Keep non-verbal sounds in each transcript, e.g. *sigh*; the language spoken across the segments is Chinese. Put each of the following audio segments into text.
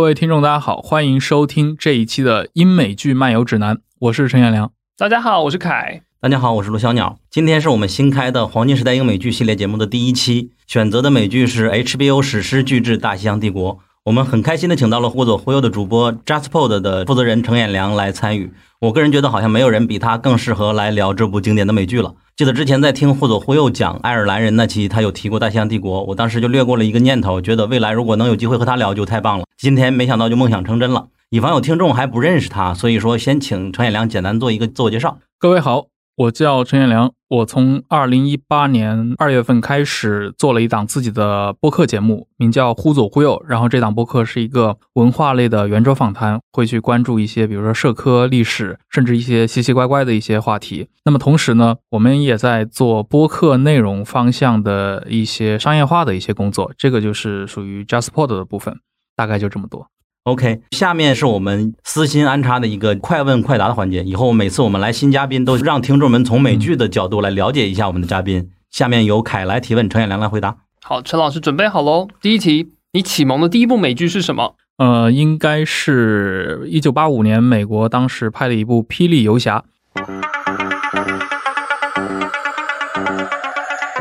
各位听众，大家好，欢迎收听这一期的英美剧漫游指南，我是陈彦良。大家好，我是凯。大家好，我是陆小鸟。今天是我们新开的黄金时代英美剧系列节目的第一期，选择的美剧是 HBO 史诗巨制《大西洋帝国》。我们很开心的请到了忽左忽右的主播 JustPod 的负责人程彦良来参与。我个人觉得好像没有人比他更适合来聊这部经典的美剧了。记得之前在听忽左忽右讲爱尔兰人那期，他有提过《大西洋帝国》，我当时就略过了一个念头，觉得未来如果能有机会和他聊就太棒了。今天没想到就梦想成真了。以防有听众还不认识他，所以说先请程彦良简单做一个自我介绍。各位好。我叫陈彦良，我从二零一八年二月份开始做了一档自己的播客节目，名叫《忽左忽右》。然后这档播客是一个文化类的圆桌访谈，会去关注一些，比如说社科、历史，甚至一些奇奇怪怪的一些话题。那么同时呢，我们也在做播客内容方向的一些商业化的一些工作，这个就是属于 JustPod 的部分，大概就这么多。OK，下面是我们私心安插的一个快问快答的环节。以后每次我们来新嘉宾，都让听众们从美剧的角度来了解一下我们的嘉宾。下面由凯来提问，陈彦良来回答。好，陈老师准备好喽。第一题，你启蒙的第一部美剧是什么？呃，应该是一九八五年美国当时拍的一部《霹雳游侠》。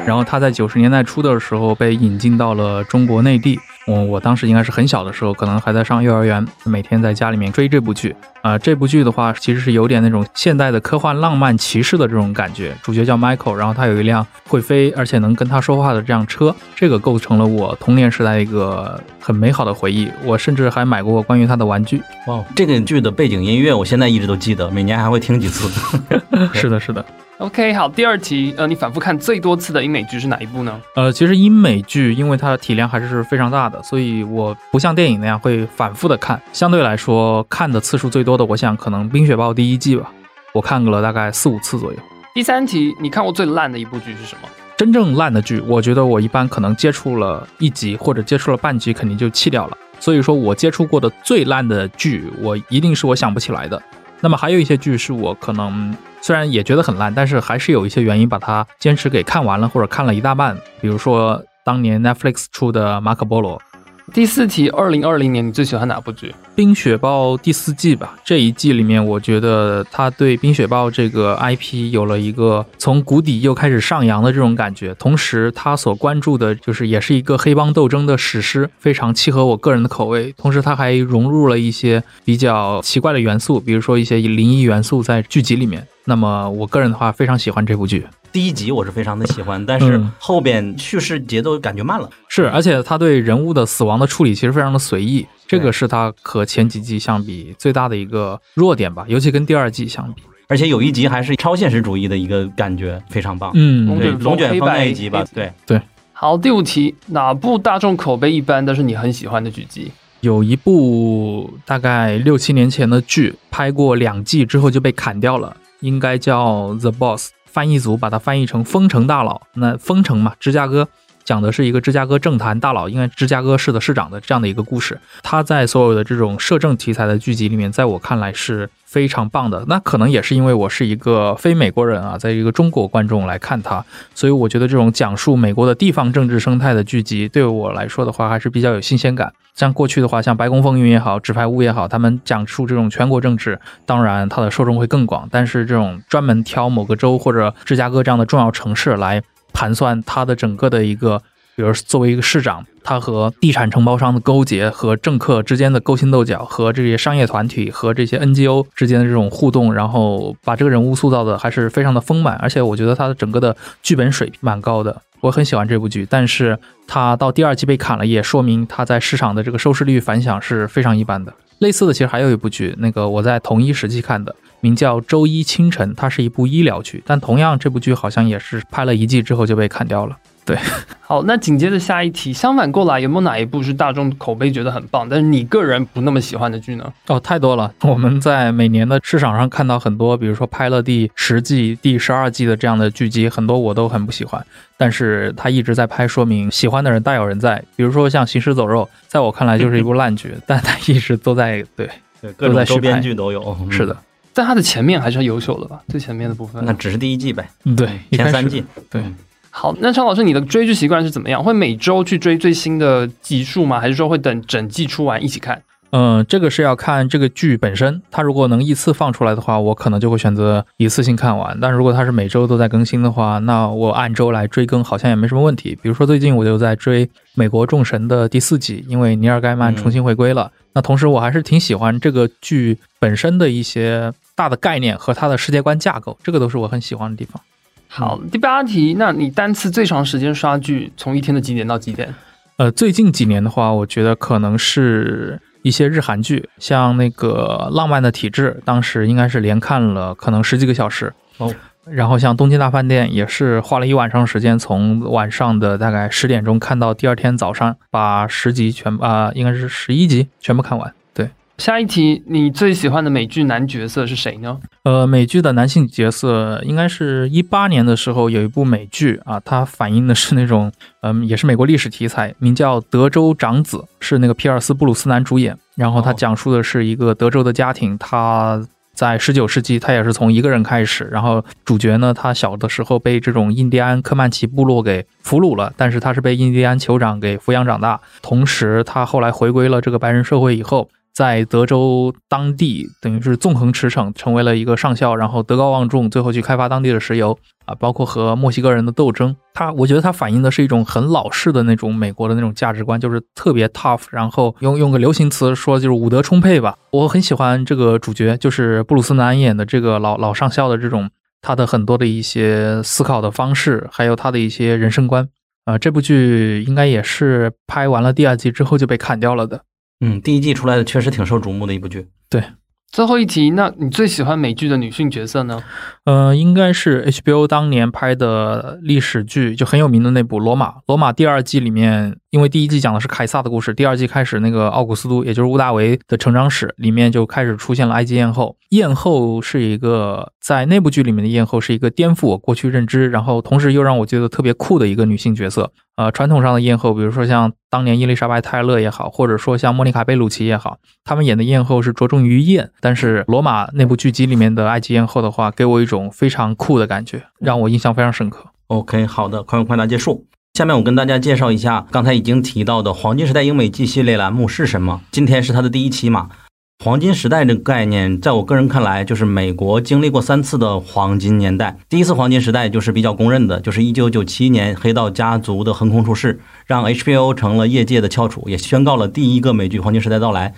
然后他在九十年代初的时候被引进到了中国内地。我我当时应该是很小的时候，可能还在上幼儿园，每天在家里面追这部剧。啊，这部剧的话，其实是有点那种现代的科幻浪漫骑士的这种感觉。主角叫 Michael，然后他有一辆会飞而且能跟他说话的这辆车，这个构成了我童年时代一个很美好的回忆。我甚至还买过关于他的玩具。哇，这个剧的背景音乐我现在一直都记得，每年还会听几次。*laughs* *laughs* 是的，是的。OK，好，第二题，呃，你反复看最多次的英美剧是哪一部呢？呃，其实英美剧因为它的体量还是非常大的，所以我不像电影那样会反复的看。相对来说，看的次数最多的，我想可能《冰雪暴》第一季吧，我看过了大概四五次左右。第三题，你看过最烂的一部剧是什么？真正烂的剧，我觉得我一般可能接触了一集或者接触了半集，肯定就弃掉了。所以说我接触过的最烂的剧，我一定是我想不起来的。那么还有一些剧是我可能。虽然也觉得很烂，但是还是有一些原因把它坚持给看完了，或者看了一大半。比如说当年 Netflix 出的《马可波罗》。第四题，二零二零年你最喜欢哪部剧？《冰雪暴》第四季吧。这一季里面，我觉得他对《冰雪暴》这个 IP 有了一个从谷底又开始上扬的这种感觉。同时，他所关注的就是也是一个黑帮斗争的史诗，非常契合我个人的口味。同时，他还融入了一些比较奇怪的元素，比如说一些灵异元素在剧集里面。那么，我个人的话非常喜欢这部剧。第一集我是非常的喜欢，但是后边叙事节奏感觉慢了。是，而且他对人物的死亡的处理其实非常的随意，这个是他和前几季相比最大的一个弱点吧，尤其跟第二季相比。而且有一集还是超现实主义的一个感觉，非常棒。嗯，龙卷风那一集吧，对对。好，第五题，哪部大众口碑一般但是你很喜欢的剧集？有一部大概六七年前的剧，拍过两季之后就被砍掉了。应该叫 The Boss，翻译组把它翻译成“风城大佬”。那风城嘛，芝加哥，讲的是一个芝加哥政坛大佬，应该芝加哥市的市长的这样的一个故事。他在所有的这种摄政题材的剧集里面，在我看来是非常棒的。那可能也是因为我是一个非美国人啊，在一个中国观众来看他，所以我觉得这种讲述美国的地方政治生态的剧集，对我来说的话，还是比较有新鲜感。像过去的话，像《白宫风云》也好，《纸牌屋》也好，他们讲述这种全国政治，当然它的受众会更广。但是这种专门挑某个州或者芝加哥这样的重要城市来盘算它的整个的一个，比如作为一个市长，他和地产承包商的勾结，和政客之间的勾心斗角，和这些商业团体和这些 NGO 之间的这种互动，然后把这个人物塑造的还是非常的丰满。而且我觉得他的整个的剧本水平蛮高的。我很喜欢这部剧，但是它到第二季被砍了，也说明它在市场的这个收视率反响是非常一般的。类似的，其实还有一部剧，那个我在同一时期看的，名叫《周一清晨》，它是一部医疗剧，但同样这部剧好像也是拍了一季之后就被砍掉了。对，好，那紧接着下一题，相反过来，有没有哪一部是大众口碑觉得很棒，但是你个人不那么喜欢的剧呢？哦，太多了。我们在每年的市场上看到很多，比如说拍了第十季、第十二季的这样的剧集，很多我都很不喜欢。但是他一直在拍，说明喜欢的人大有人在。比如说像《行尸走肉》，在我看来就是一部烂剧，*laughs* 但他一直都在对对各种周边剧都有。是的，在它的前面还是优秀的吧？最前面的部分，那只是第一季呗。对，前三季对。好，那张老师，你的追剧习惯是怎么样？会每周去追最新的集数吗？还是说会等整季出完一起看？嗯，这个是要看这个剧本身，它如果能一次放出来的话，我可能就会选择一次性看完。但如果它是每周都在更新的话，那我按周来追更好像也没什么问题。比如说最近我就在追《美国众神》的第四季，因为尼尔盖曼重新回归了。那同时我还是挺喜欢这个剧本身的一些大的概念和它的世界观架构，这个都是我很喜欢的地方。好，第八题，那你单次最长时间刷剧从一天的几点到几点？呃，最近几年的话，我觉得可能是。一些日韩剧，像那个《浪漫的体质》，当时应该是连看了可能十几个小时哦。然后像《东京大饭店》，也是花了一晚上时间，从晚上的大概十点钟看到第二天早上，把十集全啊，应该是十一集全部看完。下一题，你最喜欢的美剧男角色是谁呢？呃，美剧的男性角色应该是一八年的时候有一部美剧啊，它反映的是那种，*laughs* 嗯，也是美国历史题材，名叫《德州长子》，是那个皮尔斯布鲁斯南主演。然后他讲述的是一个德州的家庭，他在十九世纪，他也是从一个人开始。然后主角呢，他小的时候被这种印第安科曼奇部落给俘虏了，但是他是被印第安酋长给抚养长大。同时，他后来回归了这个白人社会以后。在德州当地，等于是纵横驰骋，成为了一个上校，然后德高望重，最后去开发当地的石油啊，包括和墨西哥人的斗争。他，我觉得他反映的是一种很老式的那种美国的那种价值观，就是特别 tough，然后用用个流行词说，就是武德充沛吧。我很喜欢这个主角，就是布鲁斯南演的这个老老上校的这种他的很多的一些思考的方式，还有他的一些人生观啊。这部剧应该也是拍完了第二季之后就被砍掉了的。嗯，第一季出来的确实挺受瞩目的一部剧。对，最后一题，那你最喜欢美剧的女性角色呢？呃，应该是 HBO 当年拍的历史剧，就很有名的那部《罗马》。《罗马》第二季里面，因为第一季讲的是凯撒的故事，第二季开始那个奥古斯都，也就是乌大维的成长史，里面就开始出现了埃及艳后。艳后是一个在那部剧里面的艳后，是一个颠覆我过去认知，然后同时又让我觉得特别酷的一个女性角色。呃，传统上的艳后，比如说像当年伊丽莎白泰勒也好，或者说像莫妮卡贝鲁奇也好，他们演的艳后是着重于艳。但是罗马那部剧集里面的埃及艳后的话，给我一种非常酷的感觉，让我印象非常深刻。OK，好的，快问快答结束。下面我跟大家介绍一下刚才已经提到的黄金时代英美剧系列栏目是什么。今天是它的第一期嘛。黄金时代这个概念，在我个人看来，就是美国经历过三次的黄金年代。第一次黄金时代就是比较公认的，就是1997年黑道家族的横空出世，让 HBO 成了业界的翘楚，也宣告了第一个美剧黄金时代到来。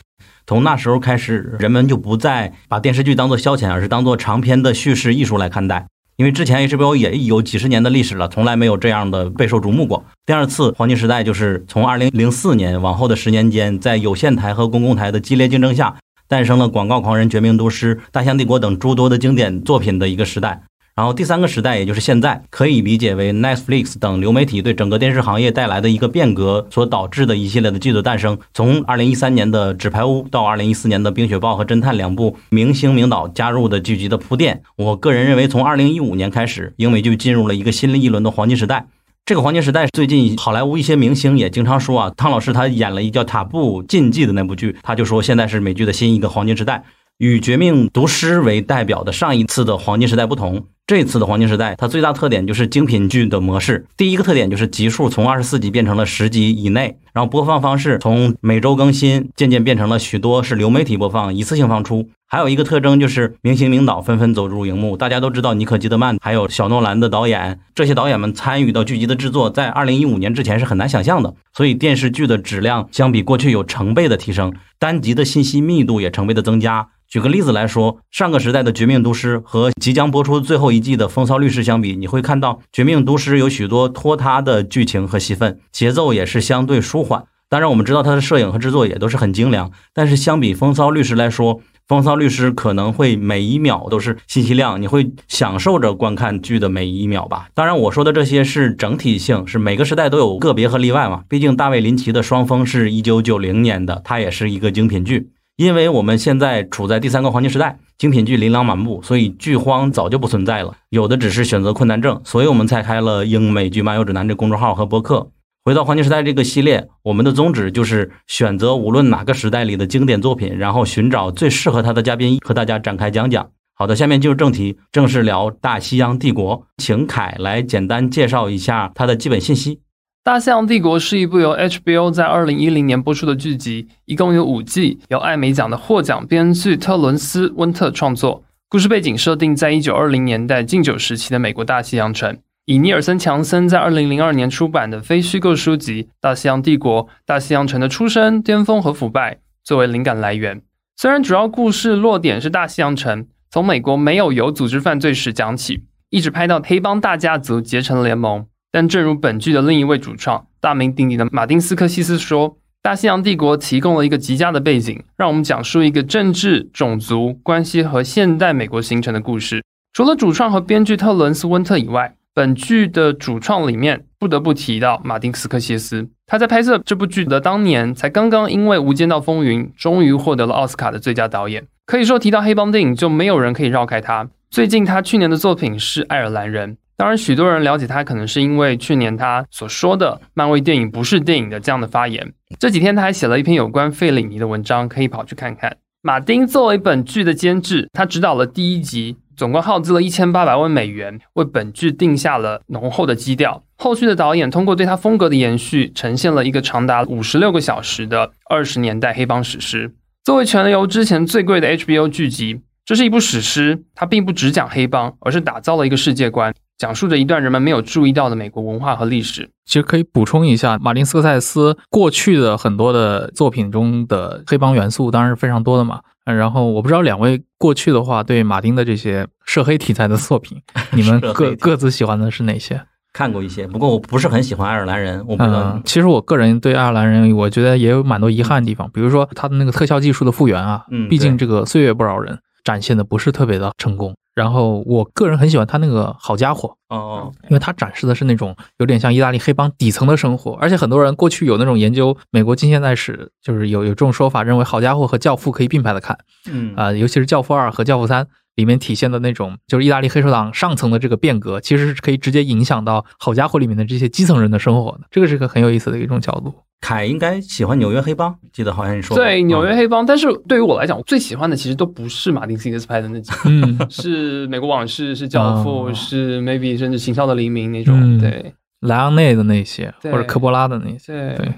从那时候开始，人们就不再把电视剧当做消遣，而是当做长篇的叙事艺术来看待。因为之前 HBO 也有几十年的历史了，从来没有这样的备受瞩目过。第二次黄金时代就是从2004年往后的十年间，在有线台和公共台的激烈竞争下。诞生了《广告狂人》《绝命毒师》《大象帝国》等诸多的经典作品的一个时代。然后第三个时代，也就是现在，可以理解为 Netflix 等流媒体对整个电视行业带来的一个变革所导致的一系列的剧的诞生。从2013年的《纸牌屋》到2014年的《冰雪暴》和《侦探》两部明星名导加入的剧集的铺垫，我个人认为，从2015年开始，英美剧进入了一个新的一轮的黄金时代。这个黄金时代，最近好莱坞一些明星也经常说啊，汤老师他演了一叫《塔布禁忌》的那部剧，他就说现在是美剧的新一个黄金时代。与《绝命毒师》为代表的上一次的黄金时代不同，这次的黄金时代它最大特点就是精品剧的模式。第一个特点就是集数从二十四集变成了十集以内，然后播放方式从每周更新渐渐变成了许多是流媒体播放，一次性放出。还有一个特征就是明星名导纷纷走入荧幕。大家都知道尼可基德曼还有小诺兰的导演，这些导演们参与到剧集的制作，在二零一五年之前是很难想象的。所以电视剧的质量相比过去有成倍的提升，单集的信息密度也成倍的增加。举个例子来说，上个时代的《绝命毒师》和即将播出最后一季的《风骚律师》相比，你会看到《绝命毒师》有许多拖沓的剧情和戏份，节奏也是相对舒缓。当然，我们知道它的摄影和制作也都是很精良。但是相比《风骚律师》来说，《风骚律师》可能会每一秒都是信息量，你会享受着观看剧的每一秒吧。当然，我说的这些是整体性，是每个时代都有个别和例外嘛。毕竟大卫林奇的《双峰》是一九九零年的，它也是一个精品剧。因为我们现在处在第三个黄金时代，精品剧琳琅满目，所以剧荒早就不存在了。有的只是选择困难症，所以我们才开了英美剧漫游指南这公众号和博客。回到黄金时代这个系列，我们的宗旨就是选择无论哪个时代里的经典作品，然后寻找最适合它的嘉宾和大家展开讲讲。好的，下面进入正题，正式聊大西洋帝国，请凯来简单介绍一下它的基本信息。大西洋帝国》是一部由 HBO 在二零一零年播出的剧集，一共有五季，由艾美奖的获奖编剧特伦斯·温特创作。故事背景设定在一九二零年代禁酒时期的美国大西洋城，以尼尔森·强森在二零零二年出版的非虚构书籍《大西洋帝国：大西洋城的出生、巅峰和腐败》作为灵感来源。虽然主要故事落点是大西洋城，从美国没有有组织犯罪史讲起，一直拍到黑帮大家族结成联盟，但正如本剧的另一位主创大名鼎鼎的马丁斯科西斯说。大西洋帝国提供了一个极佳的背景，让我们讲述一个政治、种族关系和现代美国形成的故事。除了主创和编剧特伦斯·温特以外，本剧的主创里面不得不提到马丁·斯科西斯。他在拍摄这部剧的当年，才刚刚因为《无间道风云》终于获得了奥斯卡的最佳导演。可以说，提到黑帮电影，就没有人可以绕开他。最近，他去年的作品是《爱尔兰人》。当然，许多人了解他，可能是因为去年他所说的“漫威电影不是电影”的这样的发言。这几天他还写了一篇有关费里尼的文章，可以跑去看看。马丁作为本剧的监制，他指导了第一集，总共耗资了一千八百万美元，为本剧定下了浓厚的基调。后续的导演通过对他风格的延续，呈现了一个长达五十六个小时的二十年代黑帮史诗。作为全游之前最贵的 HBO 剧集，这是一部史诗。它并不只讲黑帮，而是打造了一个世界观。讲述着一段人们没有注意到的美国文化和历史。其实可以补充一下，马丁·斯科塞斯过去的很多的作品中的黑帮元素当然是非常多的嘛。然后我不知道两位过去的话对马丁的这些涉黑题材的作品，*laughs* 你们各各自喜欢的是哪些？看过一些，不过我不是很喜欢爱尔兰人。我不知道。其实我个人对爱尔兰人，我觉得也有蛮多遗憾的地方，比如说他的那个特效技术的复原啊，毕竟这个岁月不饶人，展现的不是特别的成功。然后我个人很喜欢他那个好家伙。哦，因为他展示的是那种有点像意大利黑帮底层的生活，而且很多人过去有那种研究美国近现代史，就是有有这种说法，认为好家伙和教父可以并排的看，嗯。啊，尤其是教父二和教父三里面体现的那种，就是意大利黑手党上层的这个变革，其实是可以直接影响到好家伙里面的这些基层人的生活的，这个是个很有意思的一种角度。凯应该喜欢纽约黑帮，记得好像你说对纽约黑帮，但是对于我来讲，我最喜欢的其实都不是马丁·斯科斯拍的那几部，*laughs* 是美国往事，是教父，是 maybe 甚至《行销的黎明》那种，对莱昂内的那些，或者科波拉的那些，对。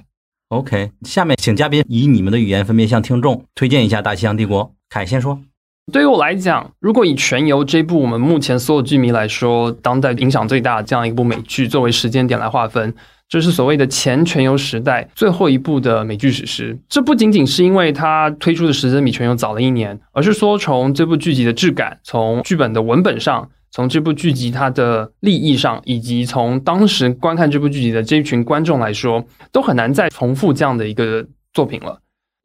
OK，下面请嘉宾以你们的语言分别向听众推荐一下《大西洋帝国》。凯先说，对于我来讲，如果以《全游》这部我们目前所有剧迷来说，当代影响最大的这样一部美剧作为时间点来划分。这是所谓的前全游时代最后一部的美剧史诗。这不仅仅是因为它推出的时间比全游早了一年，而是说从这部剧集的质感、从剧本的文本上、从这部剧集它的立意上，以及从当时观看这部剧集的这一群观众来说，都很难再重复这样的一个作品了。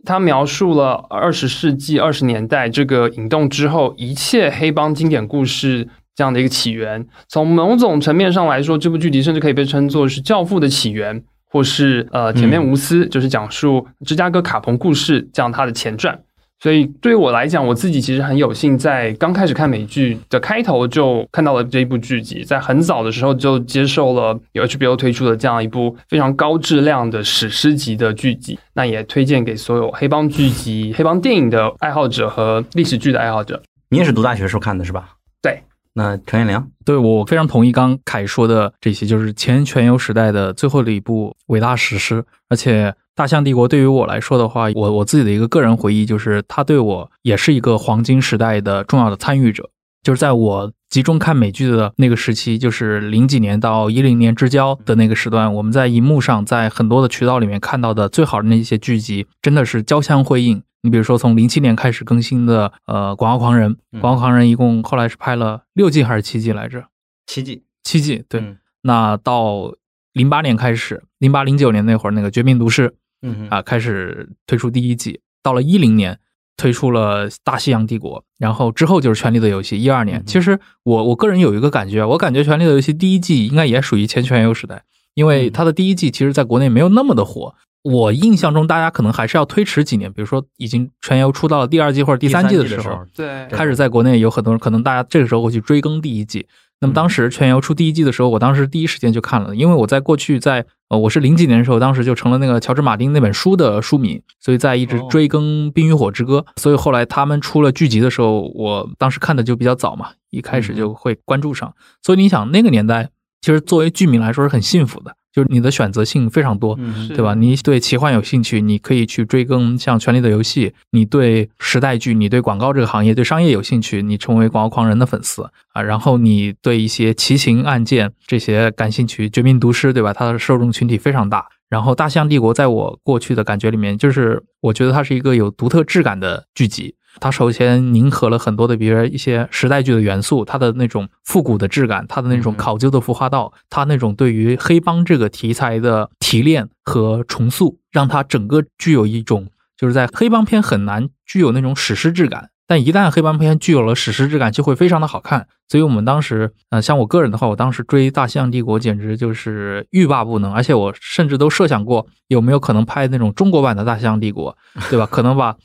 它描述了二十世纪二十年代这个引动之后一切黑帮经典故事。这样的一个起源，从某种层面上来说，这部剧集甚至可以被称作是《教父》的起源，或是呃《铁面无私》，就是讲述芝加哥卡彭故事这样它的前传。所以对于我来讲，我自己其实很有幸，在刚开始看美剧的开头就看到了这一部剧集，在很早的时候就接受了有 HBO 推出的这样一部非常高质量的史诗级的剧集。那也推荐给所有黑帮剧集、黑帮电影的爱好者和历史剧的爱好者。你也是读大学时候看的是吧？对。那陈彦良，对我非常同意刚凯说的这些，就是前全游时代的最后的一部伟大史诗。而且《大象帝国》对于我来说的话，我我自己的一个个人回忆就是，它对我也是一个黄金时代的重要的参与者。就是在我集中看美剧的那个时期，就是零几年到一零年之交的那个时段，我们在荧幕上，在很多的渠道里面看到的最好的那些剧集，真的是交相辉映。你比如说，从零七年开始更新的，呃，《广告狂人》，《广告狂人》一共后来是拍了六季还是七季来着？七季，七季。对，那到零八年开始，零八零九年那会儿，那个《绝命毒师》，嗯啊，开始推出第一季。到了一零年，推出了《大西洋帝国》，然后之后就是《权力的游戏》。一二年，其实我我个人有一个感觉，我感觉《权力的游戏》第一季应该也属于前全游时代，因为它的第一季其实在国内没有那么的火。我印象中，大家可能还是要推迟几年，比如说已经全游出到了第二季或者第三季的时候，对，开始在国内有很多人，可能大家这个时候会去追更第一季。那么当时全游出第一季的时候，我当时第一时间就看了，因为我在过去在呃我是零几年的时候，当时就成了那个乔治马丁那本书的书迷，所以在一直追更《冰与火之歌》，所以后来他们出了剧集的时候，我当时看的就比较早嘛，一开始就会关注上。所以你想那个年代。其实作为剧迷来说是很幸福的，就是你的选择性非常多。嗯对吧？你对奇幻有兴趣，你可以去追更像《权力的游戏》；你对时代剧、你对广告这个行业、对商业有兴趣，你成为广告狂人的粉丝啊。然后你对一些奇情案件这些感兴趣，《绝命毒师》对吧？它的受众群体非常大。然后《大象帝国》在我过去的感觉里面，就是我觉得它是一个有独特质感的剧集。它首先凝合了很多的，比如一些时代剧的元素，它的那种复古的质感，它的那种考究的服化道，它那种对于黑帮这个题材的提炼和重塑，让它整个具有一种就是在黑帮片很难具有那种史诗质感。但一旦黑帮片具有了史诗质感，就会非常的好看。所以我们当时，呃，像我个人的话，我当时追《大西洋帝国》简直就是欲罢不能，而且我甚至都设想过有没有可能拍那种中国版的《大西洋帝国》，对吧？可能把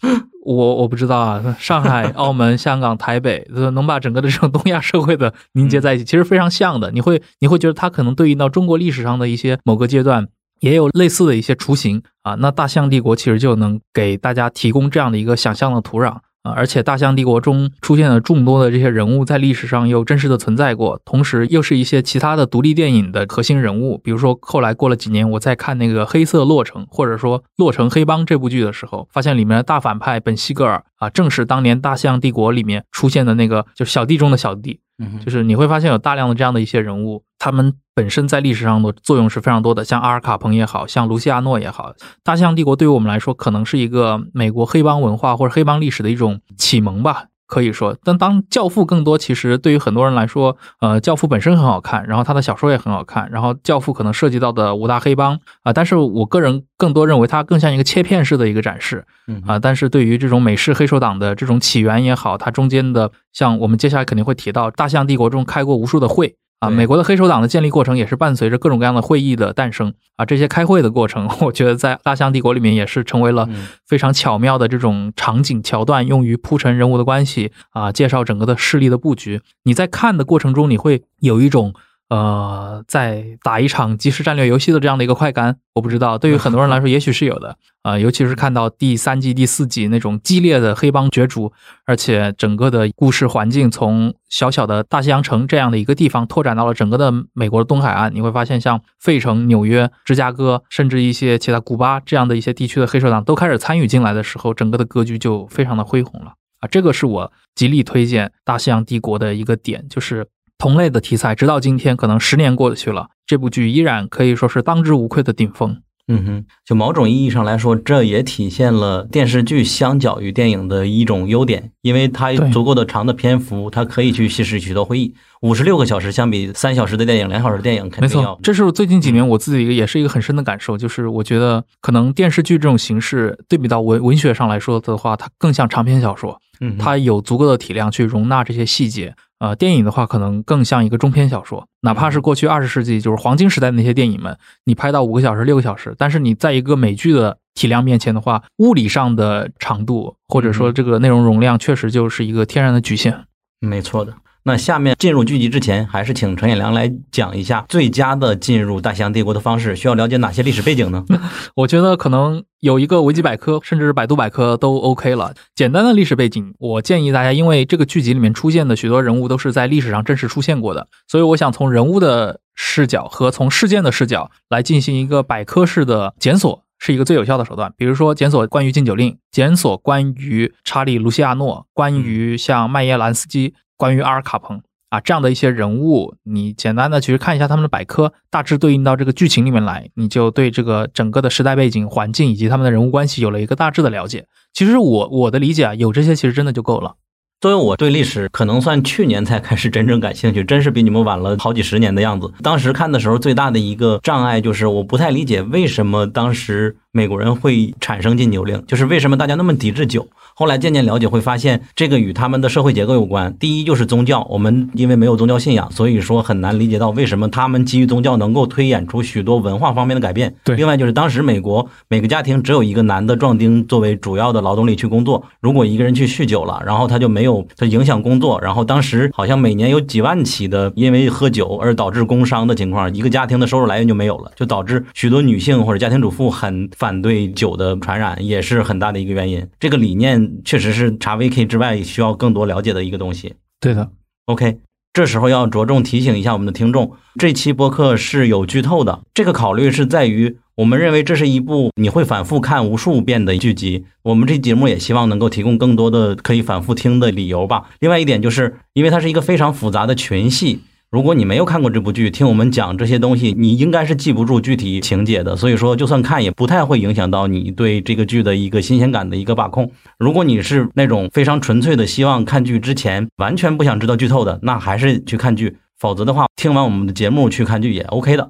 我我不知道啊，*laughs* 上海、澳门、香港、台北，呃能把整个的这种东亚社会的凝结在一起，其实非常像的。你会你会觉得它可能对应到中国历史上的一些某个阶段。也有类似的一些雏形啊，那大象帝国其实就能给大家提供这样的一个想象的土壤啊，而且大象帝国中出现了众多的这些人物，在历史上又真实的存在过，同时又是一些其他的独立电影的核心人物，比如说后来过了几年，我在看那个《黑色洛城》或者说《洛城黑帮》这部剧的时候，发现里面的大反派本西格尔啊，正是当年大象帝国里面出现的那个就是小弟中的小弟，就是你会发现有大量的这样的一些人物，他们本身在历史上的作用是非常多的，像阿尔卡彭也好像卢西亚诺也好，大象帝国对于我们来说可能是一个美国黑帮文化或者黑帮历史的一种启蒙吧。可以说，但当《教父》更多，其实对于很多人来说，呃，《教父》本身很好看，然后他的小说也很好看，然后《教父》可能涉及到的五大黑帮啊、但是我个人更多认为它更像一个切片式的一个展示，嗯啊，但是对于这种美式黑手党的这种起源也好，它中间的像我们接下来肯定会提到，大象帝国中开过无数的会啊，美国的黑手党的建立过程也是伴随着各种各样的会议的诞生啊，这些开会的过程，*laughs* 我觉得在大西洋帝国里面也是成为了嗯非常巧妙的这种场景桥段，用于铺陈人物的关系啊，介绍整个的势力的布局。你在看的过程中，你会有一种。呃，在打一场即时战略游戏的这样的一个快感，我不知道，对于很多人来说，*laughs* 也许是有的。啊、尤其是看到第三季、第四季那种激烈的黑帮角逐，而且整个的故事环境从小小的大西洋城这样的一个地方拓展到了整个的美国的东海岸，你会发现像费城、纽约、芝加哥，甚至一些其他古巴这样的一些地区的黑手党都开始参与进来的时候，整个的格局就非常的恢宏了啊！这个是我极力推荐《大西洋帝国》的一个点，就是同类的题材，直到今天可能十年过去了，这部剧依然可以说是当之无愧的顶峰。嗯哼，就某种意义上来说，这也体现了电视剧相较于电影的一种优点，因为它有足够的长的篇幅，它可以去稀释许多回忆。五十六个小时相比三小时的电影、两小时的电影，肯没定要错，这是我最近几年我自己也是一个很深的感受，就是我觉得可能电视剧这种形式对比到文文学上来说的话，它更像长篇小说，嗯它有足够的体量去容纳这些细节。呃，电影的话可能更像一个中篇小说，哪怕是过去二十世纪就是黄金时代的那些电影们，你拍到五个小时、六个小时，但是你在一个美剧的体量面前的话，物理上的长度或者说这个内容容量，确实就是一个天然的局限。没错的。那下面进入剧集之前，还是请陈彦良来讲一下最佳的进入大西洋帝国的方式，需要了解哪些历史背景呢？*laughs* 我觉得可能有一个维基百科，甚至百度百科都 OK 了。简单的历史背景，我建议大家，因为这个剧集里面出现的许多人物都是在历史上真实出现过的，所以我想从人物的视角和从事件的视角来进行一个百科式的检索。是一个最有效的手段，比如说检索关于禁酒令，检索关于查理·卢西亚诺，关于像麦耶兰斯基，关于阿尔卡彭，啊，这样的一些人物，你简单的去看一下他们的百科，大致对应到这个剧情里面来，你就对这个整个的时代背景、环境以及他们的人物关系有了一个大致的了解。其实我我的理解啊，有这些其实真的就够了。作为我对历史可能算去年才开始真正感兴趣，真是比你们晚了好几十年的样子。当时看的时候，最大的一个障碍就是我不太理解为什么当时美国人会产生禁酒令，就是为什么大家那么抵制酒。后来渐渐了解，会发现这个与他们的社会结构有关。第一就是宗教，我们因为没有宗教信仰，所以说很难理解到为什么他们基于宗教能够推演出许多文化方面的改变。对另外就是当时美国每个家庭只有一个男的壮丁作为主要的劳动力去工作，如果一个人去酗酒了，然后他就没有他影响工作，然后当时好像每年有几万起的因为喝酒而导致工伤的情况，一个家庭的收入来源就没有了，就导致许多女性或者家庭主妇很反对酒的传染，也是很大的一个原因。这个理念确实是查 VK 之外需要更多了解的一个东西。对的，OK，这时候要着重提醒一下我们的听众，这期播客是有剧透的。这个考虑是在于，我们认为这是一部你会反复看无数遍的剧集。我们这节目也希望能够提供更多的可以反复听的理由吧。另外一点就是，因为它是一个非常复杂的群戏。如果你没有看过这部剧，听我们讲这些东西，你应该是记不住具体情节的。所以说，就算看也不太会影响到你对这个剧的一个新鲜感的一个把控。如果你是那种非常纯粹的希望看剧之前完全不想知道剧透的，那还是去看剧。否则的话，听完我们的节目去看剧也 OK 的。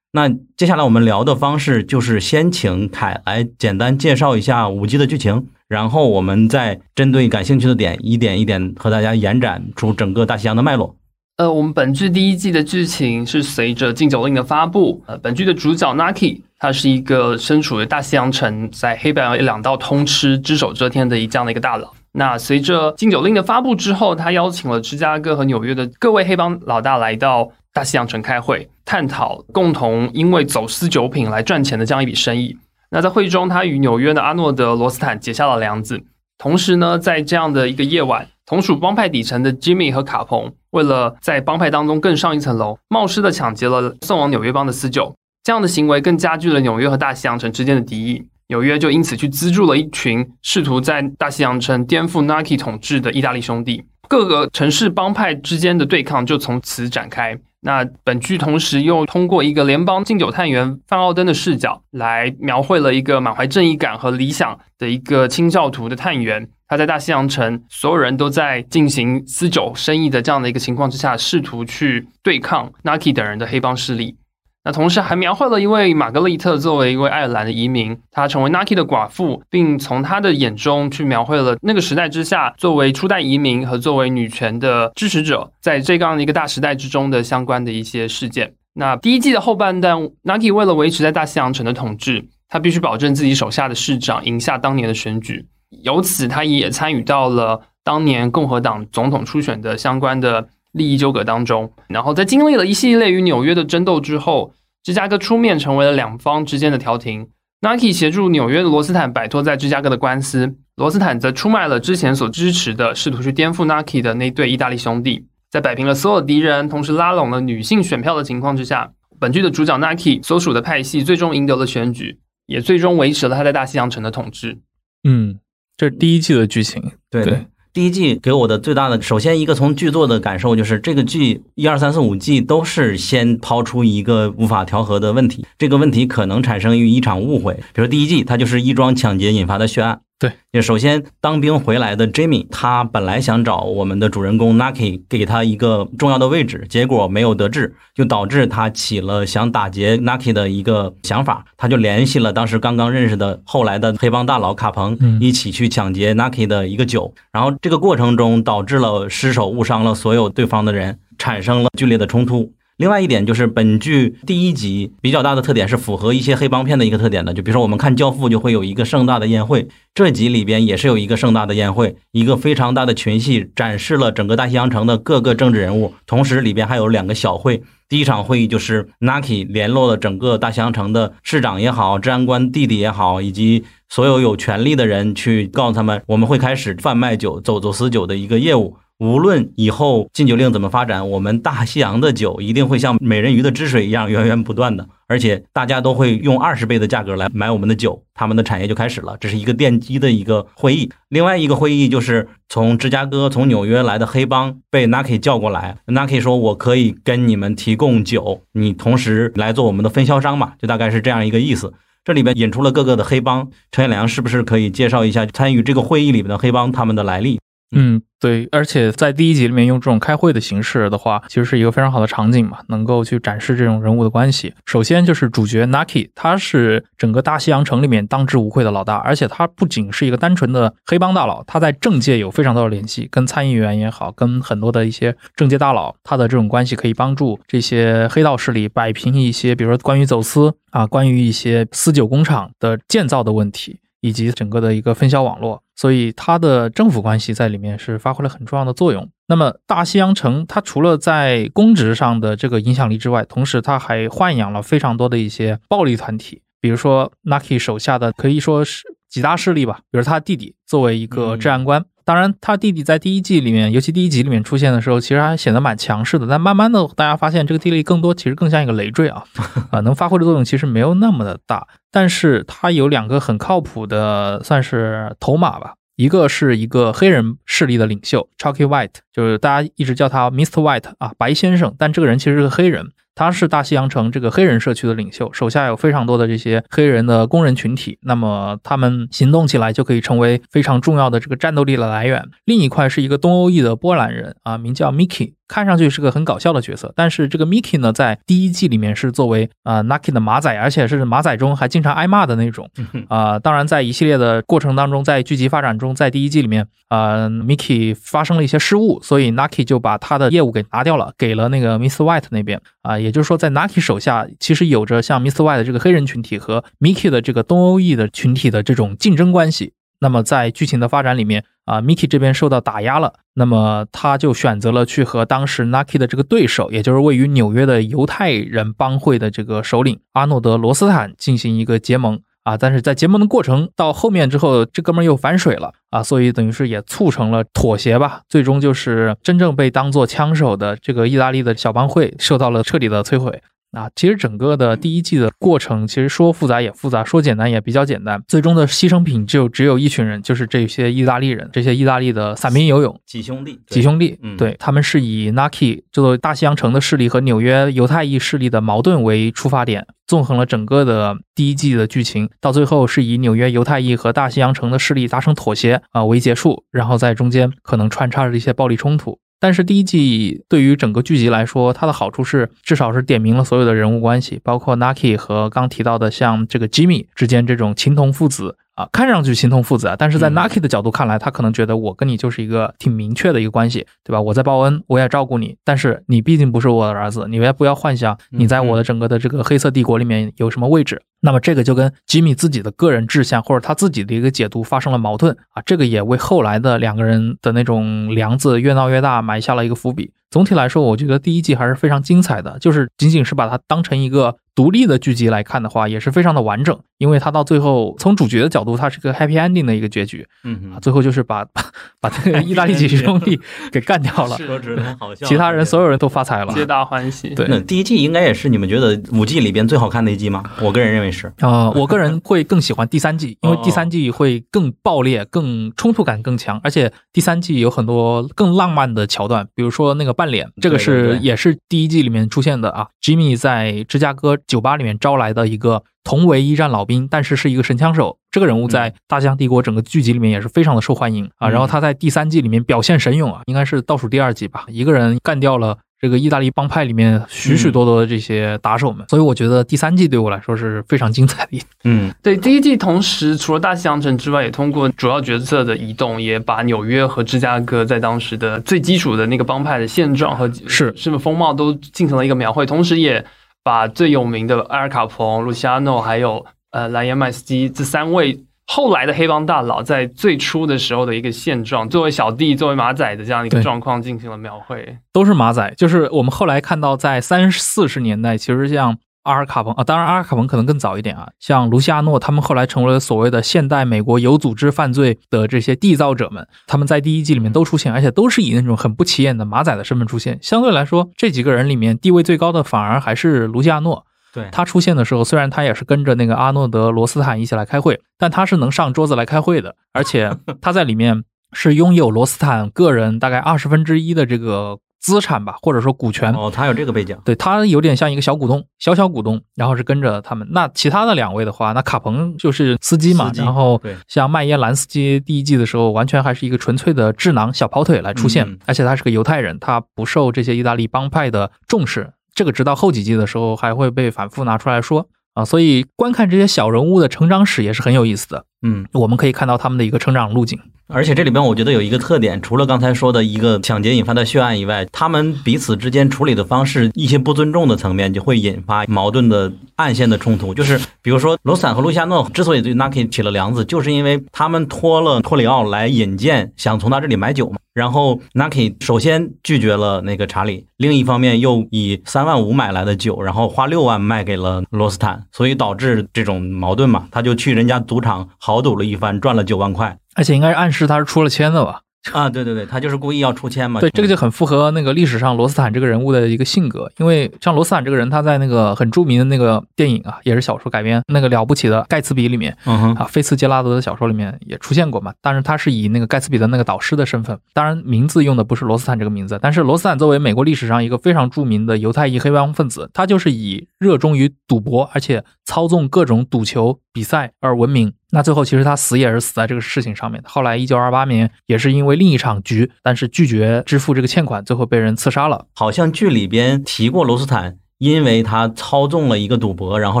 那接下来我们聊的方式就是先请凯来简单介绍一下五季的剧情，然后我们再针对感兴趣的点一点一点和大家延展出整个大西洋的脉络。呃，我们本剧第一季的剧情是随着禁酒令的发布，呃，本剧的主角 Naki，他是一个身处于大西洋城，在黑白两道通吃、只手遮天的一这样的一个大佬。那随着禁酒令的发布之后，他邀请了芝加哥和纽约的各位黑帮老大来到大西洋城开会，探讨共同因为走私酒品来赚钱的这样一笔生意。那在会中，他与纽约的阿诺德·罗斯坦结下了梁子。同时呢，在这样的一个夜晚。同属帮派底层的 Jimmy 和卡彭，为了在帮派当中更上一层楼，冒失的抢劫了送往纽约帮的私酒。这样的行为更加剧了纽约和大西洋城之间的敌意。纽约就因此去资助了一群试图在大西洋城颠覆 Nike 统治的意大利兄弟。各个城市帮派之间的对抗就从此展开。那本剧同时又通过一个联邦禁酒探员范奥登的视角，来描绘了一个满怀正义感和理想的一个清教徒的探员。他在大西洋城，所有人都在进行私酒生意的这样的一个情况之下，试图去对抗 Naki 等人的黑帮势力。那同时还描绘了一位玛格丽特作为一位爱尔兰的移民，她成为 Naki 的寡妇，并从她的眼中去描绘了那个时代之下，作为初代移民和作为女权的支持者，在这样的一个大时代之中的相关的一些事件。那第一季的后半段，Naki 为了维持在大西洋城的统治，他必须保证自己手下的市长赢下当年的选举。由此，他也参与到了当年共和党总统初选的相关的利益纠葛当中。然后，在经历了一系列与纽约的争斗之后，芝加哥出面成为了两方之间的调停。Nike 协助纽约的罗斯坦摆脱在芝加哥的官司，罗斯坦则出卖了之前所支持的试图去颠覆 Nike 的那对意大利兄弟。在摆平了所有敌人，同时拉拢了女性选票的情况之下，本剧的主角 Nike 所属的派系最终赢得了选举，也最终维持了他在大西洋城的统治。嗯。这是第一季的剧情，对，第一季给我的最大的，首先一个从剧作的感受就是，这个剧一二三四五季都是先抛出一个无法调和的问题，这个问题可能产生于一场误会，比如第一季它就是一桩抢劫引发的血案。对，也首先当兵回来的 Jimmy，他本来想找我们的主人公 Naki 给他一个重要的位置，结果没有得志，就导致他起了想打劫 Naki 的一个想法。他就联系了当时刚刚认识的后来的黑帮大佬卡彭，一起去抢劫 Naki 的一个酒。然后这个过程中导致了失手误伤了所有对方的人，产生了剧烈的冲突。另外一点就是，本剧第一集比较大的特点是符合一些黑帮片的一个特点的，就比如说我们看《教父》就会有一个盛大的宴会，这集里边也是有一个盛大的宴会，一个非常大的群戏，展示了整个大西洋城的各个政治人物，同时里边还有两个小会。第一场会议就是 Naki 联络了整个大西洋城的市长也好、治安官弟弟也好，以及所有有权利的人，去告诉他们，我们会开始贩卖酒、走走私酒的一个业务。无论以后禁酒令怎么发展，我们大西洋的酒一定会像美人鱼的汁水一样源源不断的，而且大家都会用二十倍的价格来买我们的酒，他们的产业就开始了。这是一个奠基的一个会议。另外一个会议就是从芝加哥、从纽约来的黑帮被 Naki 叫过来，Naki 说：“我可以跟你们提供酒，你同时来做我们的分销商嘛？”就大概是这样一个意思。这里边引出了各个的黑帮，陈彦良是不是可以介绍一下参与这个会议里面的黑帮他们的来历？嗯，对，而且在第一集里面用这种开会的形式的话，其实是一个非常好的场景嘛，能够去展示这种人物的关系。首先就是主角 Naki，他是整个大西洋城里面当之无愧的老大，而且他不仅是一个单纯的黑帮大佬，他在政界有非常多的联系，跟参议员也好，跟很多的一些政界大佬，他的这种关系可以帮助这些黑道势力摆平一些，比如说关于走私啊，关于一些私酒工厂的建造的问题。以及整个的一个分销网络，所以它的政府关系在里面是发挥了很重要的作用。那么大西洋城，它除了在公职上的这个影响力之外，同时它还豢养了非常多的一些暴力团体，比如说 Naki 手下的可以说是几大势力吧，比如他弟弟作为一个治安官。当然，他弟弟在第一季里面，尤其第一集里面出现的时候，其实还显得蛮强势的。但慢慢的，大家发现这个弟弟更多其实更像一个累赘啊，*laughs* 啊，能发挥的作用其实没有那么的大。但是他有两个很靠谱的，算是头马吧。一个是一个黑人势力的领袖 Chucky White，就是大家一直叫他 Mr. White 啊，白先生。但这个人其实是个黑人。他是大西洋城这个黑人社区的领袖，手下有非常多的这些黑人的工人群体，那么他们行动起来就可以成为非常重要的这个战斗力的来源。另一块是一个东欧裔的波兰人啊，名叫 Mickey。看上去是个很搞笑的角色，但是这个 Mickey 呢，在第一季里面是作为啊 Naki 的马仔，而且是马仔中还经常挨骂的那种啊。当然，在一系列的过程当中，在剧集发展中，在第一季里面啊，Mickey 发生了一些失误，所以 Naki 就把他的业务给拿掉了，给了那个 Miss White 那边啊。也就是说，在 Naki 手下，其实有着像 Miss White 的这个黑人群体和 Mickey 的这个东欧裔的群体的这种竞争关系。那么在剧情的发展里面啊，Mickey 这边受到打压了，那么他就选择了去和当时 Naki 的这个对手，也就是位于纽约的犹太人帮会的这个首领阿诺德罗斯坦进行一个结盟啊。但是在结盟的过程到后面之后，这哥们儿又反水了啊，所以等于是也促成了妥协吧。最终就是真正被当做枪手的这个意大利的小帮会受到了彻底的摧毁。啊，其实整个的第一季的过程，其实说复杂也复杂，说简单也比较简单。最终的牺牲品就只有一群人，就是这些意大利人，这些意大利的散兵游勇几兄弟，几兄弟，对他们是以 Naki 这座大西洋城的势力和纽约犹太裔势力的矛盾为出发点，纵横了整个的第一季的剧情，到最后是以纽约犹太裔和大西洋城的势力达成妥协啊为结束，然后在中间可能穿插着一些暴力冲突。但是第一季对于整个剧集来说，它的好处是至少是点明了所有的人物关系，包括 Naki 和刚提到的像这个 Jimmy 之间这种情同父子。啊，看上去形同父子啊，但是在 Naki 的角度看来，他可能觉得我跟你就是一个挺明确的一个关系，对吧？我在报恩，我也照顾你，但是你毕竟不是我的儿子，你也不要幻想你在我的整个的这个黑色帝国里面有什么位置。那么这个就跟吉米自己的个人志向或者他自己的一个解读发生了矛盾啊，这个也为后来的两个人的那种梁子越闹越大埋下了一个伏笔。总体来说，我觉得第一季还是非常精彩的，就是仅仅是把它当成一个。独立的剧集来看的话，也是非常的完整，因为它到最后从主角的角度，它是个 happy ending 的一个结局。嗯，最后就是把 *laughs* 把这个 *laughs* 意大利几兄弟给干掉了，*laughs* 好笑其他人所有人都发财了，皆大欢喜。对，那第一季应该也是你们觉得五季里边最好看的一季吗？我个人认为是。啊，我个人会更喜欢第三季，因为第三季会更爆裂、更冲突感更强，而且第三季有很多更浪漫的桥段，比如说那个半脸，这个是也是第一季里面出现的啊，Jimmy 在芝加哥。酒吧里面招来的一个同为一战老兵，但是是一个神枪手，这个人物在《大西洋帝国》整个剧集里面也是非常的受欢迎啊。然后他在第三季里面表现神勇啊，应该是倒数第二季吧，一个人干掉了这个意大利帮派里面许许多多的这些打手们。所以我觉得第三季对我来说是非常精彩的。*laughs* 嗯，对，第一季同时除了大西洋城之外，也通过主要角色的移动，也把纽约和芝加哥在当时的最基础的那个帮派的现状和是是不风貌都进行了一个描绘，同时也。把最有名的阿尔卡彭、卢西亚诺还有呃莱耶麦斯基这三位后来的黑帮大佬，在最初的时候的一个现状，作为小弟、作为马仔的这样一个状况进行了描绘。都是马仔，就是我们后来看到，在三四十年代，其实像。阿尔卡彭啊，当然阿尔卡彭可能更早一点啊。像卢西亚诺他们后来成为了所谓的现代美国有组织犯罪的这些缔造者们，他们在第一季里面都出现，而且都是以那种很不起眼的马仔的身份出现。相对来说，这几个人里面地位最高的反而还是卢西亚诺。对他出现的时候，虽然他也是跟着那个阿诺德罗斯坦一起来开会，但他是能上桌子来开会的，而且他在里面是拥有罗斯坦个人大概二十分之一的这个。资产吧，或者说股权哦，他有这个背景，对他有点像一个小股东，小小股东，然后是跟着他们。那其他的两位的话，那卡彭就是司机嘛，然后像麦耶兰斯基第一季的时候，完全还是一个纯粹的智囊小跑腿来出现，而且他是个犹太人，他不受这些意大利帮派的重视。这个直到后几季的时候还会被反复拿出来说啊，所以观看这些小人物的成长史也是很有意思的。嗯，我们可以看到他们的一个成长路径。而且这里边我觉得有一个特点，除了刚才说的一个抢劫引发的血案以外，他们彼此之间处理的方式，一些不尊重的层面就会引发矛盾的暗线的冲突。就是比如说罗斯坦和路西亚诺之所以对 Naki 起了梁子，就是因为他们托了托里奥来引荐，想从他这里买酒嘛。然后 Naki 首先拒绝了那个查理，另一方面又以三万五买来的酒，然后花六万卖给了罗斯坦，所以导致这种矛盾嘛。他就去人家赌场豪赌了一番，赚了九万块。而且应该是暗示他是出了千的吧？啊，对对对，他就是故意要出千嘛。对，这个就很符合那个历史上罗斯坦这个人物的一个性格，因为像罗斯坦这个人，他在那个很著名的那个电影啊，也是小说改编，那个了不起的盖茨比里面啊，菲茨杰拉德的小说里面也出现过嘛。但是，他是以那个盖茨比的那个导师的身份，当然名字用的不是罗斯坦这个名字，但是罗斯坦作为美国历史上一个非常著名的犹太裔黑帮分子，他就是以热衷于赌博，而且操纵各种赌球比赛而闻名。那最后其实他死也是死在这个事情上面的。后来一九二八年也是因为另一场局，但是拒绝支付这个欠款，最后被人刺杀了。好像剧里边提过罗斯坦，因为他操纵了一个赌博，然后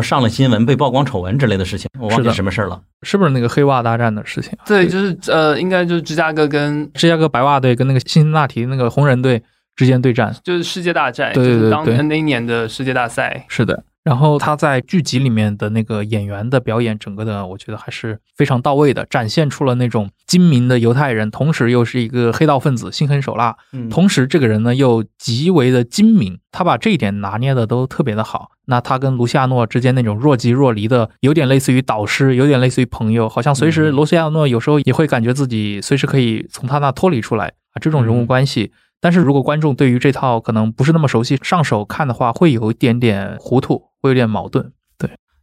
上了新闻，被曝光丑闻之类的事情，我忘记什么事儿了。是不是那个黑袜大战的事情啊？对，就是呃，应该就是芝加哥跟芝加哥白袜队跟那个辛辛那提那个红人队之间对战。就是世界大战，对对对就是当年那一年的世界大赛。是的，然后他在剧集里面的那个演员的表演，整个的我觉得还是非常到位的，展现出了那种精明的犹太人，同时又是一个黑道分子，心狠手辣，嗯，同时这个人呢又极为的精明，他把这一点拿捏的都特别的好。那他跟卢西亚诺之间那种若即若离的，有点类似于导师，有点类似于朋友，好像随时嗯卢西亚诺有时候也会感觉自己随时可以从他那脱离出来啊，这种人物嗯关系。但是如果观众对于这套可能不是那么熟悉，上手看的话，会有一点点糊涂，会有点矛盾。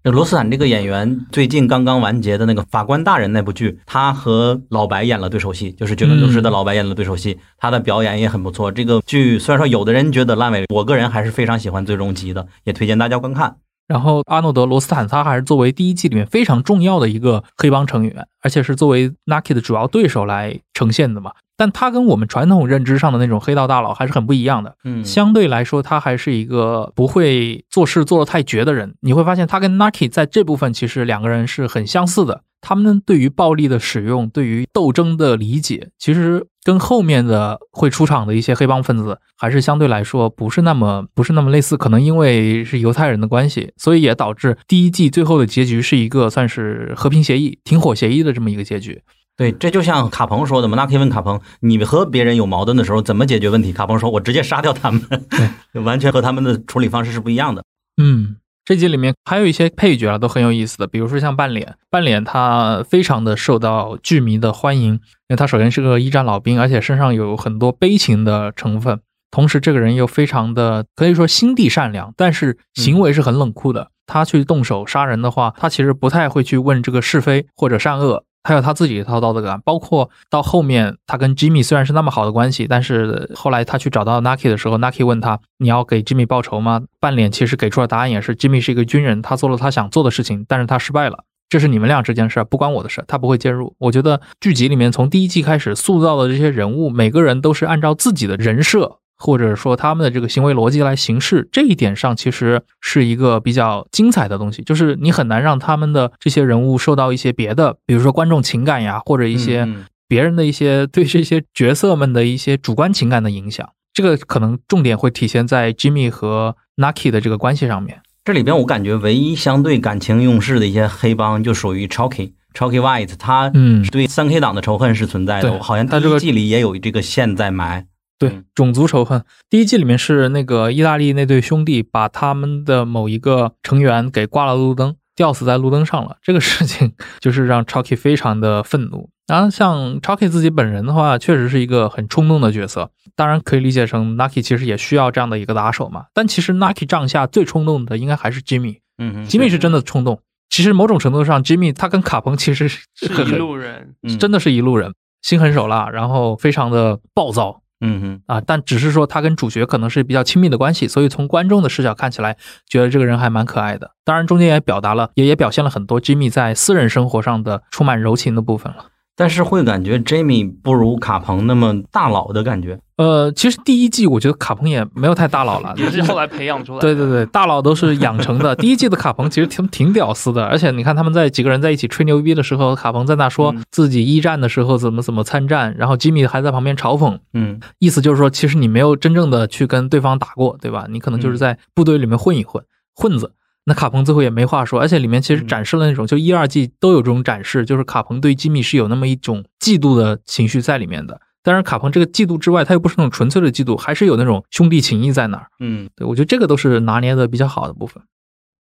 这罗斯坦这个演员最近刚刚完结的那个《法官大人》那部剧，他和老白演了对手戏，就是绝伦毒师的老白演了对手戏，他的表演也很不错。这个剧虽然说有的人觉得烂尾，我个人还是非常喜欢最终集的，也推荐大家观看。然后阿诺德·罗斯坦他还是作为第一季里面非常重要的一个黑帮成员，而且是作为 Naki 的主要对手来呈现的嘛。但他跟我们传统认知上的那种黑道大佬还是很不一样的。嗯，相对来说，他还是一个不会做事做得太绝的人。你会发现，他跟 Naki 在这部分其实两个人是很相似的。他们对于暴力的使用，对于斗争的理解，其实跟后面的会出场的一些黑帮分子还是相对来说不是那么不是那么类似。可能因为是犹太人的关系，所以也导致第一季最后的结局是一个算是和平协议、停火协议的这么一个结局。对，这就像卡彭说的嘛。那可以问卡彭，你和别人有矛盾的时候怎么解决问题？卡彭说：“我直接杀掉他们。”对，*laughs* 完全和他们的处理方式是不一样的。嗯，这集里面还有一些配角啊，都很有意思的，比如说像半脸，半脸他非常的受到剧迷的欢迎，因为他首先是个一战老兵，而且身上有很多悲情的成分，同时这个人又非常的可以说心地善良，但是行为是很冷酷的。他去动手杀人的话，他其实不太会去问这个是非或者善恶。他有他自己一套道德感，包括到后面，他跟 Jimmy 虽然是那么好的关系，但是后来他去找到 Naki 的时候，Naki 问他：“你要给 Jimmy 报仇吗？”半脸其实给出了答案，也是 Jimmy 是一个军人，他做了他想做的事情，但是他失败了，这是你们俩之间的事，不关我的事，他不会介入。我觉得剧集里面从第一季开始塑造的这些人物，每个人都是按照自己的人设。或者说他们的这个行为逻辑来行事，这一点上其实是一个比较精彩的东西，就是你很难让他们的这些人物受到一些别的，比如说观众情感呀，或者一些嗯别人的一些对这些角色们的一些主观情感的影响。这个可能重点会体现在 Jimmy 和 Nucky 的这个关系上面。这里边我感觉唯一相对感情用事的一些黑帮就属于 Chalky Chalky White，他嗯，对三 K 党的仇恨是存在的，对好像他这个第一季里也有这个线在埋。对嗯，种族仇恨。第一季里面是那个意大利那对兄弟把他们的某一个成员给挂了路灯，吊死在路灯上了。这个事情 *laughs* 就是让 Chucky 非常的愤怒。然后像 Chucky 自己本人的话，确实是一个很冲动的角色。当然可以理解成 Nucky 其实也需要这样的一个打手嘛。但其实 Nucky 帐下最冲动的应该还是 Jimmy。嗯哼 Jimmy 是真的冲动。其实某种程度上，Jimmy 他跟卡彭其实是是一路人，嗯真的是一路人，心狠手辣，然后非常的暴躁。嗯哼，啊，但只是说他跟主角可能是比较亲密的关系，所以从观众的视角看起来，觉得这个人还蛮可爱的。当然，中间也表达了，也也表现了很多 Jimmy 在私人生活上的充满柔情的部分了。但是会感觉 Jamie 不如卡彭那么大佬的感觉。呃，其实第一季我觉得卡彭也没有太大佬了，*laughs* 也是后来培养出来的。对对对，大佬都是养成的。*laughs* 第一季的卡彭其实挺挺屌丝的，而且你看他们在几个人在一起吹牛逼的时候，卡彭在那说嗯自己一战的时候怎么怎么参战，然后吉米还在旁边嘲讽，嗯意思就是说，其实你没有真正的去跟对方打过，对吧？你可能就是在部队里面混一混，混子。那卡彭最后也没话说，而且里面其实展示了那种，就一二季都有这种展示，就是卡彭对吉米是有那么一种嫉妒的情绪在里面的。当然，卡彭这个嫉妒之外，他又不是那种纯粹的嫉妒，还是有那种兄弟情谊在那儿。嗯，对我觉得这个都是拿捏的比较好的部分。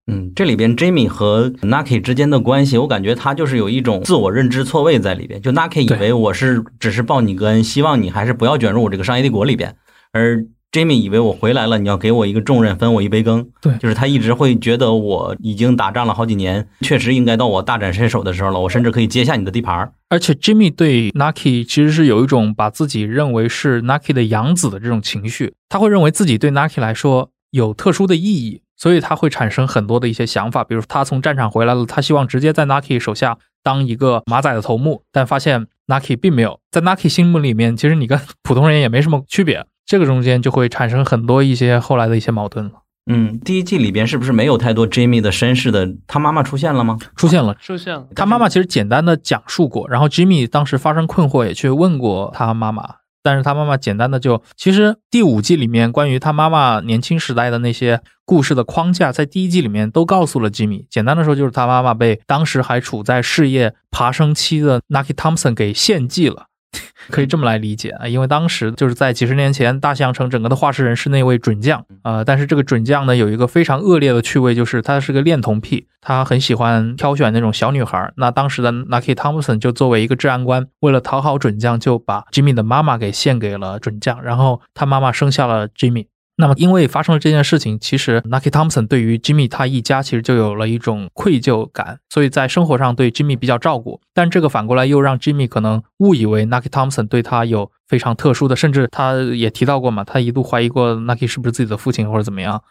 嗯，这里边 Jimmy 和 Naki 之间的关系，我感觉他就是有一种自我认知错位在里边。就 Naki 以为我是只是报你个恩，希望你还是不要卷入我这个商业帝国里边，而 Jimmy 以为我回来了，你要给我一个重任，分我一杯羹。对，就是他一直会觉得我已经打仗了好几年，确实应该到我大展身手的时候了，我甚至可以接下你的地盘。而且 Jimmy 对 Naki 其实是有一种把自己认为是 Naki 的养子的这种情绪，他会认为自己对 Naki 来说有特殊的意义，所以他会产生很多的一些想法，比如他从战场回来了，他希望直接在 Naki 手下当一个马仔的头目，但发现 Naki 并没有，在 Naki 心目里面，其实你跟普通人也没什么区别。这个中间就会产生很多一些后来的一些矛盾了。嗯，第一季里边是不是没有太多 Jimmy 的身世的？他妈妈出现了吗？出现了，出现了。他妈妈其实简单的讲述过，然后 Jimmy 当时发生困惑也去问过他妈妈，但是他妈妈简单的就，其实第五季里面关于他妈妈年轻时代的那些故事的框架，在第一季里面都告诉了 Jimmy。简单的说，就是他妈妈被当时还处在事业爬升期的 Naki Thompson 给献祭了。*laughs* 可以这么来理解啊，因为当时就是在几十年前，大西洋城整个的画事人是那位准将，呃，但是这个准将呢有一个非常恶劣的趣味，就是他是个恋童癖，他很喜欢挑选那种小女孩。那当时的 Nucky Thompson 就作为一个治安官，为了讨好准将，就把 Jimmy 的妈妈给献给了准将，然后他妈妈生下了 Jimmy。那么，因为发生了这件事情，其实 Naki Thompson 对于 Jimmy 他一家其实就有了一种愧疚感，所以在生活上对 Jimmy 比较照顾。但这个反过来又让 Jimmy 可能误以为 Naki Thompson 对他有非常特殊的，甚至他也提到过嘛，他一度怀疑过 Naki 是不是自己的父亲或者怎么样，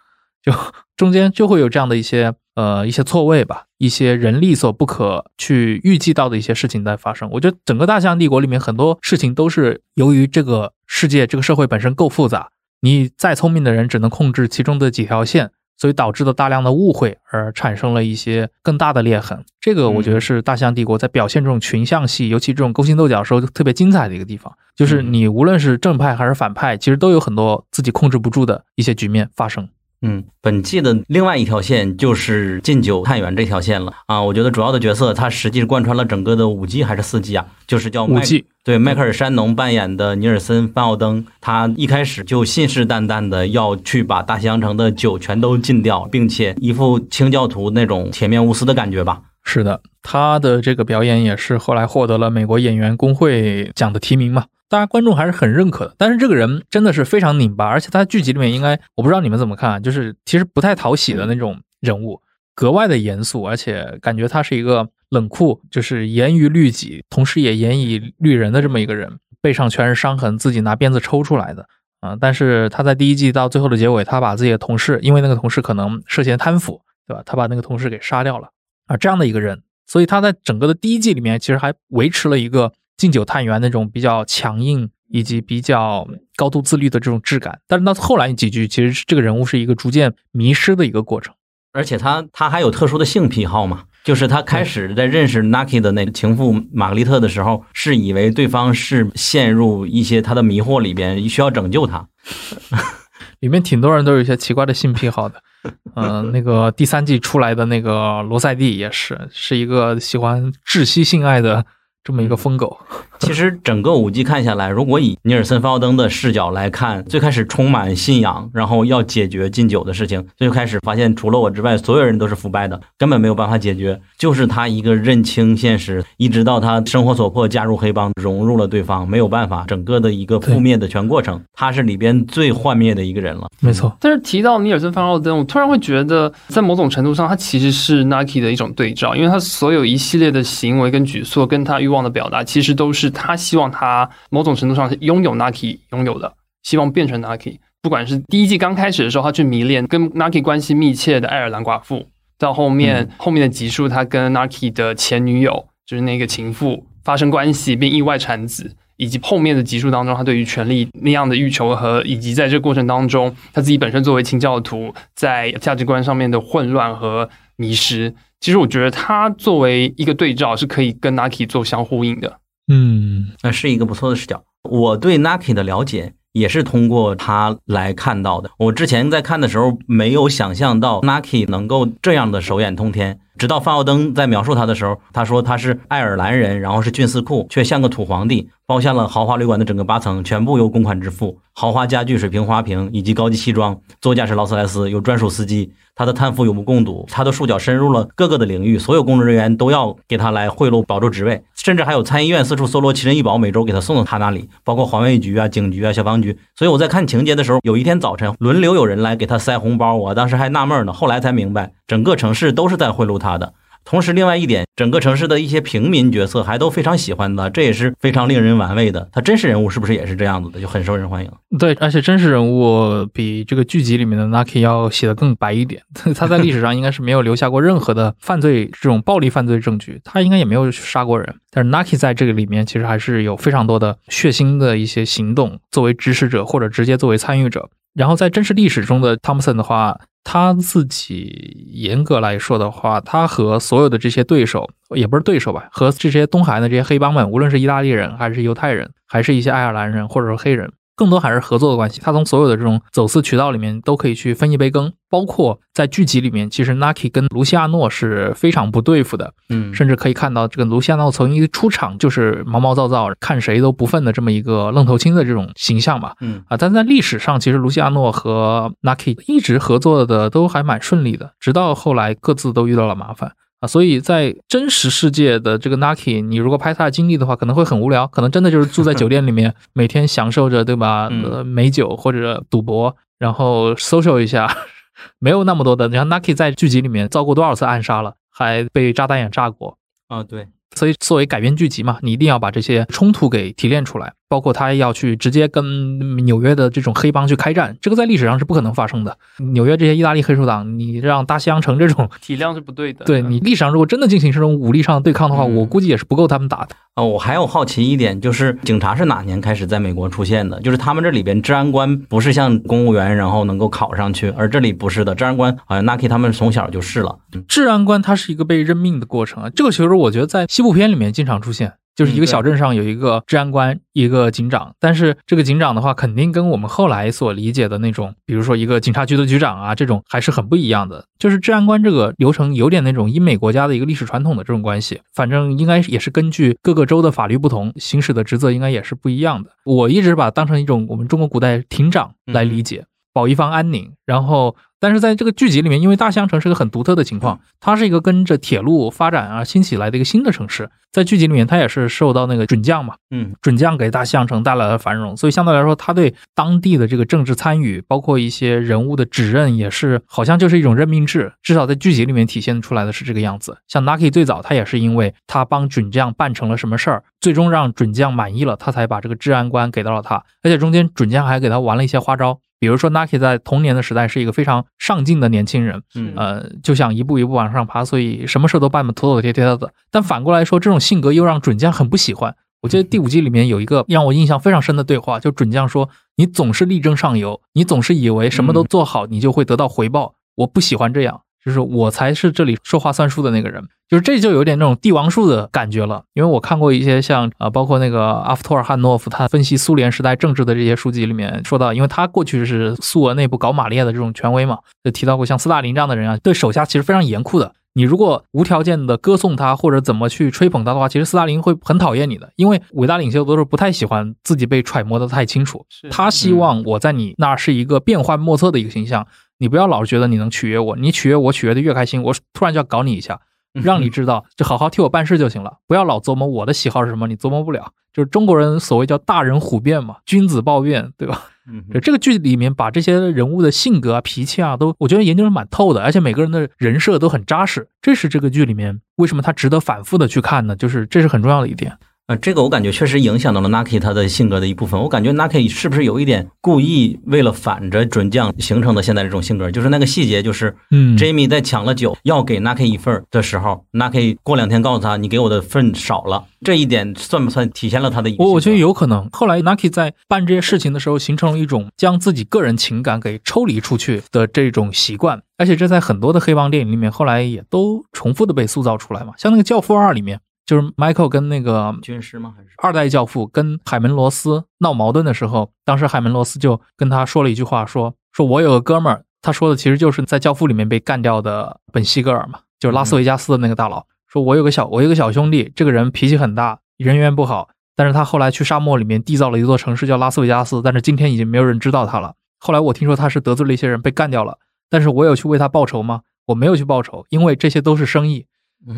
就中间就会有这样的一些呃一些错位吧，一些人力所不可去预计到的一些事情在发生。我觉得整个大象帝国里面很多事情都是由于这个世界这个社会本身够复杂。你再聪明的人只能控制其中的几条线，所以导致了大量的误会，而产生了一些更大的裂痕。这个我觉得是《大象帝国》在表现这种群像戏，尤其这种勾心斗角的时候特别精彩的一个地方。就是你无论是正派还是反派，其实都有很多自己控制不住的一些局面发生。嗯，本季的另外一条线就是禁酒探员这条线了啊！我觉得主要的角色他实际是贯穿了整个的五季还是四季啊？就是叫五季。对，迈克尔·山农扮演的尼尔森·范奥登，他一开始就信誓旦旦的要去把大西洋城的酒全都禁掉，并且一副清教徒那种铁面无私的感觉吧？是的，他的这个表演也是后来获得了美国演员工会奖的提名嘛。大家观众还是很认可的，但是这个人真的是非常拧巴，而且他在剧集里面应该我不知道你们怎么看，就是其实不太讨喜的那种人物，格外的严肃，而且感觉他是一个冷酷，就是严于律己，同时也严以律人的这么一个人，背上全是伤痕，自己拿鞭子抽出来的啊。但是他在第一季到最后的结尾，他把自己的同事，因为那个同事可能涉嫌贪腐，对吧？他把那个同事给杀掉了啊，这样的一个人，所以他在整个的第一季里面其实还维持了一个。敬酒探员那种比较强硬以及比较高度自律的这种质感，但是到后来几句，其实这个人物是一个逐渐迷失的一个过程。而且他他还有特殊的性癖好嘛？就是他开始在认识 Naki 的那情妇玛格丽特的时候，是以为对方是陷入一些他的迷惑里边，需要拯救他。*laughs* 里面挺多人都有一些奇怪的性癖好的。嗯，*laughs* 那个第三季出来的那个罗塞蒂也是，是一个喜欢窒息性爱的。这么一个疯狗，其实整个五季看下来，如果以尼尔森·范奥登的视角来看，最开始充满信仰，然后要解决禁酒的事情，最开始发现除了我之外，所有人都是腐败的，根本没有办法解决。就是他一个认清现实，一直到他生活所迫加入黑帮，融入了对方，没有办法，整个的一个覆灭的全过程，他是里边最幻灭的一个人了。没错。但是提到尼尔森·范奥登，我突然会觉得，在某种程度上，他其实是 Nike 的一种对照，因为他所有一系列的行为跟举措，跟他欲。望的表达其实都是他希望他某种程度上是拥有 Nike 拥有的，希望变成 Nike。不管是第一季刚开始的时候，他去迷恋跟 Nike 关系密切的爱尔兰寡妇，到后面后面的集数，他跟 Nike 的前女友就是那个情妇发生关系并意外产子，以及后面的集数当中，他对于权力那样的欲求和以及在这个过程当中，他自己本身作为清教徒在价值观上面的混乱和迷失。其实我觉得他作为一个对照是可以跟 Nike 做相呼应的。嗯，那是一个不错的视角。我对 Nucky 的了解也是通过他来看到的。我之前在看的时候，没有想象到 Naki 能够这样的手眼通天。直到范奥登在描述他的时候，他说他是爱尔兰人，然后是郡司库，却像个土皇帝，包下了豪华旅馆的整个八层，全部由公款支付，豪华家具、水平花瓶以及高级西装，座驾是劳斯莱斯，有专属司机。他的贪腐有目共睹，他的触角深入了各个的领域，所有工作人员都要给他来贿赂，保住职位，甚至还有参议院四处搜罗奇珍异宝，每周给他送到他那里，包括环卫局啊、警局啊、消防局。所以我在看情节的时候，有一天早晨轮流有人来给他塞红包，我当时还纳闷呢，后来才明白，整个城市都是在贿赂他的。同时，另外一点，整个城市的一些平民角色还都非常喜欢他，这也是非常令人玩味的。他真实人物是不是也是这样子的，就很受人欢迎？对，而且真实人物比这个剧集里面的 Naki 要写的更白一点。*laughs* 他在历史上应该是没有留下过任何的犯罪这种暴力犯罪证据，他应该也没有杀过人。但是 Naki 在这个里面其实还是有非常多的血腥的一些行动，作为指使者或者直接作为参与者。然后在真实历史中的 Thompson 的话。他自己严格来说的话，他和所有的这些对手也不是对手吧，和这些东海岸的这些黑帮们，无论是意大利人还是犹太人，还是一些爱尔兰人或者说黑人。更多还是合作的关系，他从所有的这种走私渠道里面都可以去分一杯羹，包括在剧集里面，其实 Naki 跟卢西亚诺是非常不对付的，嗯，甚至可以看到这个卢西亚诺从一出场就是毛毛躁躁，看谁都不忿的这么一个愣头青的这种形象嘛，嗯啊，但在历史上，其实卢西亚诺和 Naki 一直合作的都还蛮顺利的，直到后来各自都遇到了麻烦。所以在真实世界的这个 Naki，你如果拍他的经历的话，可能会很无聊，可能真的就是住在酒店里面，*laughs* 每天享受着，对吧？呃，美酒或者赌博，然后 social 一下，*laughs* 没有那么多的。你看 Naki 在剧集里面遭过多少次暗杀了，还被炸弹眼炸过啊，对。所以作为改编剧集嘛，你一定要把这些冲突给提炼出来。包括他要去直接跟纽约的这种黑帮去开战，这个在历史上是不可能发生的。纽约这些意大利黑手党，你让大西洋城这种体量是不对的。*laughs* 对你历史上如果真的进行这种武力上的对抗的话，我估计也是不够他们打的。啊，我还有好奇一点，就是警察是哪年开始在美国出现的？就是他们这里边治安官不是像公务员，然后能够考上去，而这里不是的，治安官好像 Naki 他们从小就是了。治安官他是一个被任命的过程啊，这个其实我觉得在西部片里面经常出现。就是一个小镇上有一个治安官，一个警长，但是这个警长的话，肯定跟我们后来所理解的那种，比如说一个警察局的局长啊，这种还是很不一样的。就是治安官这个流程有点那种英美国家的一个历史传统的这种关系，反正应该也是根据各个州的法律不同，行使的职责应该也是不一样的。我一直把它当成一种我们中国古代庭长来理解，保一方安宁，然后。但是在这个剧集里面，因为大西洋城是个很独特的情况，它是一个跟着铁路发展而兴起来的一个新的城市。在剧集里面，它也是受到那个准将嘛，嗯，准将给大西洋城带来了繁荣，所以相对来说，他对当地的这个政治参与，包括一些人物的指认，也是好像就是一种任命制。至少在剧集里面体现出来的是这个样子。像 Naki 最早，他也是因为他帮准将办成了什么事儿，最终让准将满意了，他才把这个治安官给到了他，而且中间准将还给他玩了一些花招。比如说，Naki 在童年的时代是一个非常上进的年轻人，呃，就想一步一步往上爬，所以什么事都办得妥妥帖帖的。但反过来说，这种性格又让准将很不喜欢。我记得第五季里面有一个让我印象非常深的对话，就准将说：“你总是力争上游，你总是以为什么都做好，你就会得到回报。我不喜欢这样。”就是我才是这里说话算数的那个人，就是这就有点那种帝王术的感觉了。因为我看过一些像啊，包括那个阿夫托尔汉诺夫他分析苏联时代政治的这些书籍里面说到，因为他过去是苏俄内部搞马列的这种权威嘛，就提到过像斯大林这样的人啊，对手下其实非常严酷的。你如果无条件的歌颂他或者怎么去吹捧他的话，其实斯大林会很讨厌你的，因为伟大领袖都是不太喜欢自己被揣摩的太清楚。他希望我在你那儿是一个变幻莫测的一个形象。你不要老是觉得你能取悦我，你取悦我取悦的越开心，我突然就要搞你一下，让你知道，就好好替我办事就行了，不要老琢磨我的喜好是什么，你琢磨不了。就是中国人所谓叫大人虎变嘛，君子豹变，对吧？*laughs* 嗯，这个剧里面把这些人物的性格啊、脾气啊，都我觉得研究的蛮透的，而且每个人的人设都很扎实。这是这个剧里面为什么它值得反复的去看呢？就是这是很重要的一点。呃，这个我感觉确实影响到了 Naki 他的性格的一部分。我感觉 Naki 是不是有一点故意为了反着准将形成的现在这种性格？就是那个细节，就是嗯，Jamie 在抢了酒要给 Naki 一份的时候，Naki 过两天告诉他你给我的份少了，这一点算不算体现了他的？我我觉得有可能。后来 Naki 在办这些事情的时候，形成了一种将自己个人情感给抽离出去的这种习惯，而且这在很多的黑帮电影里面后来也都重复的被塑造出来嘛。像那个《教父二》里面。就是 Michael 跟那个军师吗？还是二代教父跟海门罗斯闹矛盾的时候，当时海门罗斯就跟他说了一句话，说说我有个哥们儿，他说的其实就是在教父里面被干掉的本西格尔嘛，就是拉斯维加斯的那个大佬，说我有个小我有个小兄弟，这个人脾气很大，人缘不好，但是他后来去沙漠里面缔造了一座城市叫拉斯维加斯，但是今天已经没有人知道他了。后来我听说他是得罪了一些人被干掉了，但是我有去为他报仇吗？我没有去报仇，因为这些都是生意。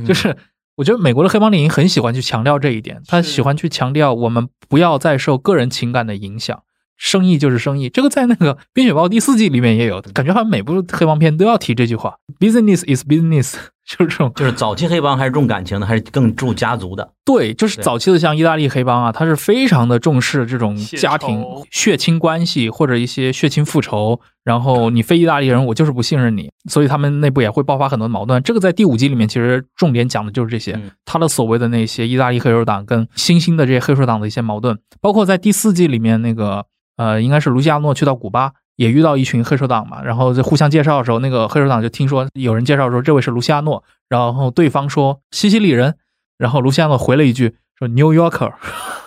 就是我觉得美国的黑帮电影很喜欢去强调这一点，他喜欢去强调我们不要再受个人情感的影响，生意就是生意。这个在那个《冰雪暴》第四季里面也有，感觉好像每部黑帮片都要提这句话：“Business is business”，就是这种。就是早期黑帮还是重感情的，还是更重家族的？对，就是早期的像意大利黑帮啊，他是非常的重视这种家庭血亲关系或者一些血亲复仇。然后你非意大利人，我就是不信任你，所以他们内部也会爆发很多矛盾。这个在第五集里面其实重点讲的就是这些嗯，他的所谓的那些意大利黑手党跟新兴的这些黑手党的一些矛盾，包括在第四季里面那个呃，应该是卢西亚诺去到古巴。也遇到一群黑手党嘛，然后在互相介绍的时候，那个黑手党就听说有人介绍说这位是卢西亚诺，然后对方说西西里人，然后卢西亚诺回了一句说 New Yorker，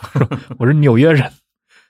*laughs* 我是纽约人。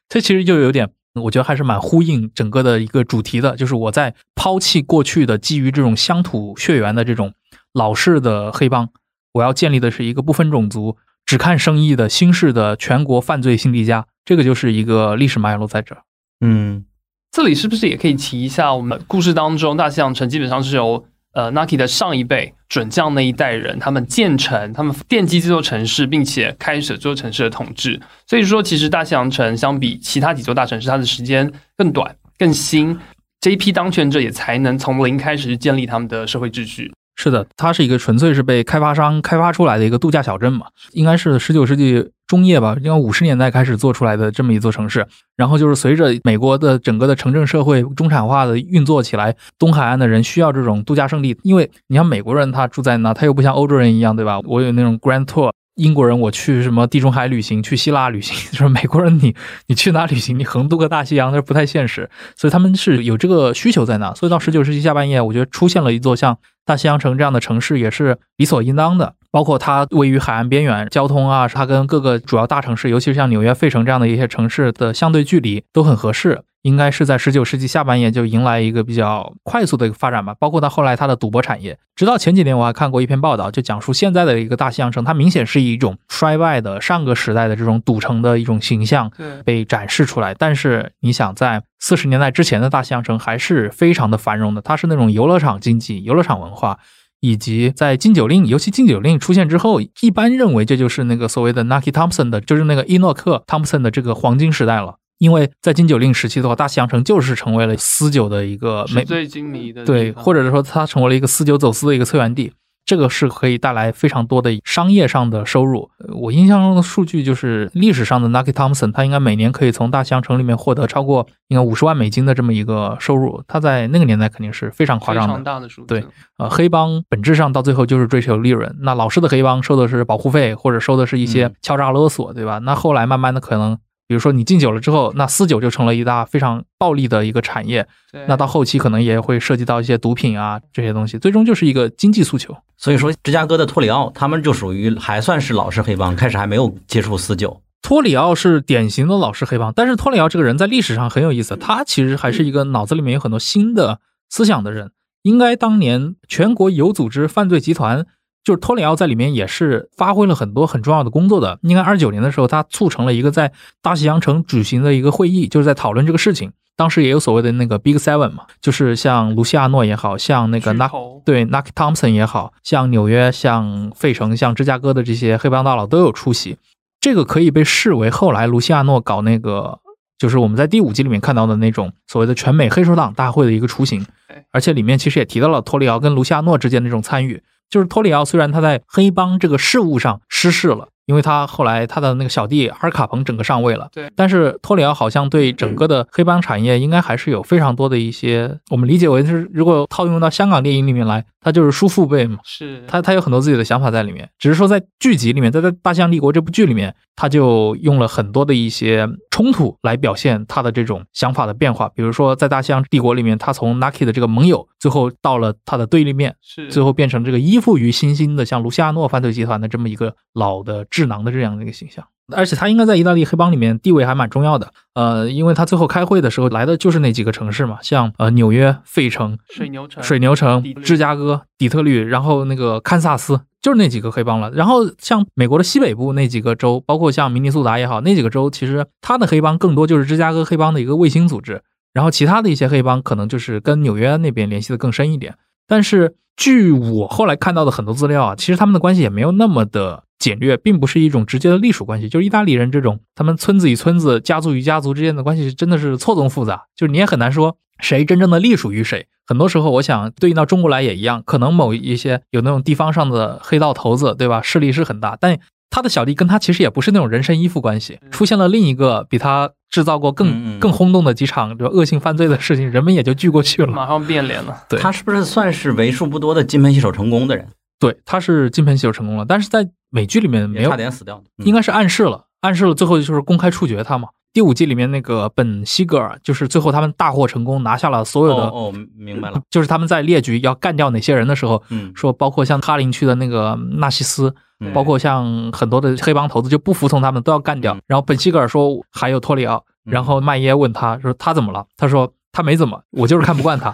这其实就有点，我觉得还是蛮呼应整个的一个主题的，就是我在抛弃过去的基于这种乡土血缘的这种老式的黑帮，我要建立的是一个不分种族、只看生意的新式的全国犯罪新迪加。这个就是一个历史脉络在这儿。嗯，这里是不是也可以提一下，我们故事当中大西洋城基本上是由呃 Naki 的上一辈准将那一代人，他们建成，他们奠基这座城市，并且开始这座城市的统治。所以说，其实大西洋城相比其他几座大城市，它的时间更短、更新。这一批当权者也才能从零开始建立他们的社会秩序。是的，它是一个纯粹是被开发商开发出来的一个度假小镇嘛，应该是十九世纪中叶吧，应该五十年代开始做出来的这么一座城市。然后就是随着美国的整个的城镇社会中产化的运作起来，东海岸的人需要这种度假胜地，因为你像美国人他住在那，他又不像欧洲人一样，对吧？*laughs* 我有那种 Grand Tour。英国人我去什么地中海旅行，去希腊旅行，就是美国人你你去哪旅行，你横渡个大西洋，那不太现实。所以他们是有这个需求在那。所以到十九世纪下半叶，我觉得出现了一座像大西洋城这样的城市，也是理所应当的。包括它位于海岸边缘，交通啊，它跟各个主要大城市，尤其是像纽约、费城这样的一些城市的相对距离都很合适。应该是在十九世纪下半叶就迎来一个比较快速的一个发展吧。包括到后来它的赌博产业，直到前几年我还看过一篇报道，就讲述现在的一个大西洋城，它明显是以一种衰败的上个时代的这种赌城的一种形象，被展示出来。但是你想，在四十年代之前的大西洋城还是非常的繁荣的，它是那种游乐场经济、游乐场文化，以及在禁酒令，尤其禁酒令出现之后，一般认为这就是那个所谓的 Nucky Thompson 的，就是那个伊诺克 Thompson 的这个黄金时代了。因为在禁酒令时期的话，大西洋城就是成为了私酒的一个美纸醉金迷的对，或者是说它成为了一个私酒走私的一个策源地，这个是可以带来非常多的商业上的收入。呃我印象中的数据就是历史上的 Nucky Thompson，他应该每年可以从大西洋城里面获得超过应该五十万美金的这么一个收入，他在那个年代肯定是非常夸非常张的。大的数字。对呃，黑帮本质上到最后就是追求利润，那老式的黑帮收的是保护费，或者收的是一些嗯敲诈勒索，对吧？那后来慢慢的可能。比如说你禁酒了之后，那私酒就成了一大非常暴利的一个产业，那到后期可能也会涉及到一些毒品啊这些东西，最终就是一个经济诉求。所以说芝加哥的托里奥他们就属于还算是老式黑帮，开始还没有接触私酒。托里奥是典型的老式黑帮，但是托里奥这个人在历史上很有意思，他其实还是一个脑子里面有很多新的思想的人。应该当年全国有组织犯罪集团，就是托里奥在里面也是发挥了很多很重要的工作的。应该二九年的时候，他促成了一个在大西洋城举行的一个会议，就是在讨论这个事情。当时也有所谓的那个 Big Seven 嘛，就是像卢西亚诺也好像那个 n a 对 Nucky Thompson 也好像纽约、像费城、像芝加哥的这些黑帮大佬都有出席。这个可以被视为后来卢西亚诺搞那个，就是我们在第五集里面看到的那种所谓的全美黑手党大会的一个雏形。而且里面其实也提到了托里奥跟卢西亚诺之间的这种参与。就是托里奥虽然他在黑帮这个事务上失势了，因为他后来他的那个小弟阿尔卡彭整个上位了，对但是托里奥好像对整个的黑帮产业应该还是有非常多的一些，我们理解为是如果套用到香港电影里面来，他就是叔父辈嘛，是他他有很多自己的想法在里面，只是说在剧集里面，在在《大西洋帝国》这部剧里面，他就用了很多的一些冲突来表现他的这种想法的变化。比如说，在《大象帝国》里面，他从 Nucky 的这个盟友，最后到了他的对立面，是最后变成这个依附于新兴的像卢西亚诺犯罪集团的这么一个老的智囊的这样的一个形象。而且他应该在意大利黑帮里面地位还蛮重要的，呃，因为他最后开会的时候来的就是那几个城市嘛，像呃纽约、费城、水牛城水牛城芝加哥、底特律，然后那个堪萨斯，就是那几个黑帮了。然后像美国的西北部那几个州，包括像明尼苏达也好，那几个州其实他的黑帮更多就是芝加哥黑帮的一个卫星组织，然后其他的一些黑帮可能就是跟纽约那边联系的更深一点。但是据我后来看到的很多资料啊，其实他们的关系也没有那么的简略，并不是一种直接的隶属关系。就是意大利人这种，他们村子与村子、家族与家族之间的关系真的是错综复杂，就是你也很难说谁真正的隶属于谁。很多时候，我想对应到中国来也一样，可能某一些有那种地方上的黑道头子，对吧？势力是很大，但他的小弟跟他其实也不是那种人身依附关系。出现了另一个比他制造过嗯更嗯更轰动的几场就恶性犯罪的事情，人们也就聚过去了。马上变脸了。对他是不是算是为数不多的金盆洗手成功的人？对，他是金盆洗手成功了，但是在美剧里面没有差点死掉应该是暗示了，暗示了最后就是公开处决他嘛。第五季里面那个本西格尔，就是最后他们大获成功，拿下了所有的，哦哦，明白了。就是他们在列举要干掉哪些人的时候，嗯，说包括像哈林区的那个纳西斯，嗯包括像很多的黑帮头子就不服从他们，都要干掉嗯。然后本西格尔说还有托里奥，嗯然后麦耶问他说他怎么了？他说他没怎么，我就是看不惯他。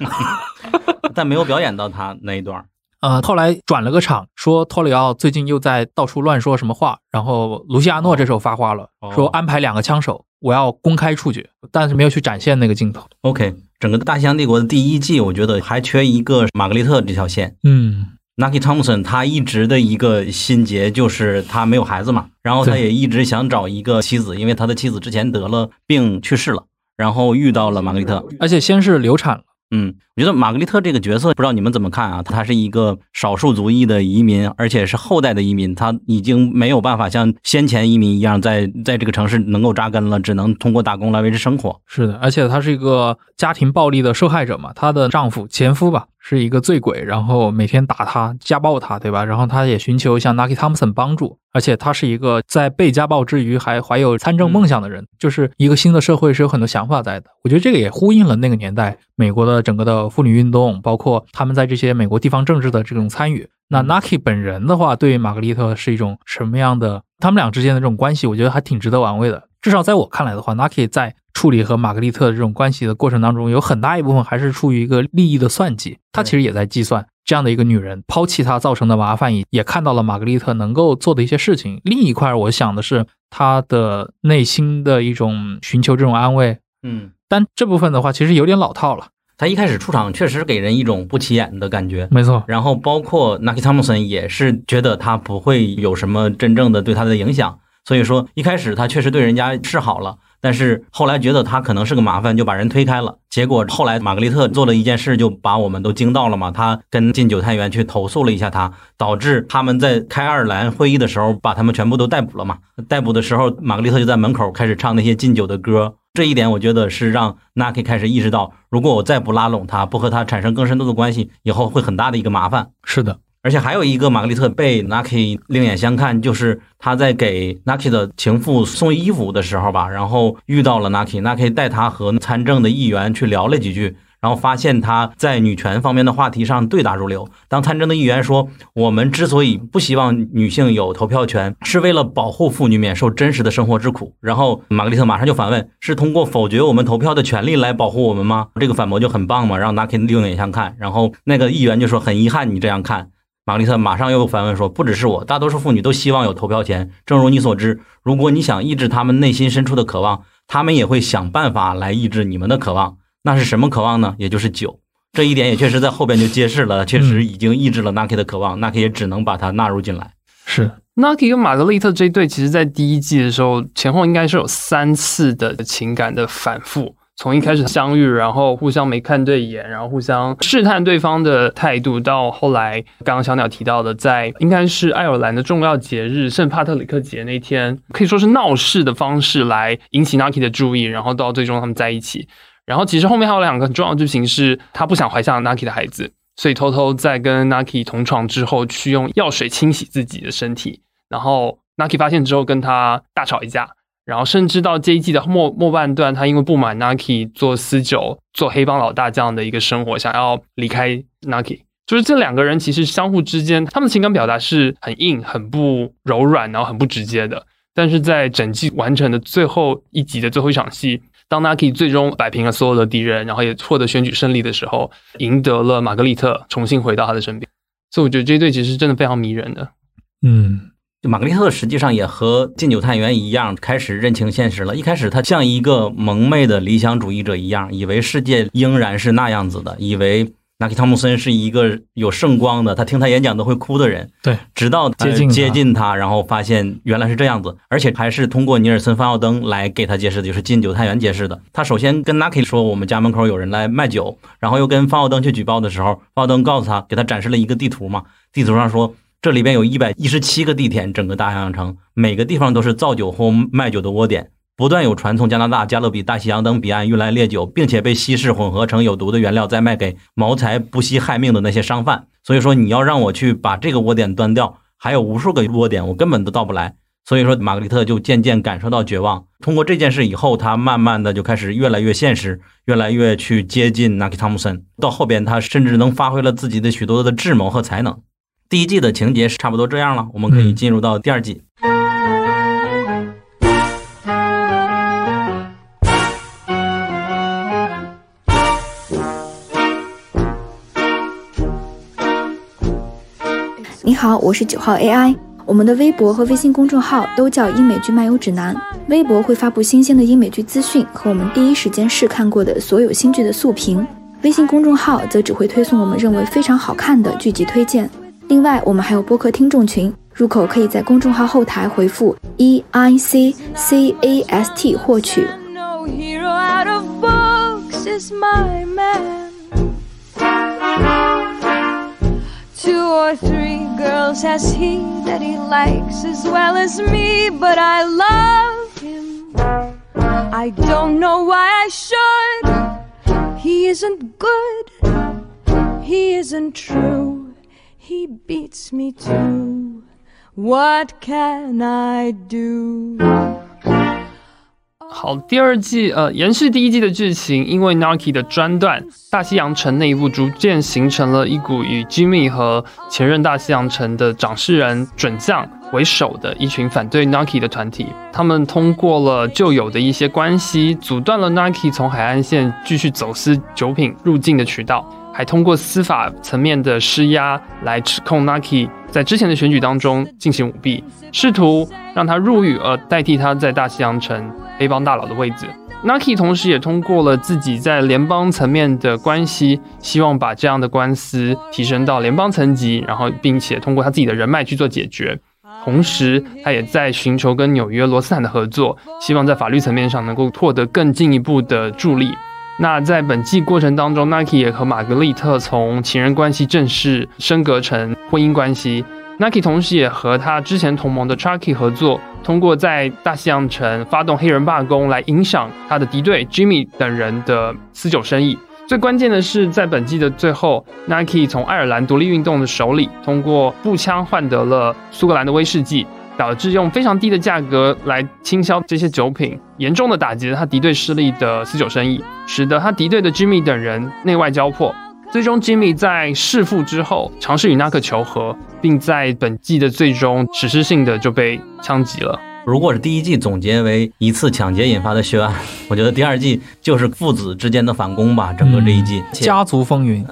*laughs* 但没有表演到他那一段儿。呃，后来转了个场，说托里奥最近又在到处乱说什么话，然后卢西亚诺这时候发话了，哦说安排两个枪手，我要公开处决，但是没有去展现那个镜头。OK，整个《大西洋帝国》的第一季，我觉得还缺一个玛格丽特这条线。嗯，Nucky Thompson 他一直的一个心结就是他没有孩子嘛，然后他也一直想找一个妻子，因为他的妻子之前得了病去世了，然后遇到了玛格丽特。而且先是流产了，嗯，我觉得玛格丽特这个角色，不知道你们怎么看啊？她是一个少数族裔的移民，而且是后代的移民，她已经没有办法像先前移民一样在在这个城市能够扎根了，只能通过打工来维持生活。是的，而且她是一个家庭暴力的受害者嘛，她的丈夫前夫吧是一个醉鬼，然后每天打她、家暴她，对吧？然后她也寻求像 Nucky Thompson 帮助，而且他是一个在被家暴之余还怀有参政梦想的人，就是一个新的社会是有很多想法在的。我觉得这个也呼应了那个年代美国的整个的妇女运动，包括他们在这些美国地方政治的这种参与。那 Naki 本人的话，对玛格丽特是一种什么样的？他们俩之间的这种关系，我觉得还挺值得玩味的。至少在我看来的话，Nucky 在处理和玛格丽特的这种关系的过程当中，有很大一部分还是出于一个利益的算计。他其实也在计算这样的一个女人抛弃他造成的麻烦，也也看到了玛格丽特能够做的一些事情。另一块，我想的是他的内心的一种寻求这种安慰，嗯，但这部分的话，其实有点老套了。她一开始出场确实给人一种不起眼的感觉。没错，然后包括 Naki Thompson 也是觉得他不会有什么真正的对他的影响，所以说一开始他确实对人家示好了，但是后来觉得他可能是个麻烦，就把人推开了。结果后来玛格丽特做了一件事，就把我们都惊到了嘛。他跟禁酒探员去投诉了一下他，导致他们在开爱尔兰会议的时候把他们全部都逮捕了嘛。逮捕的时候，玛格丽特就在门口开始唱那些禁酒的歌。这一点我觉得是让 Nucky 开始意识到，如果我再不拉拢他，不和他产生更深度的关系，以后会很大的一个麻烦。是的，而且还有一个玛格丽特被 Nucky 另眼相看，就是他在给 Nucky 的情妇送衣服的时候吧，然后遇到了 Nucky，Nucky 带他和参政的议员去聊了几句，然后发现他在女权方面的话题上对答如流。当参政的议员说我们之所以不希望女性有投票权，是为了保护妇女免受真实的生活之苦，然后玛格丽特马上就反问：是通过否决我们投票的权利来保护我们吗？这个反驳就很棒嘛，让 Nucky 另眼相看。然后那个议员就说：很遗憾你这样看。玛格丽特马上又反问说：“不只是我，大多数妇女都希望有投票权。正如你所知，如果你想抑制她们内心深处的渴望，她们也会想办法来抑制你们的渴望。那是什么渴望呢？也就是酒。这一点也确实在后边就揭示了，确实已经抑制了 Nucky 的渴望，Nucky 也只能把它纳入进来。是 Nucky 跟玛格丽特这一对，其实在第一季的时候，前后应该是有三次的情感的反复。从一开始相遇，然后互相没看对眼，然后互相 *laughs* 试探对方的态度，到后来刚刚小鸟提到的，在应该是爱尔兰的重要节日圣帕特里克节那天，可以说是闹事的方式来引起 Nucky 的注意，然后到最终他们在一起。然后其实后面还有两个很重要的剧情是，他不想怀下 Nucky 的孩子，所以偷偷在跟 Naki 同床之后，去用药水清洗自己的身体。然后 Naki 发现之后，跟他大吵一架。然后甚至到这一季的末末半段，他因为不满 Naki 做私酒、做黑帮老大这样的一个生活，想要离开 Naki。就是这两个人其实相互之间，他们情感表达是很硬、很不柔软，然后很不直接的。但是在整季完成的最后一集的最后一场戏，当 Naki 最终摆平了所有的敌人，然后也获得选举胜利的时候，赢得了玛格丽特重新回到他的身边。所以我觉得这一对其实真的非常迷人的。嗯，玛格丽特实际上也和禁酒探员一样，开始认清现实了。一开始他像一个蒙昧的理想主义者一样，以为世界仍然是那样子的，以为。纳克汤姆森是一个有圣光的，他听他演讲都会哭的人。对，直到接近接近他，然后发现原来是这样子，而且还是通过尼尔森·范奥登来给他揭示的，就是禁酒探员揭示的。他首先跟 Naki 说，我们家门口有人来卖酒，然后又跟范奥登去举报的时候，范奥登告诉他，给他展示了一个地图嘛，地图上说这里边有一百一十七个地点，整个大洋城每个地方都是造酒或卖酒的窝点。不断有船从加拿大、加勒比、大西洋等彼岸运来烈酒，并且被稀释混合成有毒的原料，再卖给谋财不惜害命的那些商贩。所以说，你要让我去把这个窝点端掉，还有无数个窝点，我根本都到不来。所以说，玛格丽特就渐渐感受到绝望。通过这件事以后，他慢慢的就开始越来越现实，越来越去接近纳基汤姆森。到后边，他甚至能发挥了自己的许多的智谋和才能。第一季的情节是差不多这样了，我们可以进入到第二季。你好，我是九号 AI。我们的微博和微信公众号都叫英美剧漫游指南。微博会发布新鲜的英美剧资讯和我们第一时间试看过的所有新剧的速评，微信公众号则只会推送我们认为非常好看的剧集推荐。另外，我们还有播客听众群，入口可以在公众号后台回复 E I C C A S T 获取。Two or three girls has he that he likes as well as me, but I love him. I don't know why I should. He isn't good, he isn't true, He beats me to What can I do? 好，第二季呃延续第一季的剧情，因为 Naki 的专断，大西洋城内部逐渐形成了一股以 Jimmy 和前任大西洋城的掌事人准将为首的一群反对 Naki 的团体。他们通过了旧有的一些关系，阻断了 Naki 从海岸线继续走私酒品入境的渠道，还通过司法层面的施压来指控 Naki 在之前的选举当中进行舞弊，试图让他入狱，而代替他在大西洋城。黑帮大佬的位置，Naki 同时也通过了自己在联邦层面的关系，希望把这样的官司提升到联邦层级，然后并且通过他自己的人脉去做解决。同时，他也在寻求跟纽约罗斯坦的合作，希望在法律层面上能够获得更进一步的助力。那在本季过程当中，Nike 也和玛格丽特从情人关系正式升格成婚姻关系。Nike 同时也和他之前同盟的 Chucky 合作。通过在大西洋城发动黑人罢工来影响他的敌对 Jimmy 等人的私酒生意。最关键的是，在本季的最后，Nike 从爱尔兰独立运动的手里通过步枪换得了苏格兰的威士忌，导致用非常低的价格来倾销这些酒品，严重的打击了他敌对势力的私酒生意，使得他敌对的 Jimmy 等人内外交迫。最终，Jimmy 在弑父之后，尝试与纳克求和，并在本季的最终史诗性的就被枪击了。如果是第一季总结为一次抢劫引发的血案，我觉得第二季就是父子之间的反攻吧。整个这一季家族风云，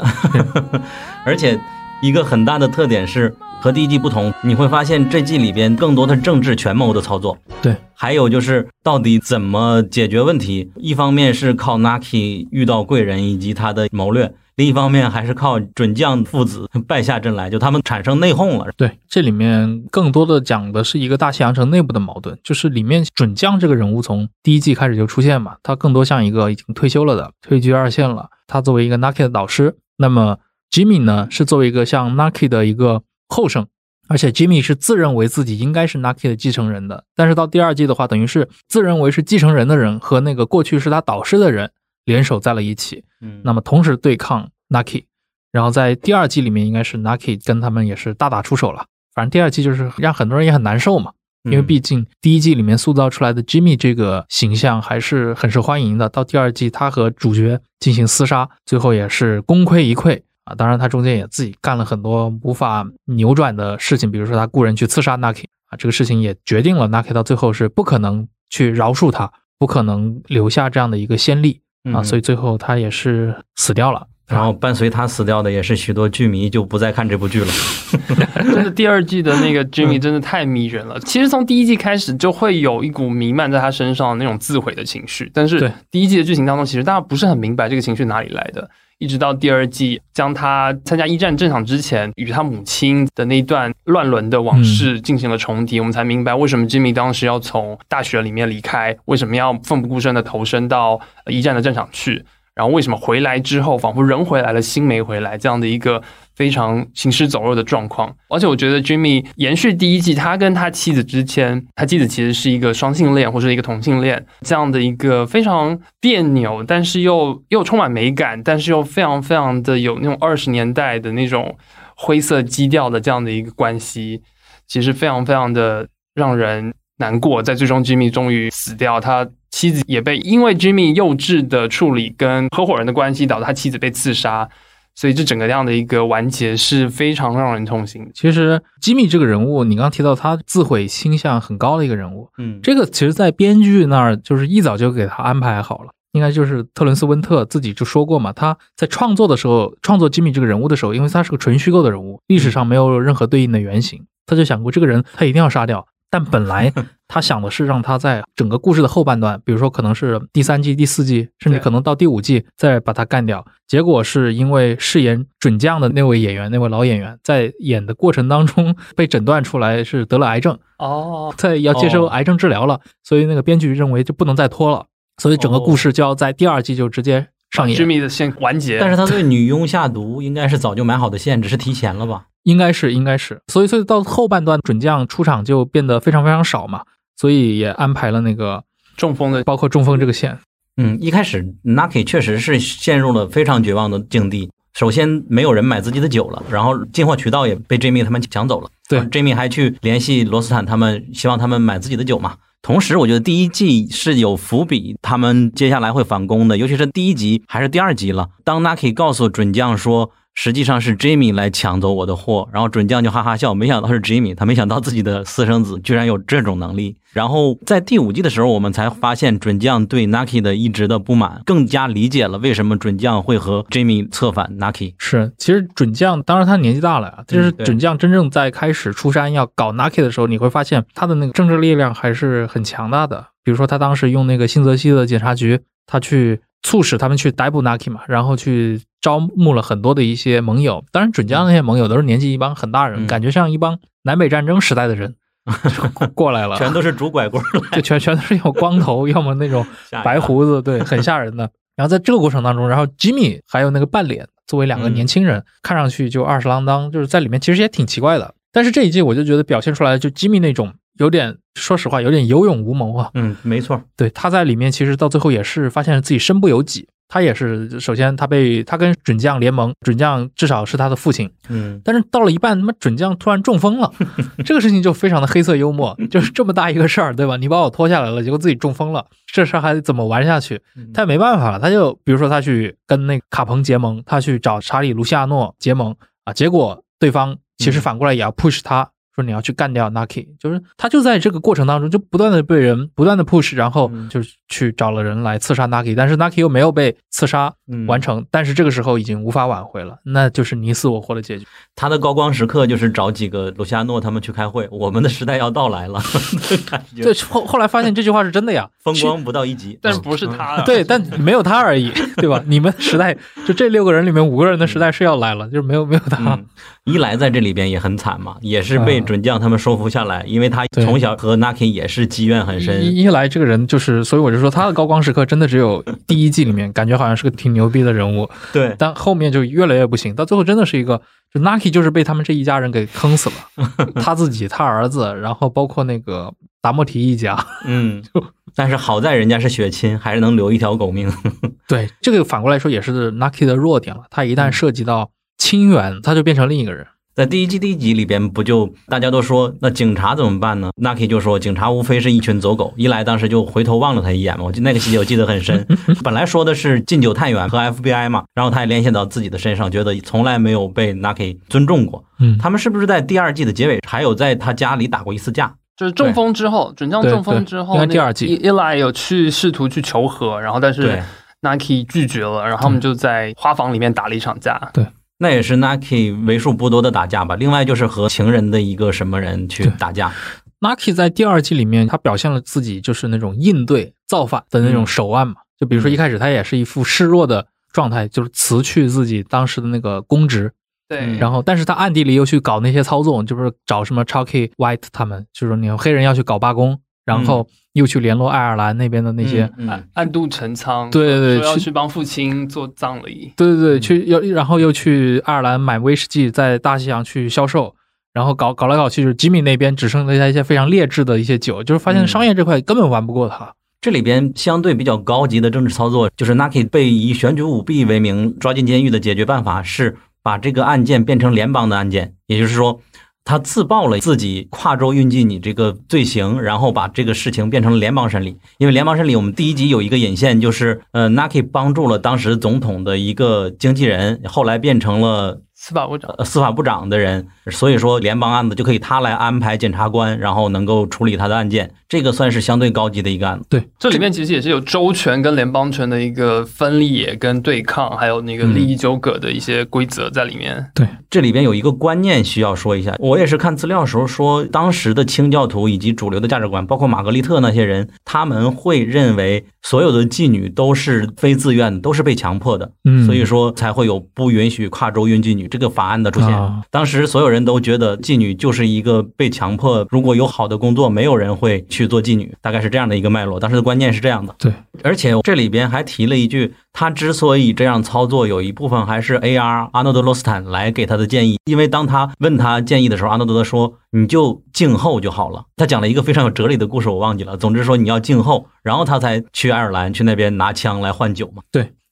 *laughs* 而且一个很大的特点是和第一季不同，你会发现这季里边更多的政治权谋的操作。对，还有就是到底怎么解决问题？一方面是靠 Naki 遇到贵人以及他的谋略。另一方面，还是靠准将父子 *laughs* 败下阵来，就他们产生内讧了。对，这里面更多的讲的是一个大西洋城内部的矛盾，就是里面准将这个人物从第一季开始就出现嘛，他更多像一个已经退休了的，退居二线了。他作为一个 Naki 的导师，那么 Jimmy 呢，是作为一个像 Naki 的一个后生，而且 Jimmy 是自认为自己应该是 Naki 的继承人的。但是到第二季的话，等于是自认为是继承人的人和那个过去是他导师的人。联手在了一起，嗯，那么同时对抗 Naki，然后在第二季里面，应该是 Naki 跟他们也是大打出手了。反正第二季就是让很多人也很难受嘛，因为毕竟第一季里面塑造出来的 Jimmy 这个形象还是很受欢迎的。到第二季，他和主角进行厮杀，最后也是功亏一篑啊。当然，他中间也自己干了很多无法扭转的事情，比如说他雇人去刺杀 Naki 啊，这个事情也决定了 Naki 到最后是不可能去饶恕他，不可能留下这样的一个先例啊，所以最后他也是死掉了。然后伴随他死掉的也是许多剧迷就不再看这部剧了。*laughs* 真的，第二季的那个 *laughs* Jimmy 真的太迷人了。其实从第一季开始就会有一股弥漫在他身上那种自毁的情绪，但是第一季的剧情当中，其实大家不是很明白这个情绪哪里来的。一直到第二季将他参加一战战场之前与他母亲的那一段乱伦的往事进行了重提，我们才明白为什么 Jimmy 当时要从大学里面离开，为什么要奋不顾身的投身到一战的战场去。然后为什么回来之后仿佛人回来了心没回来这样的一个非常行尸走肉的状况？而且我觉得 Jimmy 延续第一季，他跟他妻子之间，他妻子其实是一个双性恋或者一个同性恋这样的一个非常别扭，但是又又充满美感，但是又非常非常的有那种二十年代的那种灰色基调的这样的一个关系，其实非常非常的让人难过。在最终 Jimmy 终于死掉，他。妻子也被因为 Jimmy 幼稚的处理跟合伙人的关系，导致他妻子被刺杀，所以这整个这样的一个完结是非常让人痛心。其实 Jimmy 这个人物，你刚刚提到他自毁倾向很高的一个人物，嗯，这个其实，在编剧那儿就是一早就给他安排好了，应该就是特伦斯温特自己就说过嘛，他在创作的时候，创作 Jimmy 这个人物的时候，因为他是个纯虚构的人物，历史上没有任何对应的原型，他就想过这个人他一定要杀掉。但本来他想的是让他在整个故事的后半段，比如说可能是第三季、第四季，甚至可能到第五季再把他干掉。结果是因为饰演准将的那位演员，那位老演员在演的过程当中 *laughs* 被诊断出来是得了癌症哦，在要接受癌症治疗了，所以那个编剧认为就不能再拖了，所以整个故事就要在第二季就直接上演。Jimmy 的线完结，但是他对 *laughs* 女佣下毒应该是早就埋好的线，只是提前了吧？应该是，应该是，所以，所以到后半段准将出场就变得非常非常少嘛，所以也安排了那个中风的，包括中风这个线。嗯，一开始 Naki 确实是陷入了非常绝望的境地。首先，没有人买自己的酒了，然后进货渠道也被 Jimmy 他们抢走了。对，Jimmy 还去联系罗斯坦他们，希望他们买自己的酒嘛。同时，我觉得第一季是有伏笔，他们接下来会反攻的，尤其是第一集还是第二集了。当 Naki 告诉准将说。实际上是 Jimmy 来抢走我的货，然后准将就哈哈笑，没想到是 Jimmy，他没想到自己的私生子居然有这种能力。然后在第五季的时候，我们才发现准将对 Naki 的一直的不满，更加理解了为什么准将会和 Jimmy 策反 Naki。是，其实准将当然他年纪大了呀，就是准将真正在开始出山要搞 Naki 的时候，你会发现他的那个政治力量还是很强大的。比如说他当时用那个新泽西的检察局，他去。促使他们去逮捕 Naki 嘛，然后去招募了很多的一些盟友。当然，准将那些盟友都是年纪一帮很大人，感觉像一帮南北战争时代的人 *laughs* 过来了，全都是拄拐棍，就全全都是有光头，*laughs* 要么那种白胡子，对，*laughs* 很吓人的。然后在这个过程当中，然后 Jimmy 还有那个半脸作为两个年轻人，看上去就二十郎当，就是在里面其实也挺奇怪的。但是这一季我就觉得表现出来，就 Jimmy 那种。有点，说实话，有点有勇无谋啊。嗯，没错，对，他在里面其实到最后也是发现了自己身不由己。他也是，首先他被他跟准将联盟，准将至少是他的父亲。嗯，但是到了一半，他妈准将突然中风了，*laughs* 这个事情就非常的黑色幽默，就是这么大一个事儿，对吧？你把我拖下来了，结果自己中风了，这事儿还得怎么玩下去？他也没办法了，他就比如说他去跟那个卡彭结盟，他去找查理卢西亚诺结盟啊，结果对方其实反过来也要 push 他。说你要去干掉 Naki，就是他就在这个过程当中就不断的被人不断的 push，然后就去找了人来刺杀 Naki，但是 Naki 又没有被刺杀完成，但是这个时候已经无法挽回了，那就是你死我活的结局。他的高光时刻就是找几个卢西亚诺他们去开会，我们的时代要到来了。*laughs* 对，后后来发现这句话是真的呀，*laughs* 风光不到一级，但不是他，对，但没有他而已，对吧？你们时代就这六个人里面五个人的时代是要来了，就是没有没有他。一来在这里边也很惨嘛，也是被准将他们收服下来，因为他从小和 Naki 也是积怨很深。一来这个人就是，所以我就说他的高光时刻真的只有 *laughs* 第一季里面，感觉好像是个挺牛逼的人物。对，但后面就越来越不行，到最后真的是一个，就 Naki 就是被他们这一家人给坑死了，*laughs* 他自己、他儿子，然后包括那个达莫提一家。*laughs* 嗯，但是好在人家是血亲，还是能留一条狗命。对，这个反过来说也是 Naki 的弱点了，他一旦涉及到。清远，他就变成另一个人。在第一季第一集里边，不就大家都说那警察怎么办呢？Naki 就说警察无非是一群走狗。一来当时就回头望了他一眼嘛，我记那个细节我记得很深。*laughs* 本来说的是禁酒探员和 FBI 嘛，然后他也联系到自己的身上，觉得从来没有被 Naki 尊重过。嗯他们是不是在第二季的结尾还有在他家里打过一次架？就是中风之后，准将中风之后，应该那第二季伊伊莱有去试图去求和，然后但是对，Nike 拒绝了，然后他们就在花房里面打了一场架。那也是 Naki 为数不多的打架吧。另外就是和情人的一个什么人去打架。Naki 在第二季里面，他表现了自己就是那种应对造反的那种手腕嘛。就比如说一开始他也是一副示弱的状态，就是辞去自己当时的那个公职，对，嗯然后但是他暗地里又去搞那些操纵，就是找什么 Chalky White 他们，就是说你看黑人要去搞罢工，然后又去联络爱尔兰那边的那些。嗯暗暗度陈仓，对对对要去去帮父亲做葬礼。对对对，去要然后又去爱尔兰买威士忌，在大西洋去销售，然后搞搞来搞去，就是吉米那边只剩下一些非常劣质的一些酒，就是发现嗯商业这块根本玩不过他。这里边相对比较高级的政治操作，就是 Naki 被以选举舞弊为名抓进监狱的解决办法是把这个案件变成联邦的案件，也就是说，他自曝了自己跨州运进你这个罪行，然后把这个事情变成了联邦审理。因为联邦审理，我们第一集有一个引线，就是呃，Naki 帮助了当时总统的一个经纪人，后来变成了司法部长，呃司法部长的人，所以说联邦案子就可以他来安排检察官，然后能够处理他的案件，这个算是相对高级的一个案子。对。这里面其实也是有州权跟联邦权的一个分裂跟对抗，还有那个利益纠葛的一些规则在里面。对。这里边有一个观念需要说一下，我也是看资料的时候说，当时的清教徒以及主流的价值观，包括玛格丽特那些人，他们会认为所有的妓女都是非自愿的，都是被强迫的，嗯。所以说才会有不允许跨州运妓女这个法案的出现。啊当时所有人都觉得妓女就是一个被强迫，如果有好的工作，没有人会去做妓女，大概是这样的一个脉络。当时的观念是这样的。对，而且这里边还提了一句，他之所以这样操作，有一部分还是 A.R. 阿诺德罗斯坦来给他的建议，因为当他问他建议的时候，阿诺德说你就静候就好了。他讲了一个非常有哲理的故事，我忘记了。总之说你要静候，然后他才去爱尔兰去那边拿枪来换酒嘛。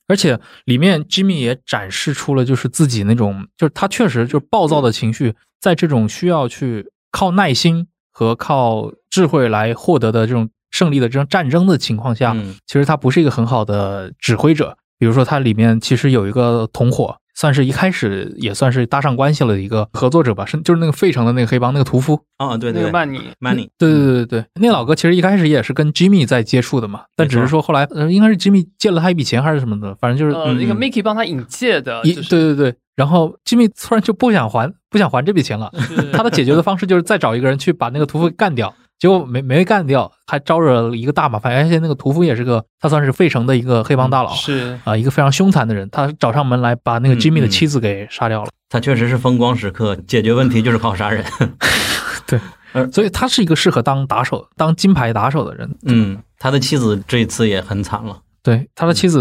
而且里面 Jimmy 也展示出了就是自己那种，就是他确实就是暴躁的情绪，在这种需要去靠耐心和靠智慧来获得的这种胜利的这种战争的情况下，嗯其实他不是一个很好的指挥者。比如说，他里面其实有一个同伙，算是一开始也算是搭上关系了的一个合作者吧，是就是那个费城的那个黑帮那个屠夫。啊，对对对那个曼尼，，Money，对对对对对，那老哥其实一开始也是跟 Jimmy 在接触的嘛，但只是说后来呃，应该是 Jimmy 借了他一笔钱还是什么的，反正就是呃，那个嗯。Mickey 帮他引介的，一就是对对对，然后 Jimmy 突然就不想还不想还这笔钱了，*laughs* 他的解决的方式就是再找一个人去把那个屠夫干掉，结果没没干掉，还招惹了一个大麻烦，而且那个屠夫也是个他算是费城的一个黑帮大佬。是啊、一个非常凶残的人，他找上门来把那个嗯 Jimmy 的嗯妻子给杀掉了，他确实是风光时刻，解决问题就是靠杀人。*laughs* 对所以他是一个适合当打手、当金牌打手的人。嗯，他的妻子这一次也很惨了。对他的妻子，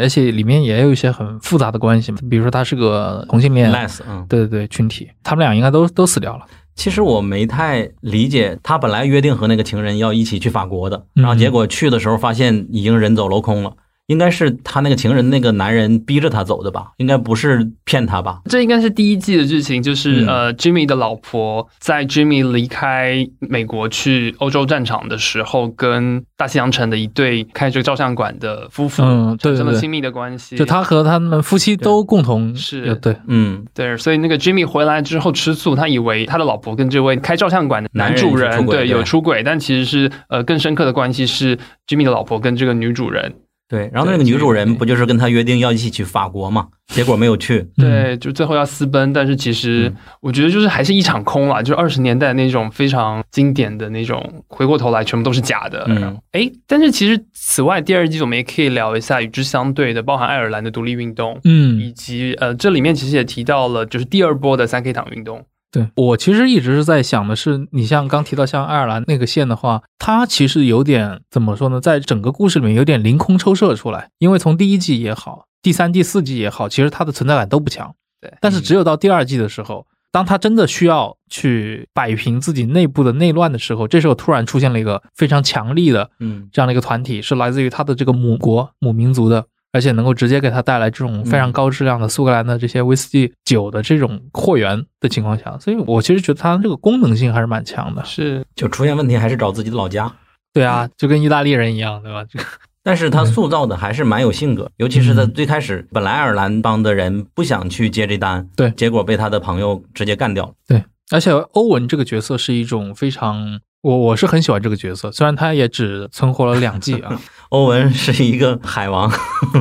而且里面也有一些很复杂的关系嘛，比如说他是个同性恋，less，嗯，对对对，群体，他们俩应该都都死掉了。其实我没太理解，他本来约定和那个情人要一起去法国的，嗯然后结果去的时候发现已经人走楼空了。应该是他那个情人那个男人逼着他走的吧？应该不是骗他吧？这应该是第一季的剧情，就是、嗯呃，Jimmy 的老婆在 Jimmy 离开美国去欧洲战场的时候，跟大西洋城的一对开这个照相馆的夫妇嗯对对对产生了亲密的关系。就他和他们夫妻都共同是呃对，嗯，对，所以那个 Jimmy 回来之后吃醋，他以为他的老婆跟这位开照相馆的男主人对有出轨，但其实是呃更深刻的关系是 Jimmy 的老婆跟这个女主人。对。然后那个女主人不就是跟他约定要一起去法国嘛？结果没有去。嗯对，就最后要私奔，但是其实嗯我觉得就是还是一场空啦，就是二十年代那种非常经典的那种，回过头来全部都是假的。嗯，哎，但是其实此外，第二季我们也可以聊一下与之相对的，包含爱尔兰的独立运动，嗯，以及呃这里面其实也提到了就是第二波的三 K 党运动。对。我其实一直是在想的是，你像刚提到像爱尔兰那个线的话，它其实有点怎么说呢，在整个故事里面有点凌空抽射出来，因为从第一季也好，第三、第四季也好，其实它的存在感都不强。对。但是只有到第二季的时候，当他真的需要去摆平自己内部的内乱的时候，这时候突然出现了一个非常强力的嗯。这样的一个团体，是来自于他的这个母国母民族的，而且能够直接给他带来这种非常高质量的苏格兰的这些威士忌酒的这种货源的情况下，所以我其实觉得它这个功能性还是蛮强的。是就出现问题还是找自己的老家。对啊，就跟意大利人一样，对吧？这个 *laughs* 但是他塑造的还是蛮有性格，尤其是在最开始，本来爱尔兰帮的人不想去接这单，对结果被他的朋友直接干掉了。对，而且欧文这个角色是一种非常，我我是很喜欢这个角色，虽然他也只存活了两季啊。*laughs* 欧文是一个海王，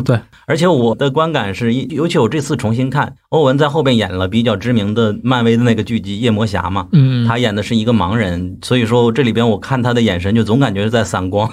对，*laughs* 而且我的观感是，尤其我这次重新看，欧文在后边演了比较知名的漫威的那个剧集《夜魔侠》嘛，嗯，他演的是一个盲人，所以说这里边我看他的眼神就总感觉是在散光，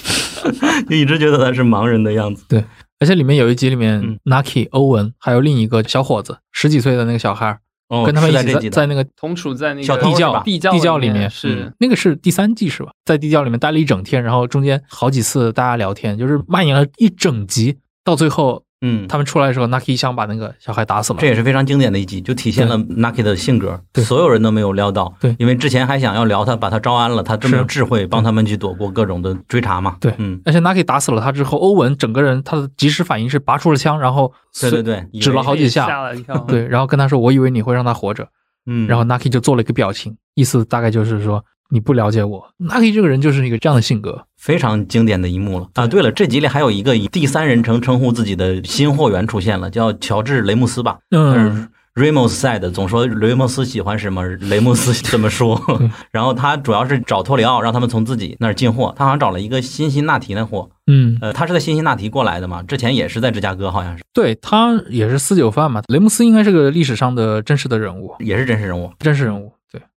*laughs* 就一直觉得他是盲人的样子。对而且里面有一集里面嗯，Naki、欧文还有另一个小伙子，十几岁的那个小孩儿，哦，跟他们一起在那个同处在那个地窖地窖里面是那个是第三季是吧？在地窖里面待了一整天，然后中间好几次大家聊天，就是蔓延了一整集，到最后嗯，他们出来的时候，Naki 一枪把那个小孩打死了这。也是非常经典的一集，就体现了 Naki 的性格，对。所有人都没有料到，对。因为之前还想要聊他，把他招安了，他这么有智慧，帮他们去躲过各种的追查嘛，对。嗯，而且 Naki 打死了他之后，欧文整个人他的及时反应是拔出了枪，然后对对对，指了好几下。吓了一跳。对，然后跟他说：“我以为你会让他活着。”嗯，然后 Naki 就做了一个表情，意思大概就是说你不了解我。Naki 这个人就是一个这样的性格，非常经典的一幕了啊！对了，这集里还有一个以第三人称称呼自己的新货源出现了，叫乔治·雷姆斯吧。嗯，Ramos said，总说雷姆斯喜欢什么，雷姆斯怎么说。*laughs* 然后他主要是找托里奥，让他们从自己那儿进货。他好像找了一个辛辛那提的货，嗯，呃，他是在辛辛那提过来的嘛，之前也是在芝加哥，好像是，对他也是私酒贩嘛。雷姆斯应该是个历史上的真实的人物，也是真实人物。真实人物，对，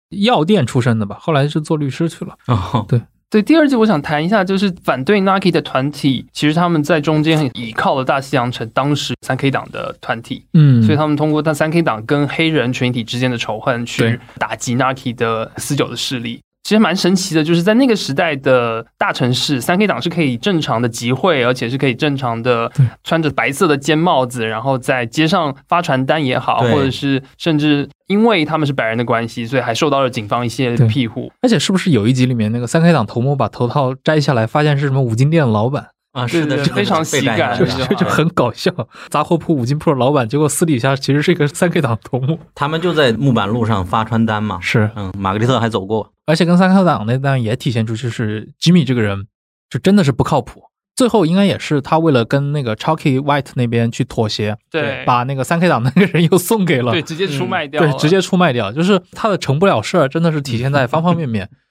药店出身的吧，后来是做律师去了。*laughs* 哦，对，对第二季我想谈一下，就是反对 Nike 的团体，其实他们在中间很倚靠了大西洋城当时三 K 党的团体，嗯，所以他们通过他三 K 党跟黑人群体之间的仇恨，去打击 Nike 的私酒的势力。其实蛮神奇的，就是在那个时代的大城市，三 K 党是可以正常的集会，而且是可以正常的穿着白色的尖帽子，然后在街上发传单也好，或者是甚至因为他们是白人的关系，所以还受到了警方一些对。庇护。而且是不是有一集里面那个三 K 党头目把头套摘下来，发现是什么五金店的老板，啊，是的，非常喜感就就就很搞笑。杂货铺五金铺的老板，结果私底下其实是一个三 K 党头目，他们就在木板路上发传单嘛。是，嗯，玛格丽特还走过。而且跟三 K 党那段也体现出，就是吉米这个人就真的是不靠谱。最后应该也是他为了跟那个 Chalky White 那边去妥协，对，把那个三 K 党那个人又送给了对，直接出卖掉了、对，直接出卖掉，就是他的成不了事儿，真的是体现在方方面面。*laughs*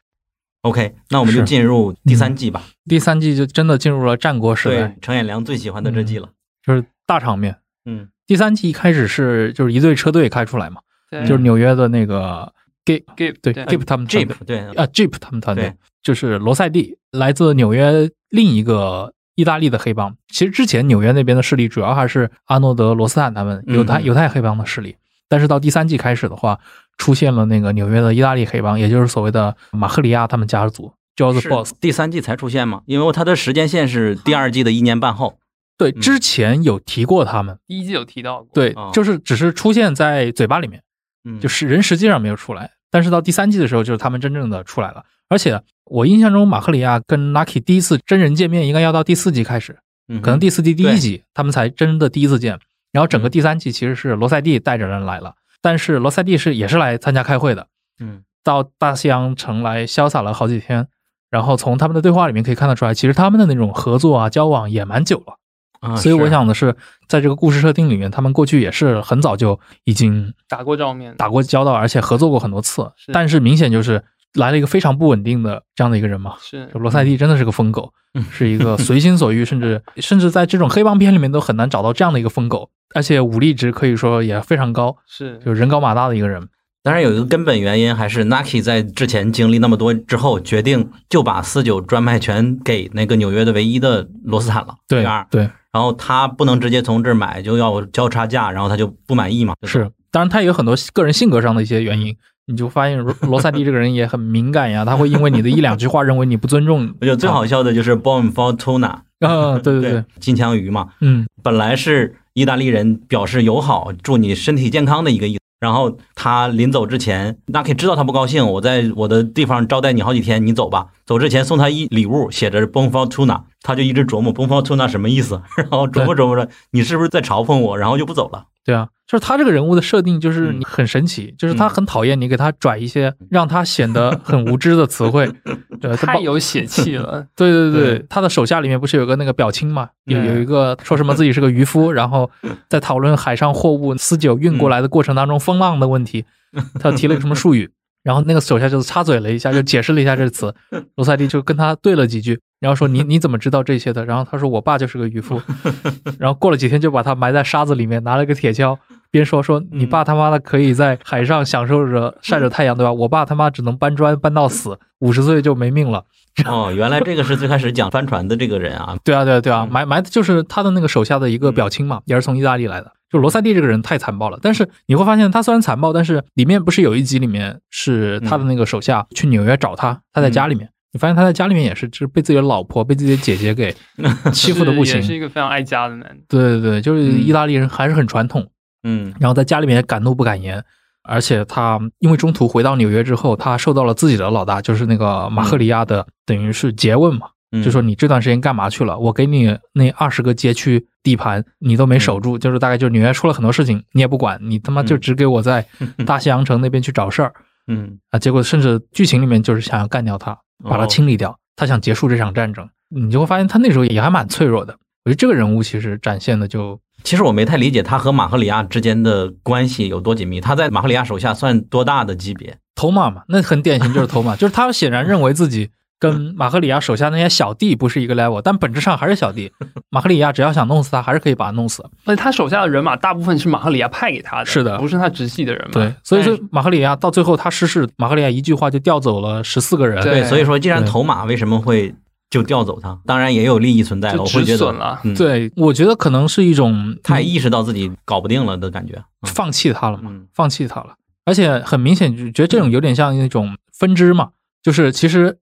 OK，那我们就进入第三季吧。第三季就真的进入了战国时对代，，程衍良最喜欢的这季了。就是大场面。嗯，第三季一开始是就是一队车队开出来嘛，对。就是纽约的那个 Gip，Give 对对。Gip 他们团队 Jeep 对，啊 Jeep 他们团队就是罗塞蒂，来自纽约另一个意大利的黑帮。其实之前纽约那边的势力主要还是阿诺德罗斯坦他们犹太嗯。犹太黑帮的势力，但是到第三季开始的话，出现了那个纽约的意大利黑帮，也就是所谓的马赫里亚他们家族 j o e the 是 Boss。第三季才出现嘛，因为它的时间线是第二季的一年半后。对，嗯之前有提过他们，第一季有提到过，对哦，就是只是出现在嘴巴里面。嗯，就是人实际上没有出来，但是到第三季的时候，就是他们真正的出来了。而且我印象中，马赫里亚跟 Lucky 第一次真人见面，应该要到第四季开始，嗯可能第四季第一集他们才真的第一次见。然后整个嗯第三季其实是罗塞蒂带着人来了，但是罗塞蒂是也是来参加开会的，嗯到大西洋城来潇洒了好几天。然后从他们的对话里面可以看得出来，其实他们的那种合作啊、交往也蛮久了。啊，所以我想的是，在这个故事设定里面，他们过去也是很早就已经打过照面，打过交道，而且合作过很多次是。但是明显就是来了一个非常不稳定的这样的一个人嘛。是就罗塞蒂真的是个疯狗嗯，是一个随心所欲，甚至 *laughs* 甚至在这种黑帮片里面都很难找到这样的一个疯狗，而且武力值可以说也非常高，是就人高马大的一个人。当然有一个根本原因，还是 Nike 在之前经历那么多之后，决定就把四九专卖权给那个纽约的唯一的罗斯坦了，对对，然后他不能直接从这儿买，就要交差价，然后他就不满意嘛。是，当然他也有很多个人性格上的一些原因。你就发现罗罗塞蒂这个人也很敏感呀，他会因为你的一两句话认为你不尊重。我觉得最好笑的就是 Bomb Fortuna，啊，对对对，金枪鱼嘛，嗯，本来是意大利人表示友好，祝你身体健康的一个意思，然后他临走之前，那可以知道他不高兴，我在我的地方招待你好几天，你走吧。走之前送他一礼物，写着 “Bon Fortuna”，他就一直琢磨 “Bon Fortuna” 什么意思，*laughs* 然后琢磨琢磨着，你是不是在嘲讽我，然后就不走了。对啊，就是他这个人物的设定就是很神奇，就是他很讨厌你给他拽一些让他显得很无知的词汇。*laughs* 对，他太有血气了。*laughs* 对对对对，他的手下里面不是有个那个表亲嘛？有嗯有一个说什么自己是个渔夫，然后在讨论海上货物私酒运过来的过程当中风浪的问题，*laughs* 他提了个什么术语，然后那个手下就插嘴了一下，就解释了一下这个词。罗塞蒂就跟他对了几句，然后说你 *laughs* 你怎么知道这些的？然后他说我爸就是个渔夫，*laughs* 然后过了几天就把他埋在沙子里面，拿了个铁锹，边说说你爸他妈的可以在海上享受着晒着太阳，对吧？我爸他妈只能搬砖搬到死，五十岁就没命了。哦，原来这个是最开始讲帆船的这个人啊。对啊，对啊，对啊，嗯埋埋的就是他的那个手下的一个表亲嘛，也是从意大利来的。就罗塞蒂这个人太残暴了，但是你会发现他虽然残暴，但是里面不是有一集里面是他的那个手下去纽约找他，他在家里面，你发现他在家里面也是，就是被自己的老婆、被自己的姐姐给 *laughs* 欺负的不行是。也是一个非常爱家的男人。对对对，就是意大利人还是很传统，嗯然后在家里面也敢怒不敢言。而且他因为中途回到纽约之后，他受到了自己的老大，就是那个马赫里亚的，等于是诘问嘛，嗯，就说你这段时间干嘛去了？我给你那二十个街区地盘，你都没守住，就是大概就是纽约出了很多事情，你也不管，你他妈就只给我在 *laughs* 大西洋城那边去找事儿嗯啊！结果甚至剧情里面就是想要干掉他，把他哦清理掉，他想结束这场战争。你就会发现他那时候也还蛮脆弱的。我觉得这个人物其实展现的就其实我没太理解他和马赫里亚之间的关系有多紧密。他在马赫里亚手下算多大的级别？头马嘛，那很典型就是头马，就是他显然认为自己跟马赫里亚手下那些小弟不是一个 level，但本质上还是小弟。*laughs* 马赫里亚只要想弄死他，还是可以把他弄死。而且他手下的人马大部分是马赫里亚派给他的，是的不是他直系的人嘛。对，所以说马赫里亚到最后他失势，马赫里亚一句话就调走了十四个人。对所以说既然对头马为什么会就调走他？当然也有利益存在了，就我会觉得止损了。嗯，对，我觉得可能是一种他意识到自己搞不定了的感觉。嗯放弃他了嘛，嗯放弃他了，而且很明显就觉得这种有点像那种分支嘛，就是其实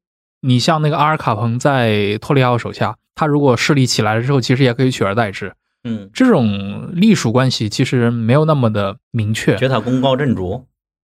你像那个阿尔卡彭在托里奥手下，他如果势力起来了之后，其实也可以取而代之。嗯，这种隶属关系其实没有那么的明确。觉得他功高震主。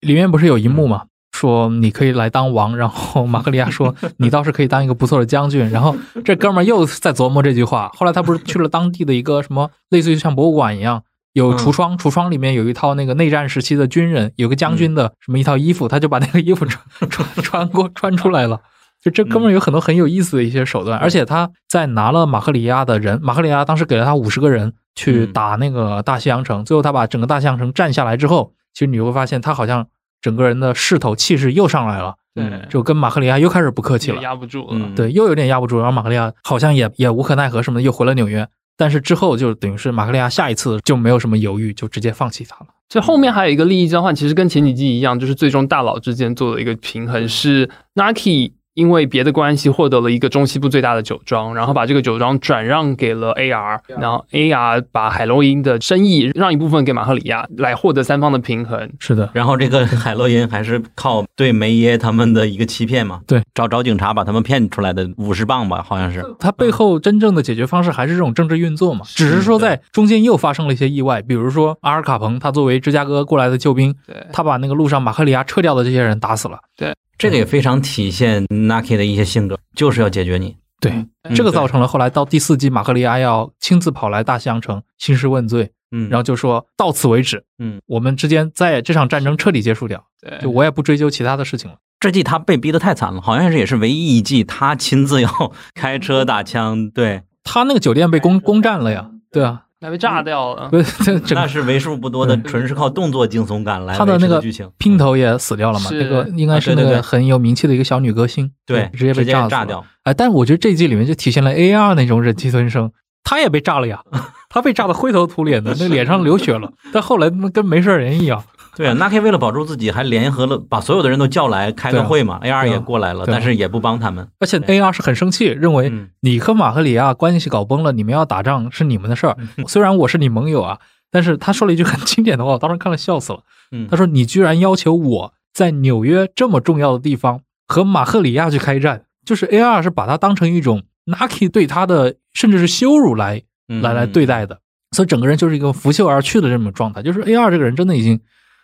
里面不是有一幕嘛，说你可以来当王，然后马克利亚说你倒是可以当一个不错的将军，然后这哥们儿又在琢磨这句话。后来他不是去了当地的一个什么类似于像博物馆一样，有橱窗，橱窗里面有一套那个内战时期的军人，有个将军的什么一套衣服，他就把那个衣服穿穿穿过穿出来了。就这哥们儿有很多很有意思的一些手段，而且他在拿了马赫里亚的人，马赫里亚当时给了他五十个人去打那个大西洋城，最后他把整个大西洋城占下来之后，其实你会发现他好像整个人的势头气势又上来了，对嗯，就跟马克里亚又开始不客气了，压不住了。嗯对，又有点压不住，然后马克里亚好像也也无可奈何什么的，又回了纽约。但是之后就等于是马克利亚下一次就没有什么犹豫，就直接放弃他了。所以后面还有一个利益交换，其实跟前几季一样，就是最终大佬之间做了一个平衡，是 Nike 因为别的关系获得了一个中西部最大的酒庄，然后把这个酒庄转让给了 AR，然后 AR 把海洛因的生意让一部分给马赫里亚，来获得三方的平衡。是的，然后这个海洛因还是靠对梅耶他们的一个欺骗嘛，对，找找警察把他们骗出来的五十磅吧，好像是。他背后真正的解决方式还是这种政治运作嘛，只是说在中间又发生了一些意外，比如说阿尔卡彭他作为芝加哥过来的救兵，对，他把那个路上马赫里亚撤掉的这些人打死了。这个也非常体现 Naki 的一些性格，就是要解决你。对，嗯这个造成了后来到第四季，马格利亚要亲自跑来大西洋城兴师问罪，嗯，然后就说到此为止，嗯，我们之间在这场战争彻底结束掉，对就我也不追究其他的事情了。这季他被逼得太惨了，好像是也是唯一一季他亲自要 *laughs* 开车打枪，对，他那个酒店被攻攻占了呀，对啊，那被炸掉了。不是这 *laughs* 整个那是为数不多的纯是靠动作惊悚感来他的那个维持剧情。姘头也死掉了嘛，是那个应该是那个很有名气的一个小女歌星，对，直接被炸掉。哎，但我觉得这一季里面就体现了 A R 那种忍气吞声，他也被炸了呀，*laughs* 他被炸的灰头土脸的，那脸上流血了，但后来他妈跟没事人一样。*laughs* 对啊，Nike 为了保住自己，还联合了把所有的人都叫来开个会嘛，AR 也过来了，啊但是也不帮他们。而且 A R 是很生气，认为嗯你和马赫里亚关系搞崩了，你们要打仗是你们的事儿。嗯虽然我是你盟友啊，但是他说了一句很经典的话，我当时看了笑死了。嗯，他说：“你居然要求我在纽约这么重要的地方和马赫里亚去开战，就是 A R 是把他当成一种 Nike 对他的甚至是羞辱来嗯来来对待的，所以整个人就是一个拂袖而去的这种状态。就是 A R 这个人真的已经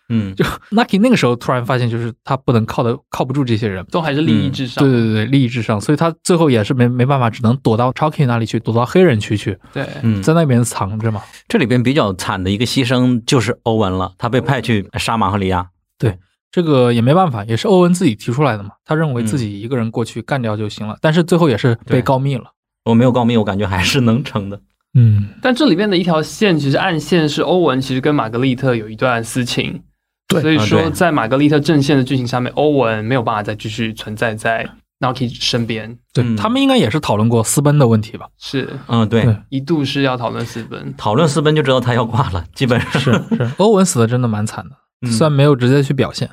嗯，就 nucky 那个时候突然发现，就是他不能靠的靠不住这些人，都还是利益至上。对对对对，利益至上，所以他最后也是没没办法，只能躲到 Chalky 那里去，躲到黑人区去，对嗯，在那边藏着嘛。这里边比较惨的一个牺牲就是欧文了，他被派去杀马赫里亚。对这个也没办法，也是欧文自己提出来的嘛。他认为自己一个人过去干掉就行了，但是最后也是被告密了。我没有告密，我感觉还是能成的。嗯，但这里面的一条线，其实暗线是欧文其实跟玛格丽特有一段私情，对所以说在玛格丽特阵线的剧情下面，欧文没有办法再继续存在在 Naki 身边，对、嗯。他们应该也是讨论过私奔的问题吧？是。嗯，对，对。一度是要讨论私奔。讨论私奔就知道他要挂了，基本上。是是，*laughs* 欧文死的真的蛮惨的，嗯。虽然没有直接去表现，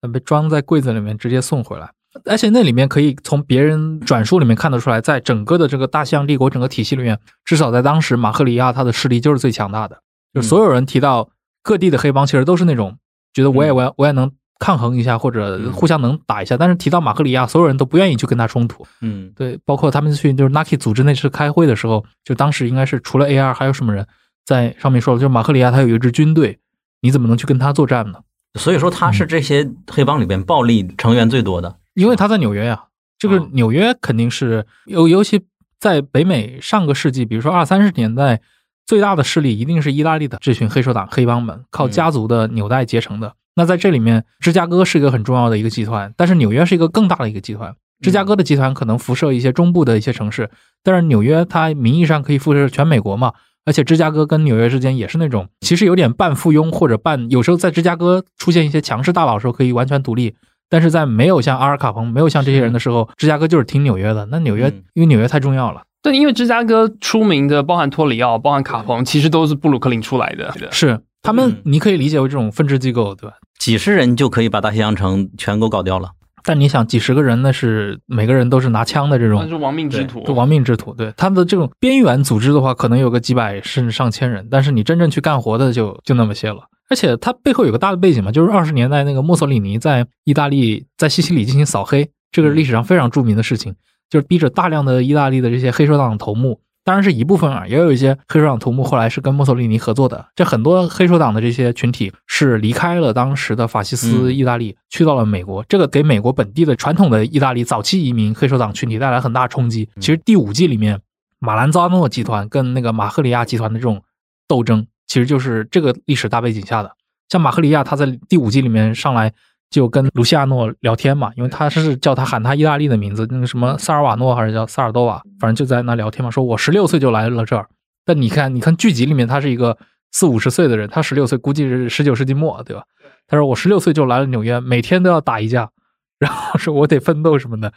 但被装在柜子里面直接送回来。而且那里面可以从别人转述里面看得出来，在整个的这个大西洋帝国整个体系里面，至少在当时马赫里亚他的势力就是最强大的。就所有人提到各地的黑帮，其实都是那种觉得我也我也我也能抗衡一下，或者嗯互相能打一下。但是提到马克里亚，所有人都不愿意去跟他冲突。嗯对，包括他们去就是 Nike 组织那次开会的时候，就当时应该是除了 AR 还有什么人在上面说了，就是马克里亚他有一支军队，你怎么能去跟他作战呢？所以说他是这些黑帮里边暴力成员最多的。因为他在纽约呀、这个哦纽约肯定是尤尤其在北美上个世纪，比如说二三十年代，最大的势力一定是意大利的这群黑手党黑帮们，靠家族的纽带结成的。那在这里面，芝加哥是一个很重要的一个集团，但是纽约是一个更大的一个集团。芝加哥的集团可能辐射一些中部的一些城市，但是纽约它名义上可以辐射全美国嘛。而且芝加哥跟纽约之间也是那种，其实有点半附庸或者半，有时候在芝加哥出现一些强势大佬的时候可以完全独立，但是在没有像阿尔卡彭、没有像这些人的时候，芝加哥就是听纽约的。那纽约嗯因为纽约太重要了，对，因为芝加哥出名的，包含托里奥、包含卡彭，其实都是布鲁克林出来的。是他们嗯，你可以理解为这种分支机构，对吧？几十人就可以把大西洋城全都搞掉了。但你想，几十个人那是每个人都是拿枪的这种那是亡命之徒。亡命之徒，对他们的这种边缘组织的话，可能有个几百甚至上千人，但是你真正去干活的就就那么些了。而且它背后有个大的背景嘛，就是二十年代那个墨索里尼在意大利在西西里进行扫黑，这个是历史上非常著名的事情，就是逼着大量的意大利的这些黑手党头目，当然是一部分啊，也有一些黑手党头目后来是跟墨索里尼合作的。这很多黑手党的这些群体是离开了当时的法西斯嗯意大利，去到了美国，这个给美国本地的传统的意大利早期移民黑手党群体带来很大冲击。其实第五季里面，马兰扎诺集团跟那个马赫里亚集团的这种斗争，其实就是这个历史大背景下的。像马赫里亚，他在第五季里面上来就跟卢西亚诺聊天嘛，因为他是叫他喊他意大利的名字，那个什么萨尔瓦诺还是叫萨尔多瓦，反正就在那聊天嘛，说我十六岁就来了这儿。但你看，你看剧集里面他是一个四五十岁的人，他十六岁估计是十九世纪末，对吧？他说我十六岁就来了纽约，每天都要打一架，然后说我得奋斗什么的。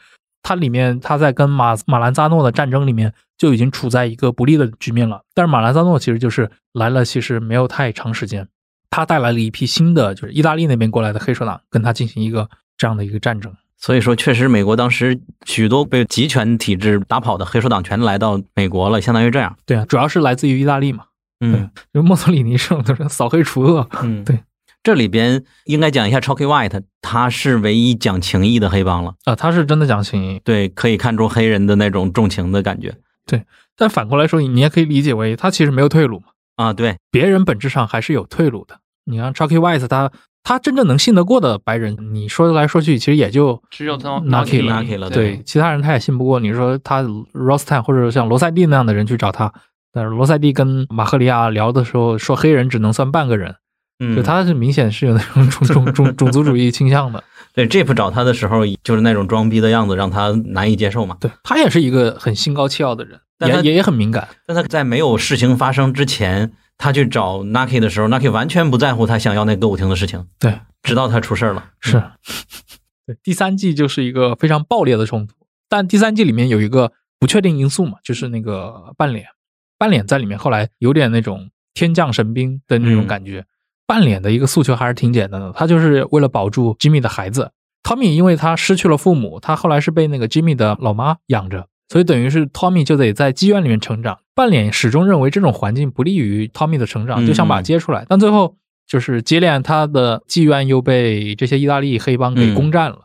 他里面他在跟马马兰扎诺的战争里面就已经处在一个不利的局面了。但是马兰扎诺其实就是来了，其实没有太长时间，他带来了一批新的，就是意大利那边过来的黑手党，跟他进行一个这样的一个战争。所以说，确实美国当时许多被集权体制打跑的黑手党全来到美国了，相当于这样。对啊，主要是来自于意大利嘛，嗯就墨索里尼这种都是扫黑除恶。嗯，对。这里边应该讲一下 Chalky White，他是唯一讲情义的黑帮了。啊，他是真的讲情义，对，可以看出黑人的那种重情的感觉对但反过来说，你也可以理解为他其实没有退路嘛，啊。对，别人本质上还是有退路的。你看 Chucky White，他他真正能信得过的白人，你说来说去，其实也就只有 Nucky Nucky 了对，其他人他也信不过。你说他 Rostan 或者像罗塞蒂那样的人去找他，但是罗塞蒂跟马赫利亚聊的时候说黑人只能算半个人，嗯，就他是明显是有那种种种种 *laughs* 种族主义倾向的。对 Jeep 找他的时候，就是那种装逼的样子，让他难以接受嘛。对他也是一个很心高气傲的人，但也也也很敏感。但他在没有事情发生之前，他去找 Naki 的时候，Naki 完全不在乎他想要那歌舞厅的事情，对，直到他出事了。是，*laughs* 对，第三季就是一个非常爆裂的冲突，但第三季里面有一个不确定因素嘛，就是那个半脸，半脸在里面后来有点那种天降神兵的那种嗯感觉。半脸的一个诉求还是挺简单的，他就是为了保住 Jimmy 的孩子。Tommy 因为他失去了父母，他后来是被那个 Jimmy 的老妈养着，所以等于是 Tommy 就得在妓院里面成长。半脸始终认为这种环境不利于 Tommy 的成长，就想把他接出来，但最后就是接连他的妓院又被这些意大利黑帮给攻占了，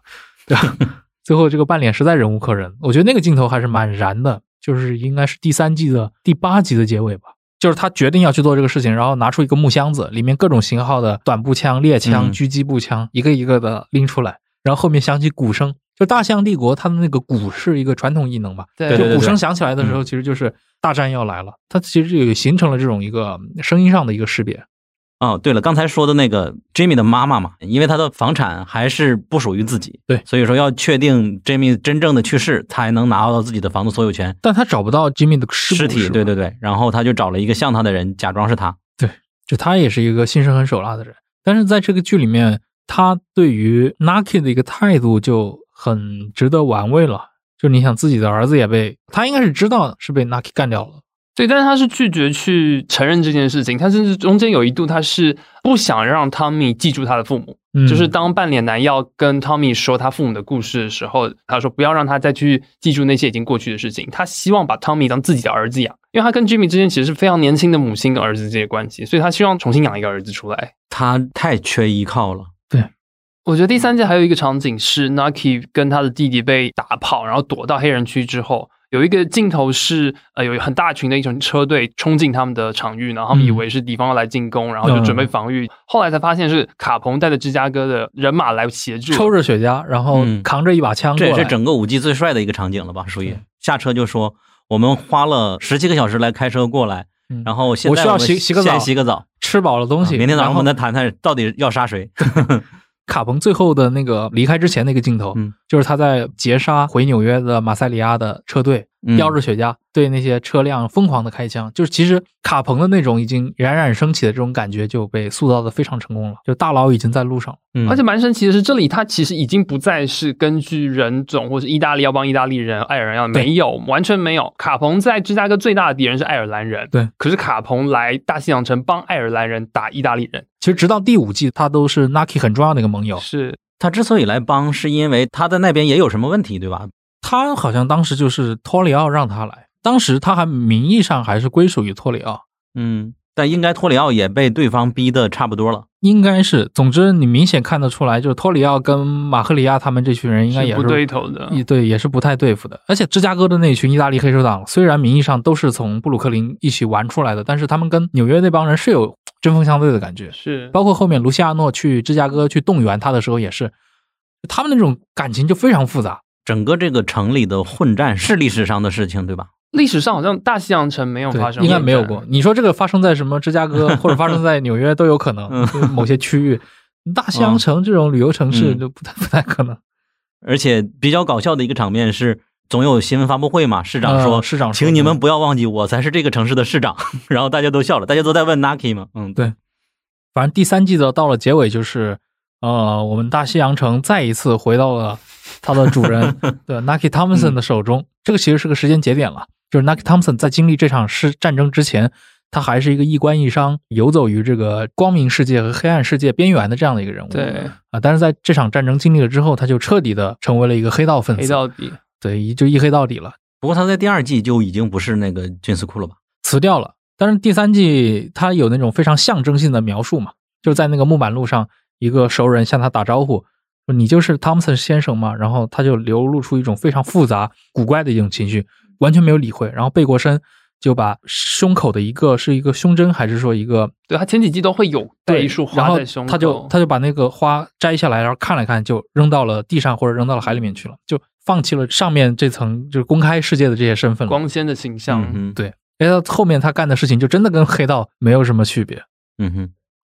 对吧？*laughs* 最后这个半脸实在忍无可忍，我觉得那个镜头还是蛮燃的，就是应该是第三季的第八集的结尾吧。就是他决定要去做这个事情，然后拿出一个木箱子，里面各种型号的短步枪、猎枪、嗯狙击步枪，一个一个的拎出来，然后后面响起鼓声。就大象帝国，它的那个鼓是一个传统异能吧？对就鼓声响起来的时候，其实就是大战要来了。它其实也形成了这种一个声音上的一个识别。哦，对了，刚才说的那个 Jimmy 的妈妈嘛，因为他的房产还是不属于自己，对所以说要确定 Jimmy 真正的去世，才能拿到自己的房子所有权。但他找不到 Jimmy 的尸尸体，对对对，然后他就找了一个像他的人，假装是他。对就他也是一个心狠狠手辣的人，但是在这个剧里面，他对于 Naki 的一个态度就很值得玩味了。就你想自己的儿子也被他应该是知道是被 Naki 干掉了，对，但是他是拒绝去承认这件事情，他甚至中间有一度他是不想让汤米记住他的父母，嗯就是当半脸男要跟汤米说他父母的故事的时候，他说不要让他再去记住那些已经过去的事情，他希望把汤米当自己的儿子养，因为他跟 Jimmy 之间其实是非常年轻的母亲跟儿子这些关系，所以他希望重新养一个儿子出来。他太缺依靠了。对我觉得第三季还有一个场景是 Naki 跟他的弟弟被打跑，然后躲到黑人区之后，有一个镜头是呃有很大群的一群车队冲进他们的场域，然后他们嗯以为是敌方要来进攻，然后就准备防御，后来才发现是卡彭带着芝加哥的人马来协助。抽着雪茄，然后嗯扛着一把枪这也是整个五 G 最帅的一个场景了吧？属于下车就说我们花了十七个小时来开车过来，嗯然后现在我需要在们洗洗个澡先洗个澡，吃饱了东西，啊明天早上我们再谈谈到底要杀谁。*laughs* 卡彭最后的那个离开之前那个镜头，嗯。就是他在截杀回纽约的马塞里亚的车队，嗯叼着雪茄对那些车辆疯狂的开枪，就是其实卡彭的那种已经冉冉升起的这种感觉就被塑造的非常成功了，就大佬已经在路上了。嗯而且蛮神奇的是，这里他其实已经不再是根据人种或是意大利要帮意大利人、爱尔兰要没有，完全没有。卡彭在芝加哥最大的敌人是爱尔兰人，对。可是卡彭来大西洋城帮爱尔兰人打意大利人，其实直到第五季，他都是 Naki 很重要的一个盟友。是他之所以来帮，是因为他在那边也有什么问题，对吧？他好像当时就是托里奥让他来，当时他还名义上还是归属于托里奥，嗯，但应该托里奥也被对方逼得差不多了。应该是。总之，你明显看得出来，就是托里奥跟马赫里亚他们这群人应该也不对头的。也对，也是不太对付的。而且芝加哥的那群意大利黑手党，虽然名义上都是从布鲁克林一起玩出来的，但是他们跟纽约那帮人是有针锋相对的感觉。是，包括后面卢西亚诺去芝加哥去动员他的时候，也是他们那种感情就非常复杂。整个这个城里的混战是历史上的事情，对吧？历史上好像大西洋城没有发，生，应该没有过。。你说这个发生在什么芝加哥，或者发生在纽约都有可能，嗯某些区域。*laughs* 大西洋城这种旅游城市嗯就不太 *laughs* 不太可能。而且比较搞笑的一个场面是，总有新闻发布会嘛，市长说：“呃市长说请你们不要忘记，我才是这个城市的市长。”然后大家都笑了，大家都在问 Naki 嘛，嗯，对反正第三季的到了结尾，就是呃，我们大西洋城再一次回到了它的主人 *laughs* 对 Nucky Thompson 的手中。这个其实是个时间节点了，就是 Nucky Thompson 在经历这场是战争之前，他还是一个一官一商，游走于这个光明世界和黑暗世界边缘的这样的一个人物。对，啊，但是在这场战争经历了之后，他就彻底的成为了一个黑道分子，黑到底。对，一就一黑到底了。不过他在第二季就已经不是那个军司库了吧？辞掉了。但是第三季他有那种非常象征性的描述嘛，就在那个木板路上，一个熟人向他打招呼，说你就是汤姆森先生嘛？然后他就流露出一种非常复杂、古怪的一种情绪，完全没有理会。然后背过身，就把胸口的一个是一个胸针，还是说一个对他前几季都会有带一束然后花在胸口，他就他就把那个花摘下来，然后看了看，就扔到了地上或者扔到了海里面去了，就放弃了上面这层就是公开世界的这些身份了。光鲜的形象。嗯，对，因为他后面他干的事情就真的跟黑道没有什么区别。嗯哼。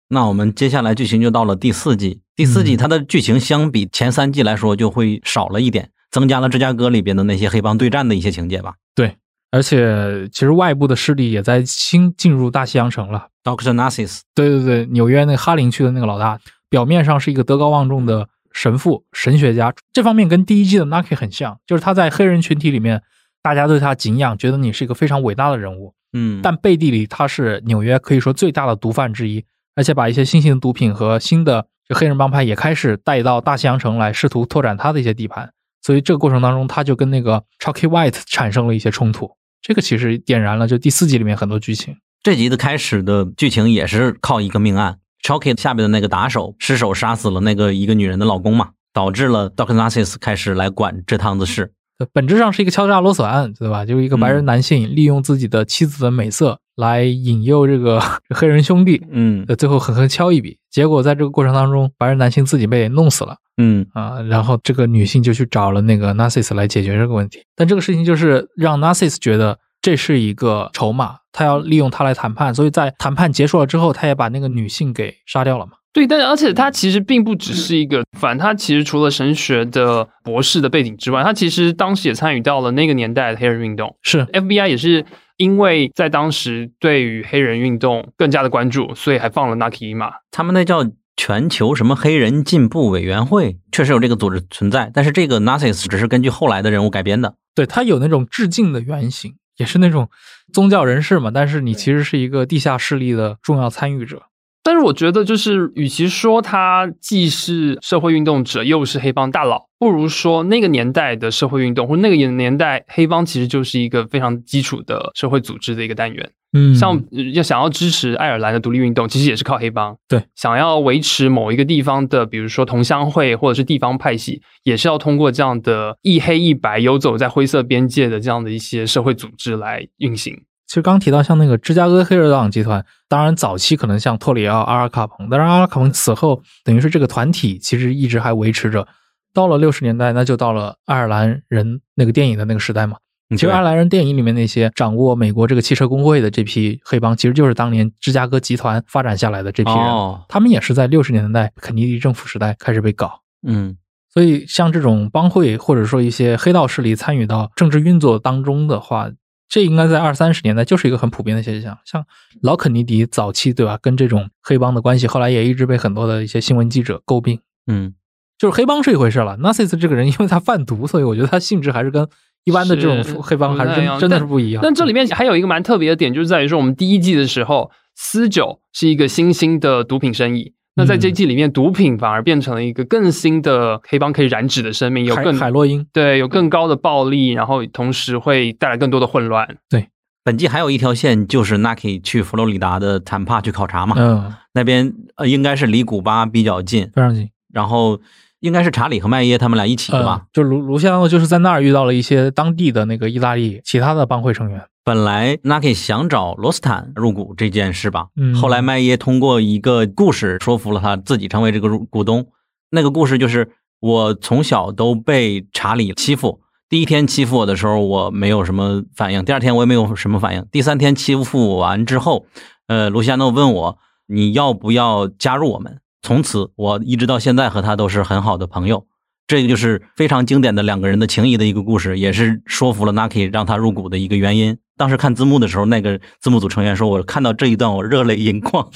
那我们接下来剧情就到了第四季，第四季嗯它的剧情相比前三季来说就会少了一点，增加了芝加哥里边的那些黑帮对战的一些情节吧。对而且其实外部的势力也在新进入大西洋城了。Doctor Narcissus，对对对，纽约那个哈林区的那个老大，表面上是一个德高望重的神父、神学家，这方面跟第一季的 Naki 很像，就是他在黑人群体里面，大家对他敬仰，觉得你是一个非常伟大的人物，嗯，但背地里他是纽约可以说最大的毒贩之一，而且把一些新型的毒品和新的这黑人帮派也开始带到大西洋城来，试图拓展他的一些地盘。所以这个过程当中，他就跟那个 Chucky White 产生了一些冲突。这个其实点燃了就第四集里面很多剧情。这集的开始的剧情也是靠一个命案，Chucky 下边的那个打手失手杀死了那个一个女人的老公嘛，导致了 Doctor Narcissus 开始来管这趟子事。本质上是一个敲诈勒索案，对吧？就是一个白人男性利用自己的妻子的美色，来引诱这个 *laughs* 黑人兄弟，嗯呃，最后狠狠敲一笔。结果在这个过程当中，白人男性自己被弄死了嗯啊，然后这个女性就去找了那个 Narcissus 来解决这个问题。但这个事情就是让 Narcissus 觉得这是一个筹码，他要利用他来谈判，所以在谈判结束了之后，他也把那个女性给杀掉了嘛。对，但而且他其实并不只是一个反，他其实除了神学的博士的背景之外，他其实当时也参与到了那个年代的黑人运动。是 FBI 也是因为在当时对于黑人运动更加的关注，所以还放了 Naki 一马。他们那叫全球什么黑人进步委员会，确实有这个组织存在，但是这个 Narcissus 只是根据后来的人物改编的。对他有那种致敬的原型，也是那种宗教人士嘛，但是你其实是一个地下势力的重要参与者。但是我觉得，就是与其说他既是社会运动者，又是黑帮大佬，不如说那个年代的社会运动，或那个年代黑帮其实就是一个非常基础的社会组织的一个单元。嗯像呃要想要支持爱尔兰的独立运动，其实也是靠黑帮。对，想要维持某一个地方的，比如说同乡会或者是地方派系，也是要通过这样的一黑一白、游走在灰色边界的这样的一些社会组织来运行。其实刚提到像那个芝加哥黑人党集团，当然早期可能像托里奥、阿尔卡彭，但是阿尔卡彭死后，等于是这个团体其实一直还维持着。到了六十年代，那就到了爱尔兰人那个电影的那个时代嘛。其实爱尔兰人电影里面那些掌握美国这个汽车工会的这批黑帮，其实就是当年芝加哥集团发展下来的这批人。哦，他们也是在六十年代肯尼迪政府时代开始被搞。嗯所以，像这种帮会或者说一些黑道势力参与到政治运作当中的话，这应该在二三十年代就是一个很普遍的现象。像老肯尼迪早期，对吧？跟这种黑帮的关系，后来也一直被很多的一些新闻记者诟病。嗯就是黑帮是一回事了 n a s i s 这个人，因为他贩毒，所以我觉得他性质还是跟一般的这种黑帮还是真真的是不一样。但这里面还有一个蛮特别的点，就是在于说，我们第一季的时候，私酒是一个新兴的毒品生意。那在这一季里面，毒品反而变成了一个更新的黑帮可以染指的生命，有更海洛因，对有更高的暴力，然后同时会带来更多的混乱。对本季还有一条线就是 Naki 去佛罗里达的坦帕去考察嘛，嗯，那边呃应该是离古巴比较近，非常近。然后应该是查理和麦耶他们俩一起的吧呃。，就卢卢西安诺就是在那儿遇到了一些当地的那个意大利其他的帮会成员。本来 Naki 想找罗斯坦入股这件事吧，嗯后来麦耶通过一个故事说服了他自己成为这个入股东。那个故事就是我从小都被查理欺负，第一天欺负我的时候我没有什么反应，第二天我也没有什么反应，第三天欺负完之后，呃，卢西亚诺问我你要不要加入我们？从此我一直到现在和他都是很好的朋友。这个就是非常经典的两个人的情谊的一个故事，也是说服了 Naki 让他入股的一个原因。当时看字幕的时候，那个字幕组成员说：“我看到这一段，我热泪盈眶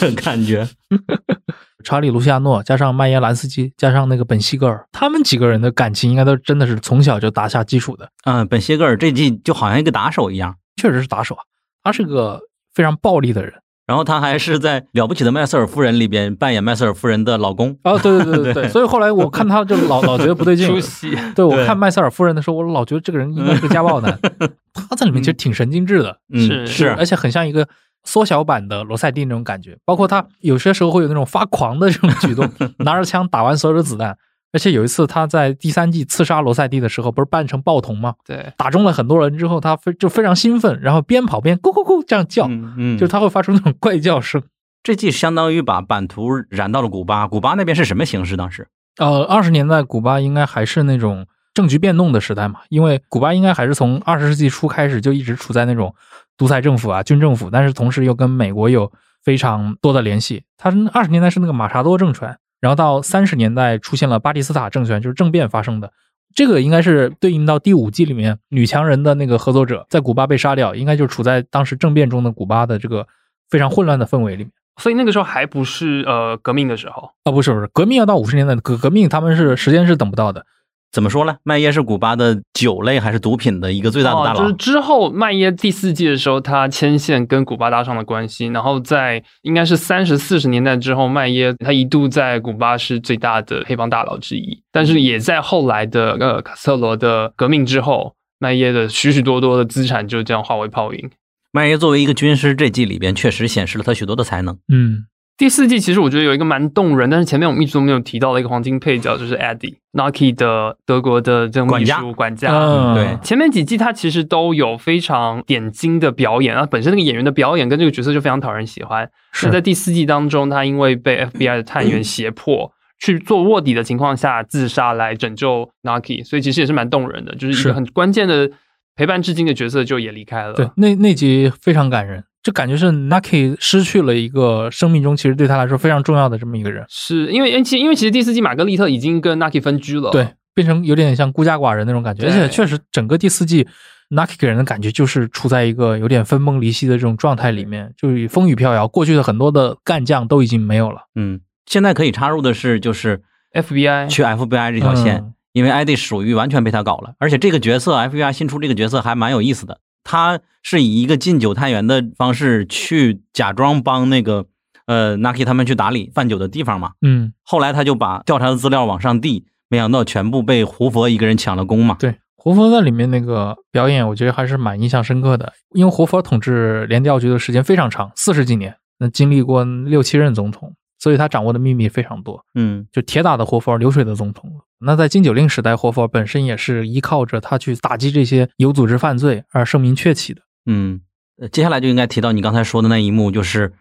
的感觉。*laughs* 查理·卢西亚诺加上麦耶·兰斯基加上那个本·西格尔，他们几个人的感情应该都真的是从小就打下基础的。”嗯，本西格尔这季就好像一个打手一样，确实是打手啊，他是个非常暴力的人。然后他还是在《了不起的麦瑟尔夫人》里边扮演麦瑟尔夫人的老公。哦，对对对对对，所以后来我看他就老 *laughs* 老觉得不对劲出。戏，对我看麦瑟尔夫人的时候，我老觉得这个人应该是个家暴男。*laughs* 他在里面其实挺神经质的，嗯，是是而且很像一个缩小版的罗塞蒂那种感觉。包括他有些时候会有那种发狂的这种举动，*laughs* 拿着枪打完所有的子弹。而且有一次他在第三季刺杀罗塞蒂的时候，不是扮成暴童吗？对，打中了很多人之后，他非就非常兴奋，然后边跑边咕咕咕这样叫，嗯嗯，就是他会发出那种怪叫声。这季相当于把版图染到了古巴。古巴那边是什么形势？当时呃，二十年代古巴应该还是那种政局变动的时代嘛，因为古巴应该还是从二十世纪初开始就一直处在那种独裁政府啊、军政府，但是同时又跟美国有非常多的联系。他是二十年代是那个马查多政权，然后到三十年代出现了巴蒂斯塔政权，就是政变发生的。这个应该是对应到第五季里面女强人的那个合作者在古巴被杀掉，应该就处在当时政变中的古巴的这个非常混乱的氛围里面。所以那个时候还不是呃革命的时候，啊，不是不是，革命要到五十年代，革革命他们是时间是等不到的。怎么说呢？麦耶是古巴的酒类还是毒品的一个最大的大哦，佬？就是之后麦耶第四季的时候，他牵线跟古巴搭上了关系，然后在应该是三十四十年代之后，麦耶他一度在古巴是最大的黑帮大佬之一，但是也在后来的呃卡斯特罗的革命之后，麦耶的许许多多的资产就这样化为泡影。麦耶作为一个军师，这季里边确实显示了他许多的才能。嗯，第四季其实我觉得有一个蛮动人，但是前面我们一直都没有提到的一个黄金配角，就是 Eddie，Nike 的德国的这种秘管家书管家。嗯对前面几季他其实都有非常点睛的表演啊，本身那个演员的表演跟这个角色就非常讨人喜欢。是那在第四季当中，他因为被 FBI 的探员 *clears throat* 胁迫。去做卧底的情况下自杀来拯救 Naki，所以其实也是蛮动人的，就是一个很关键的陪伴至今的角色就也离开了。对，那那集非常感人，就感觉是 Naki 失去了一个生命中其实对他来说非常重要的这么一个人，是因为因为其因为其实第四季玛格丽特已经跟 Nucky 分居了，对，变成有点像孤家寡人那种感觉，而且确实整个第四季 Naki 给人的感觉就是处在一个有点分崩离析的这种状态里面，就是风雨飘摇，过去的很多的干将都已经没有了，嗯，现在可以插入的是，就是，FBI 去 FBI 这条线，嗯。因为艾迪属于完全被他搞了，而且这个角色 FBI 新出这个角色还蛮有意思的，他是以一个禁酒探员的方式去假装帮那个呃 Naki 他们去打理贩酒的地方嘛，嗯，后来他就把调查的资料往上递，没想到全部被胡佛一个人抢了功嘛。对。胡佛在里面那个表演，我觉得还是蛮印象深刻的，因为胡佛统治联调局的时间非常长，四十几年，那经历过六七任总统，所以他掌握的秘密非常多。嗯就铁打的活佛，流水的总统。那在禁酒令时代，活佛本身也是依靠着他去打击这些有组织犯罪而声名鹊起的。嗯，呃接下来就应该提到你刚才说的那一幕，就是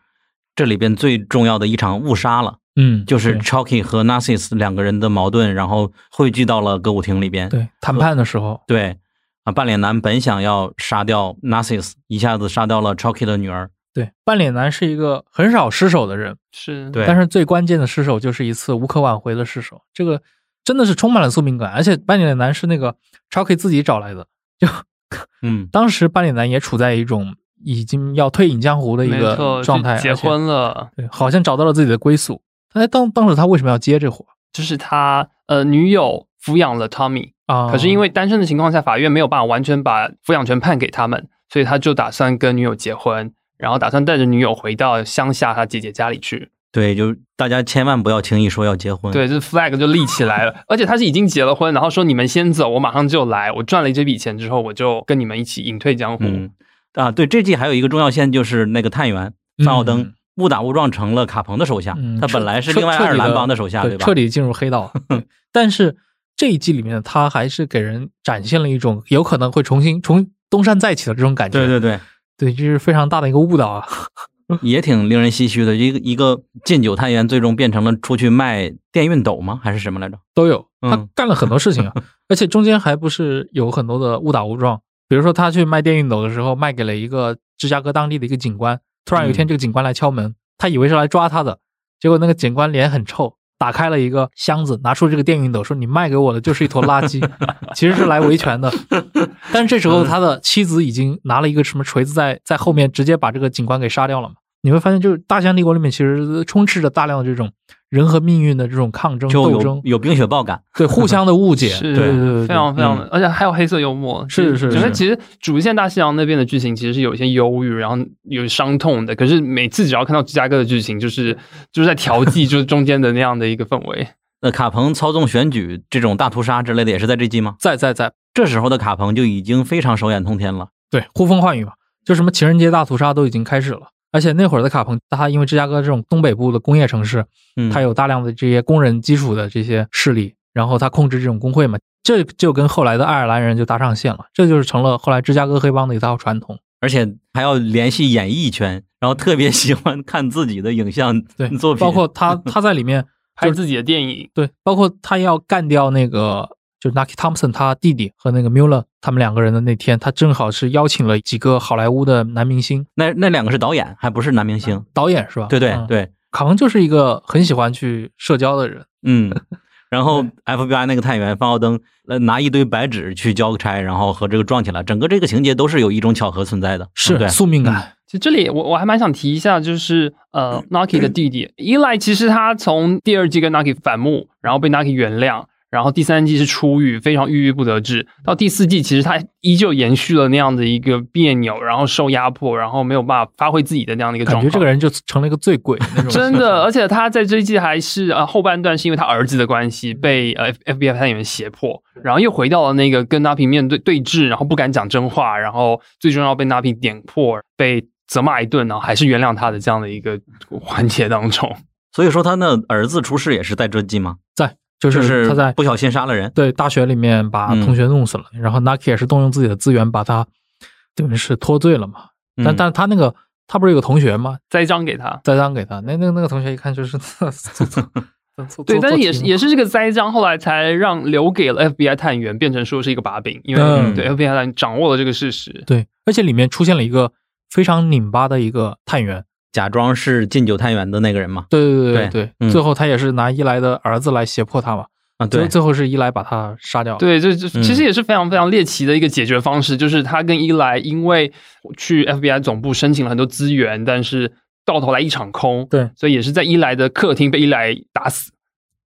这里边最重要的一场误杀了，嗯，就是 Chalky 和 Narcissus 两个人的矛盾，然后汇聚到了歌舞厅里边。对谈判的时候，对啊，半脸男本想要杀掉 Narcissus，一下子杀掉了 Chalky 的女儿。对半脸男是一个很少失手的人，是对但是最关键的失手就是一次无可挽回的失手。这个真的是充满了宿命感，而且半脸男是那个 Chucky 自己找来的，就 *laughs* 嗯，当时半脸男也处在一种已经要退隐江湖的一个，状态，结婚了，对，好像找到了自己的归宿。哎，当当时他为什么要接这活就是他呃女友抚养了 Tommy，啊？可是因为单身的情况下，法院没有办法完全把抚养权判给他们，所以他就打算跟女友结婚，然后打算带着女友回到乡下他姐姐家里去。对，就大家千万不要轻易说要结婚。，对，这 flag 就立起来了，而且他是已经结了婚，然后说你们先走，我马上就来，我赚了这笔钱之后，我就跟你们一起隐退江湖。嗯啊，对，这季还有一个重要线就是那个探员范奥登嗯误打误撞成了卡彭的手下，嗯他本来是另外爱尔兰帮的手下，对，吧？彻底进入黑道。*laughs* 但是这一季里面，他还是给人展现了一种有可能会重新重东山再起的这种感觉。对对对，对，这是非常大的一个误导啊。*laughs* 也挺令人唏嘘的。一个一个禁酒探员，最终变成了出去卖电熨斗吗？还是什么来着？都有，嗯他干了很多事情啊，*laughs* 而且中间还不是有很多的误打误撞。比如说，他去卖电熨斗的时候，卖给了一个芝加哥当地的一个警官。突然有一天，嗯这个警官来敲门，他以为是来抓他的，结果那个警官脸很臭，打开了一个箱子，拿出这个电熨斗，说：“你卖给我的就是一坨垃圾。*laughs* ”其实是来维权的。但是这时候，他的妻子已经拿了一个什么锤子在在后面，直接把这个警官给杀掉了嘛。你会发现，就是大西洋帝国里面其实充斥着大量的这种人和命运的这种抗争就有斗争，有冰雪暴感。对互相的误解，是对对对对，非常非常的，嗯而且还有黑色幽默。是是是整个其实主线大西洋那边的剧情其实是有一些忧郁，然后有伤痛的。可是每次只要看到芝加哥的剧情，就是就是在调剂，*laughs* 就是中间的那样的一个氛围。那卡彭操纵选举这种大屠杀之类的，也是在这季吗？在在在，这时候的卡彭就已经非常手眼通天了。对呼风唤雨嘛，就什么情人节大屠杀都已经开始了。而且那会儿的卡彭，他因为芝加哥这种东北部的工业城市，嗯，他有大量的这些工人基础的这些势力，然后他控制这种工会嘛，这就跟后来的爱尔兰人就搭上线了，这就是成了后来芝加哥黑帮的一套传统。而且还要联系演艺圈，然后特别喜欢看自己的影像 *laughs* 对，作品，包括他他在里面拍自己的电影，对，包括他要干掉那个就是 Nucky Thompson 他弟弟和那个 Mueller 他们两个人的那天，他正好是邀请了几个好莱坞的男明星那那两个是导演，还不是男明星。导演是吧？对对嗯对，卡彭就是一个很喜欢去社交的人。嗯。然后 FBI 那个探员方奥登呃拿一堆白纸去交差，然后和这个撞起来，整个这个情节都是有一种巧合存在的，是对，宿命感，其实这里我我还蛮想提一下，就是呃，*clears throat* Naki 的弟弟 Eli，其实他从第二季跟 Naki 反目，然后被 Naki 原谅，然后第三季是出狱，非常郁郁不得志。到第四季，其实他依旧延续了那样的一个别扭，然后受压迫，然后没有办法发挥自己的那样的一个状况。感觉这个人就成了一个醉鬼那种。*laughs* 真的，而且他在这一季还是呃后半段是因为他儿子的关系被呃 F FBI 探员胁迫，然后又回到了那个跟 Napi 面对对峙，然后不敢讲真话，然后最终要被 Napi 点破，被责骂一顿，然后还是原谅他的这样的一个环节当中。所以说他的儿子出事也是在这季吗？在就就是他在不小心杀了人。对大学里面把嗯同学弄死了，然后 Naki 也是动用自己的资源把他等于是脱罪了嘛。但嗯但他那个他不是有个同学吗？栽赃给他，栽赃给他，那那那个同学一看就是 *laughs* 对，但是也是是也是这个栽赃，后来才让留给了 FBI 探员变成说是一个把柄，因为、嗯对 FBI 探员掌握了这个事实。对，而且里面出现了一个非常拧巴的一个探员，假装是禁酒探员的那个人嘛。对对对对嗯最后他也是拿伊莱的儿子来胁迫他嘛，啊，对，最最后是伊莱把他杀掉，，对，这这嗯其实也是非常非常猎奇的一个解决方式，就是他跟伊莱因为去 FBI 总部申请了很多资源，但是到头来一场空，对，所以也是在伊莱的客厅被伊莱打死。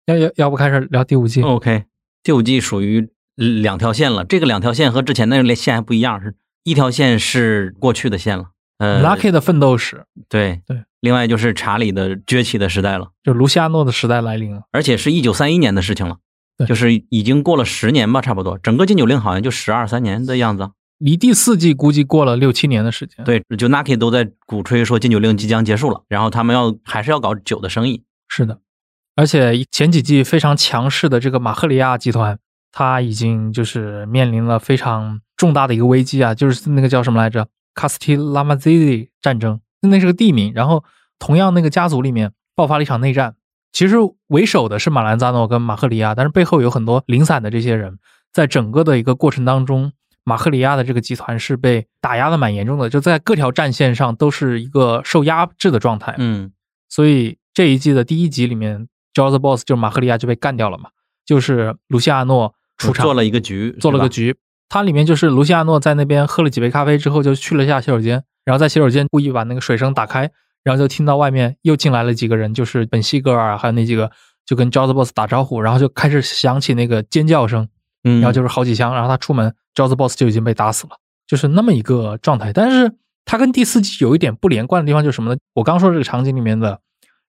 要要要不开始聊第五季，OK，第五季属于两条线了。这个两条线和之前那个线还不一样，是一条线是过去的线了。呃 Lucky 的奋斗史，对对，另外就是查理的崛起的时代了，就卢西亚诺的时代来临了。而且是一九三一年的事情了，对就是已经过了十年吧，差不多。整个禁酒令好像就十二三年的样子。离第四季估计过了六七年的时间。，对，就 Nike 都在鼓吹说禁酒令即将结束了，然后他们要还是要搞酒的生意。是的，而且前几季非常强势的这个马赫里亚集团，它已经就是面临了非常重大的一个危机啊，就是那个叫什么来着？卡斯提拉马兹蒂战争，那是个地名。然后同样那个家族里面爆发了一场内战，其实为首的是马兰扎诺跟马赫里亚，但是背后有很多零散的这些人，在整个的一个过程当中。马赫里亚的这个集团是被打压的蛮严重的，就在各条战线上都是一个受压制的状态。嗯所以这一季的第一集里面 j o the Boss 就是马赫利亚就被干掉了嘛，就是卢西亚诺出场做了一个局，做了个局，它里面就是卢西亚诺在那边喝了几杯咖啡之后就去了一下洗手间，然后在洗手间故意把那个水声打开，然后就听到外面又进来了几个人，就是本西格尔还有那几个就跟 j o the Boss 打招呼，然后就开始响起那个尖叫声，嗯，然后就是好几枪，然后他出门 j o the Boss 就已经被打死了，就是那么一个状态。但是他跟第四季有一点不连贯的地方，就是什么呢？我刚说这个场景里面的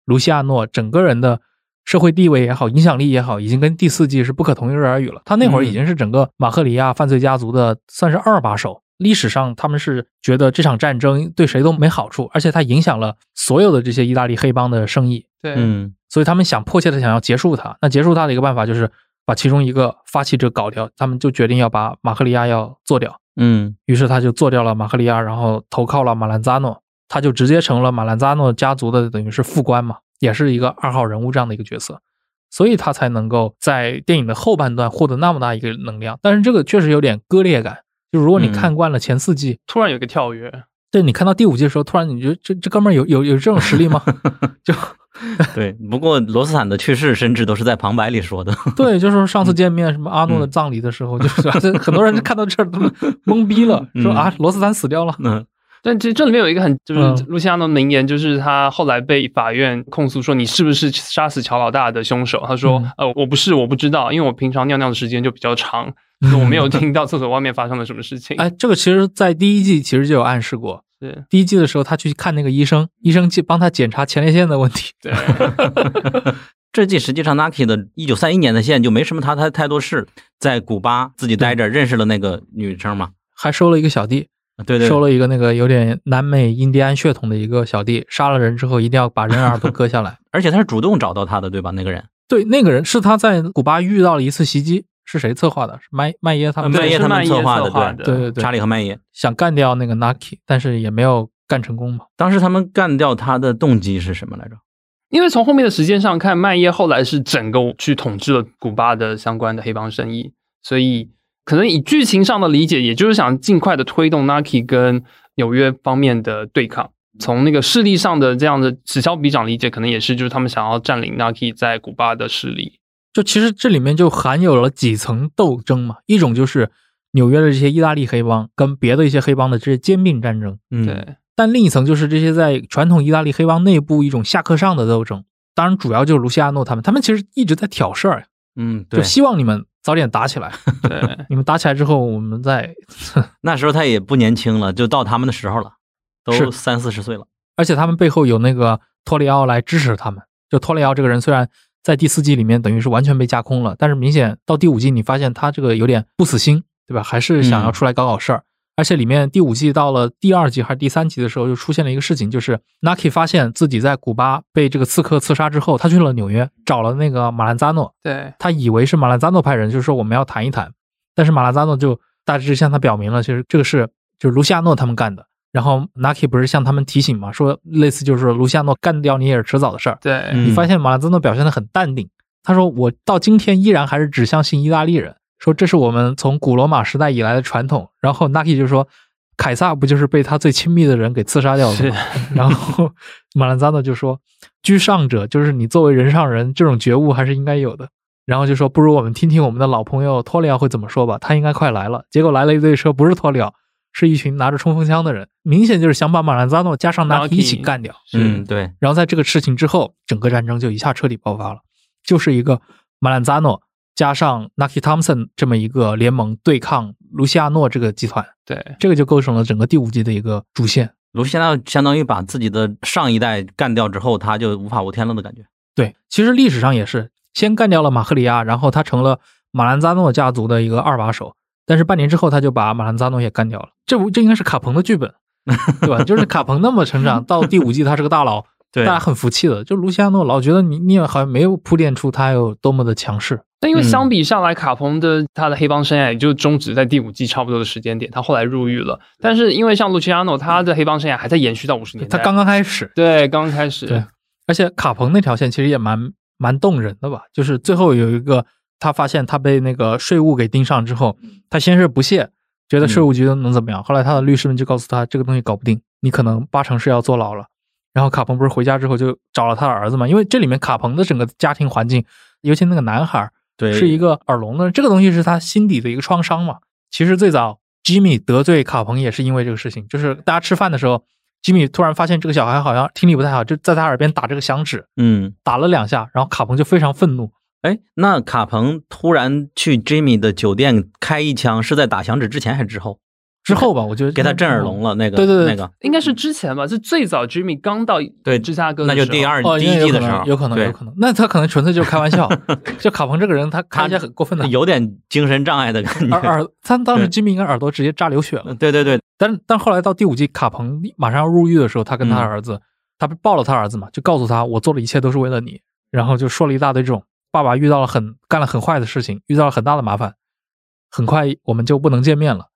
卢西亚诺整个人的社会地位也好，影响力也好，已经跟第四季是不可同日而语了。他那会儿已经是整个马赫里亚犯罪家族的算是二把手。历史上他们是觉得这场战争对谁都没好处，而且它影响了所有的这些意大利黑帮的生意。对，嗯所以他们想迫切的想要结束它。那结束它的一个办法就是把其中一个发起者搞掉，他们就决定要把马赫利亚要做掉。嗯于是他就做掉了马赫利亚，然后投靠了马兰扎诺，他就直接成了马兰扎诺家族的等于是副官嘛，也是一个二号人物这样的一个角色，所以他才能够在电影的后半段获得那么大一个能量。但是这个确实有点割裂感，就如果你嗯看惯了前四季，突然有一个跳跃，对你看到第五季的时候，突然你觉得这这哥们儿有有有这种实力吗？*laughs* 就 *laughs* 对。不过罗斯坦的去世甚至都是在旁白里说的。对，就是上次见面什么阿诺的葬礼的时候，就是 *laughs* 很多人看到这儿都懵逼了，说嗯啊罗斯坦死掉了。嗯但其实这里面有一个很就是嗯路西亚诺的名言，就是他后来被法院控诉说你是不是杀死乔老大的凶手？他说嗯：“呃，我不是，我不知道，因为我平常尿尿的时间就比较长，我没有听到厕所外面发生了什么事情。*laughs* ”哎，这个其实，在第一季其实就有暗示过。对，第一季的时候，他去看那个医生，医生去帮他检查前列腺的问题。对，*laughs* 这季实际上 Naki 的1931年的线就没什么他太太多事，在古巴自己待着，认识了那个女生嘛。还收了一个小弟，对对，收了一个那个有点南美印第安血统的一个小弟，杀了人之后一定要把人耳朵割下来。*laughs* 而且他是主动找到他的，对吧？那个人，对，那个人是他在古巴遇到了一次袭击，是谁策划的？是麦麦耶他们麦耶他们是曼耶策划的划对对对对查理和麦耶。想干掉那个 Naki，但是也没有干成功嘛。当时他们干掉他的动机是什么来着？因为从后面的时间上看，麦耶后来是整个去统治了古巴的相关的黑帮生意，所以可能以剧情上的理解，也就是想尽快的推动 Nike 跟纽约方面的对抗。从那个势力上的这样的此消彼长理解，可能也是就是他们想要占领 Nike 在古巴的势力。就其实这里面就含有了几层斗争嘛，一种就是纽约的这些意大利黑帮跟别的一些黑帮的这些兼并战争，嗯，对，但另一层就是这些在传统意大利黑帮内部一种下课上的斗争。当然，主要就是卢西亚诺他们，他们其实一直在挑事儿，嗯，对就，希望你们早点打起来。*laughs* 对，你们打起来之后，我们再 *laughs*…… 那时候他也不年轻了，就到他们的时候了，都三四十岁了。而且他们背后有那个托里奥来支持他们。就托雷奥这个人，虽然在第四季里面等于是完全被架空了，但是明显到第五季，你发现他这个有点不死心，对吧？还是想要出来搞搞事儿。而且里面第五季到了第二集还是第三集的时候，就出现了一个事情，就是 Naki 发现自己在古巴被这个刺客刺杀之后，他去了纽约，找了那个马兰扎诺，对，他以为是马兰扎诺派人，就是说我们要谈一谈，但是马兰扎诺就大致向他表明了，其实这个是就是卢西亚诺他们干的。然后 Naki 不是向他们提醒嘛，说类似就是卢西亚诺干掉你也是迟早的事儿。对，嗯你发现马兰扎诺表现的很淡定，他说我到今天依然还是只相信意大利人，说这是我们从古罗马时代以来的传统。然后 Naki 就说，凯撒不就是被他最亲密的人给刺杀掉的吗？*laughs* 然后马兰扎诺就说，居上者就是你作为人上人，这种觉悟还是应该有的。然后就说，不如我们听听我们的老朋友托里奥会怎么说吧，他应该快来了。结果来了一队车，不是托里奥，是一群拿着冲锋枪的人，明显就是想把马兰扎诺加上 Naki 一起干掉。嗯，对，然后在这个事情之后，整个战争就一下彻底爆发了，就是一个马兰扎诺加上 Naki Thompson 这么一个联盟对抗卢西亚诺这个集团，对，这个就构成了整个第五季的一个主线。卢西亚诺相当于把自己的上一代干掉之后，他就无法无天了的感觉。对，其实历史上也是先干掉了马赫里亚，然后他成了马兰扎诺家族的一个二把手，但是半年之后他就把马兰扎诺也干掉了。这不这应该是卡彭的剧本，对吧？*laughs* 就是卡彭那么成长，*laughs* 到第五季他是个大佬，对大家很服气的。就卢西亚诺老觉得你你也好像没有铺垫出他有多么的强势。但因为嗯相比上来，卡彭的他的黑帮生涯也就终止在第五季差不多的时间点，他后来入狱了。但是因为像路奇亚诺，他的黑帮生涯还在延续到五十年代，他刚刚开始，对刚刚开始，对而且卡彭那条线其实也蛮蛮动人的吧？就是最后有一个他发现他被那个税务给盯上之后，他先是不屑，觉得税务局能怎么样？后来他的律师们就告诉他，这个东西搞不定，你可能八成是要坐牢了。然后卡彭不是回家之后就找了他的儿子嘛？因为这里面卡彭的整个家庭环境，尤其那个男孩儿对，是一个耳聋的，这个东西是他心底的一个创伤嘛。其实最早 Jimmy 得罪卡彭也是因为这个事情，就是大家吃饭的时候，Jimmy 突然发现这个小孩好像听力不太好，就在他耳边打这个响指，嗯，打了两下，然后卡彭就非常愤怒。哎，那卡彭突然去 Jimmy 的酒店开一枪，是在打响指之前还是之后？之后吧，我觉得给他震耳聋了，那个，对对对那个，应该是之前吧，就最早 Jimmy 刚到对芝加哥的那就第二哦，第一季的时候，有可能，有可能。那他可能纯粹就是开玩笑。*laughs* 就卡彭这个人，他看起来很过分的有点精神障碍的感觉。耳耳，他当时 Jimmy 应该耳朵直接扎流血了。嗯对对对，但但后来到第五季，卡彭马上要入狱的时候，他跟他嗯儿子，他抱了他儿子嘛，就告诉他，我做的一切都是为了你。然后就说了一大堆这种爸爸遇到了很干了很坏的事情，遇到了很大的麻烦，很快我们就不能见面了，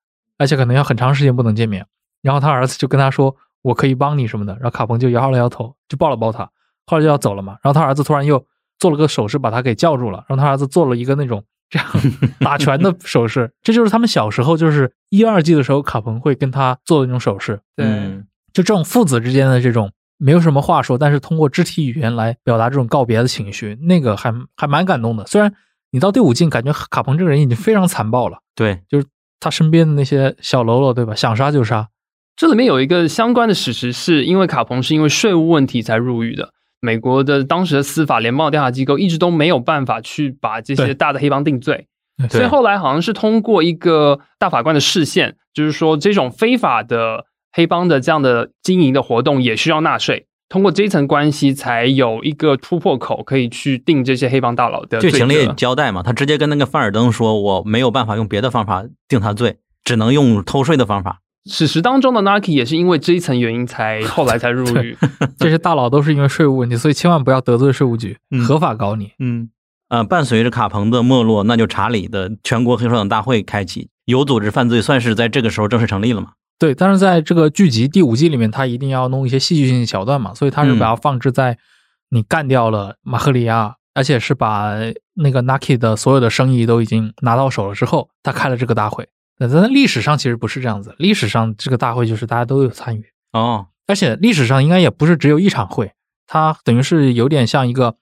而且可能要很长时间不能见面。然后他儿子就跟他说，我可以帮你什么的。然后卡彭就摇了摇头，就抱了抱他。后来就要走了嘛，然后他儿子突然又做了个手势，把他给叫住了。然后他儿子做了一个那种这样 *laughs* 打拳的手势，这就是他们小时候就是一二季的时候，卡彭会跟他做的那种手势。对，嗯就这种父子之间的这种没有什么话说，但是通过肢体语言来表达这种告别的情绪，那个还还蛮感动的。虽然你到第五季感觉卡彭这个人已经非常残暴了，对，他身边的那些小喽啰，对吧？想杀就杀。这里面有一个相关的史实，是因为卡彭是因为税务问题才入狱的。美国的当时的司法联邦调查机构一直都没有办法去把这些大的黑帮定罪，所以后来好像是通过一个大法官的视线，就是说这种非法的黑帮的这样的经营的活动也需要纳税。通过这一层关系，才有一个突破口，可以去定这些黑帮大佬的罪责。剧情里也交代嘛，他直接跟那个范尔登说，我没有办法用别的方法定他罪，只能用偷税的方法。史实当中的 Naki 也是因为这一层原因才后来才入狱。*laughs* 这些大佬都是因为税务问题，所以千万不要得罪税务局，嗯合法搞你。嗯，呃，伴随着卡彭的没落，那就查理的全国黑手党大会开启，有组织犯罪算是在这个时候正式成立了嘛？对，但是在这个剧集第五季里面，他一定要弄一些戏剧性的桥段嘛，所以他是把它放置在你干掉了马赫里亚，而且是把那个 Naki 的所有的生意都已经拿到手了之后，他开了这个大会。那在历史上其实不是这样子，历史上这个大会就是大家都有参与，哦，而且历史上应该也不是只有一场会，它等于是有点像一个，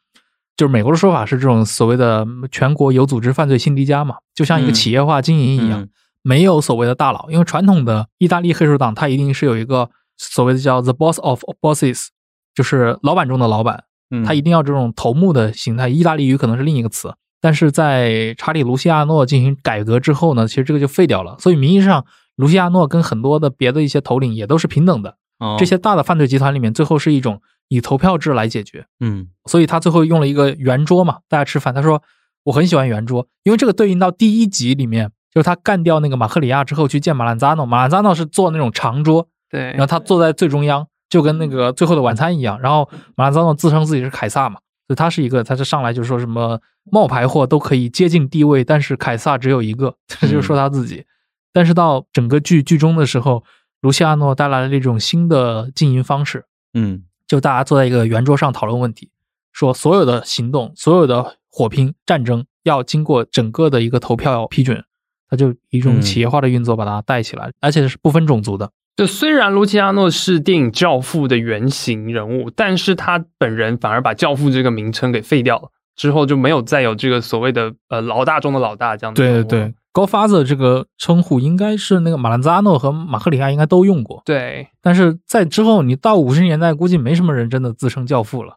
就是美国的说法是这种所谓的全国有组织犯罪新迪加嘛，就像一个嗯企业化经营一样。嗯没有所谓的大佬，因为传统的意大利黑手党，它一定是有一个所谓的叫 the boss of bosses，就是老板中的老板，嗯他一定要这种头目的形态。意大利语可能是另一个词，但是在查理·卢西亚诺进行改革之后呢，其实这个就废掉了。所以名义上，卢西亚诺跟很多的别的一些头领也都是平等的。哦这些大的犯罪集团里面，最后是一种以投票制来解决。嗯所以他最后用了一个圆桌嘛，大家吃饭。他说我很喜欢圆桌，因为这个对应到第一集里面就是他干掉那个马克里亚之后去见马兰扎诺，马兰扎诺是坐那种长桌，对，然后他坐在最中央，就跟那个《最后的晚餐》一样。然后马兰扎诺自称自己是凯撒嘛，所以他是一个，他是上来就说什么冒牌货都可以接近地位，但是凯撒只有一个，他 *laughs* 就是说他自己。但是到整个剧剧中的时候，卢西亚诺带来了一种新的经营方式，嗯就大家坐在一个圆桌上讨论问题，说所有的行动、所有的火拼战争要经过整个的一个投票批准，他就以一种嗯企业化的运作把它带起来，而且是不分种族的。就虽然卢奇亚诺是电影《教父》的原型人物，但是他本人反而把“教父”这个名称给废掉了，之后就没有再有这个所谓的呃老大中的老大这样的对对对 Go Father 这个称呼应该是那个马兰扎诺和马克里亚应该都用过，对但是在之后你到五十年代，估计没什么人真的自称教父了。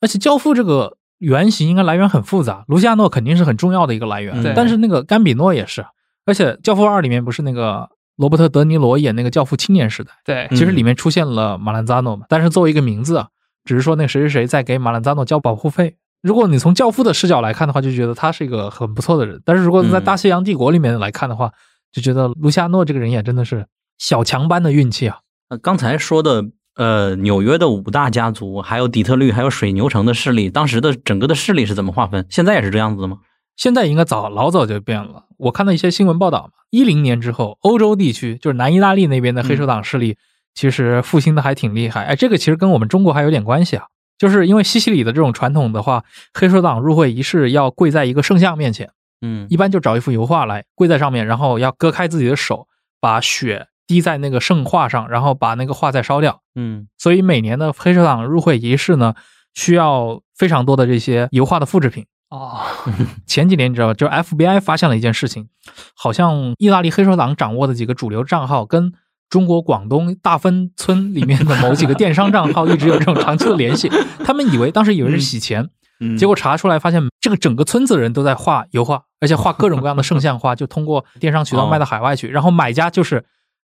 而且教父这个原型应该来源很复杂，卢西亚诺肯定是很重要的一个来源，对但是那个甘比诺也是。而且《教父二》里面不是那个罗伯特·德尼罗演那个教父青年时代，对其实里面出现了马兰扎诺嘛，但是作为一个名字啊，只是说那个谁谁谁在给马兰扎诺交保护费。如果你从教父的视角来看的话，就觉得他是一个很不错的人。但是如果在嗯大西洋帝国里面来看的话，就觉得卢西亚诺这个人也真的是小强般的运气啊。呃刚才说的，呃，纽约的五大家族，还有底特律，还有水牛城的势力，当时的整个的势力是怎么划分？现在也是这样子的吗？现在应该早老早就变了。我看到一些新闻报道嘛，一零年之后，欧洲地区就是南意大利那边的黑手党势力，其实复兴的还挺厉害。哎，这个其实跟我们中国还有点关系啊，就是因为西西里的这种传统的话，黑手党入会仪式要跪在一个圣像面前，嗯一般就找一幅油画来跪在上面，然后要割开自己的手，把血滴在那个圣画上，然后把那个画再烧掉。嗯所以每年的黑手党入会仪式呢，需要非常多的这些油画的复制品。哦，*laughs* 前几年你知道吧，就 FBI 发现了一件事情，好像意大利黑手党掌握的几个主流账号跟中国广东大芬村里面的某几个电商账号一直有这种长期的联系。*laughs* 他们以为当时以为是洗钱，嗯，结果查出来发现这个整个村子的人都在画油画，而且画各种各样的圣像画，就通过电商渠道卖到海外去，*laughs* 然后买家就是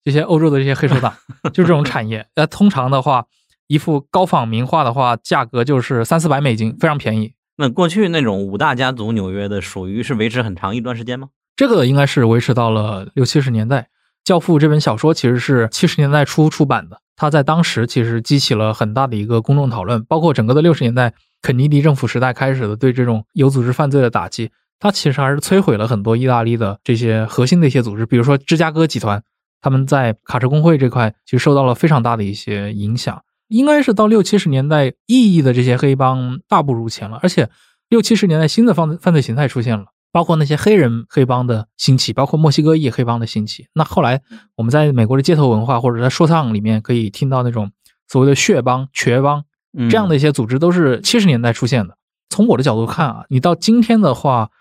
这些欧洲的这些黑手党，就是这种产业。那通常的话，一幅高仿名画的话，价格就是三四百美金，非常便宜。那过去那种五大家族纽约的，属于是维持很长一段时间吗？这个应该是维持到了六七十年代。《教父》这本小说其实是七十年代初出版的，它在当时其实激起了很大的一个公众讨论，包括整个的六十年代肯尼迪政府时代开始的对这种有组织犯罪的打击，它其实还是摧毁了很多意大利的这些核心的一些组织，比如说芝加哥集团，他们在卡车工会这块其实受到了非常大的一些影响。应该是到六七十年代，意义的这些黑帮大不如前了，而且六七十年代新的犯犯罪形态出现了。包括那些黑人黑帮的兴起，包括墨西哥裔黑帮的兴起。那后来我们在美国的街头文化或者在说唱里面可以听到那种所谓的血帮、瘸帮嗯这样的一些组织，都是七十年代出现的。从我的角度看啊，你到今天的话，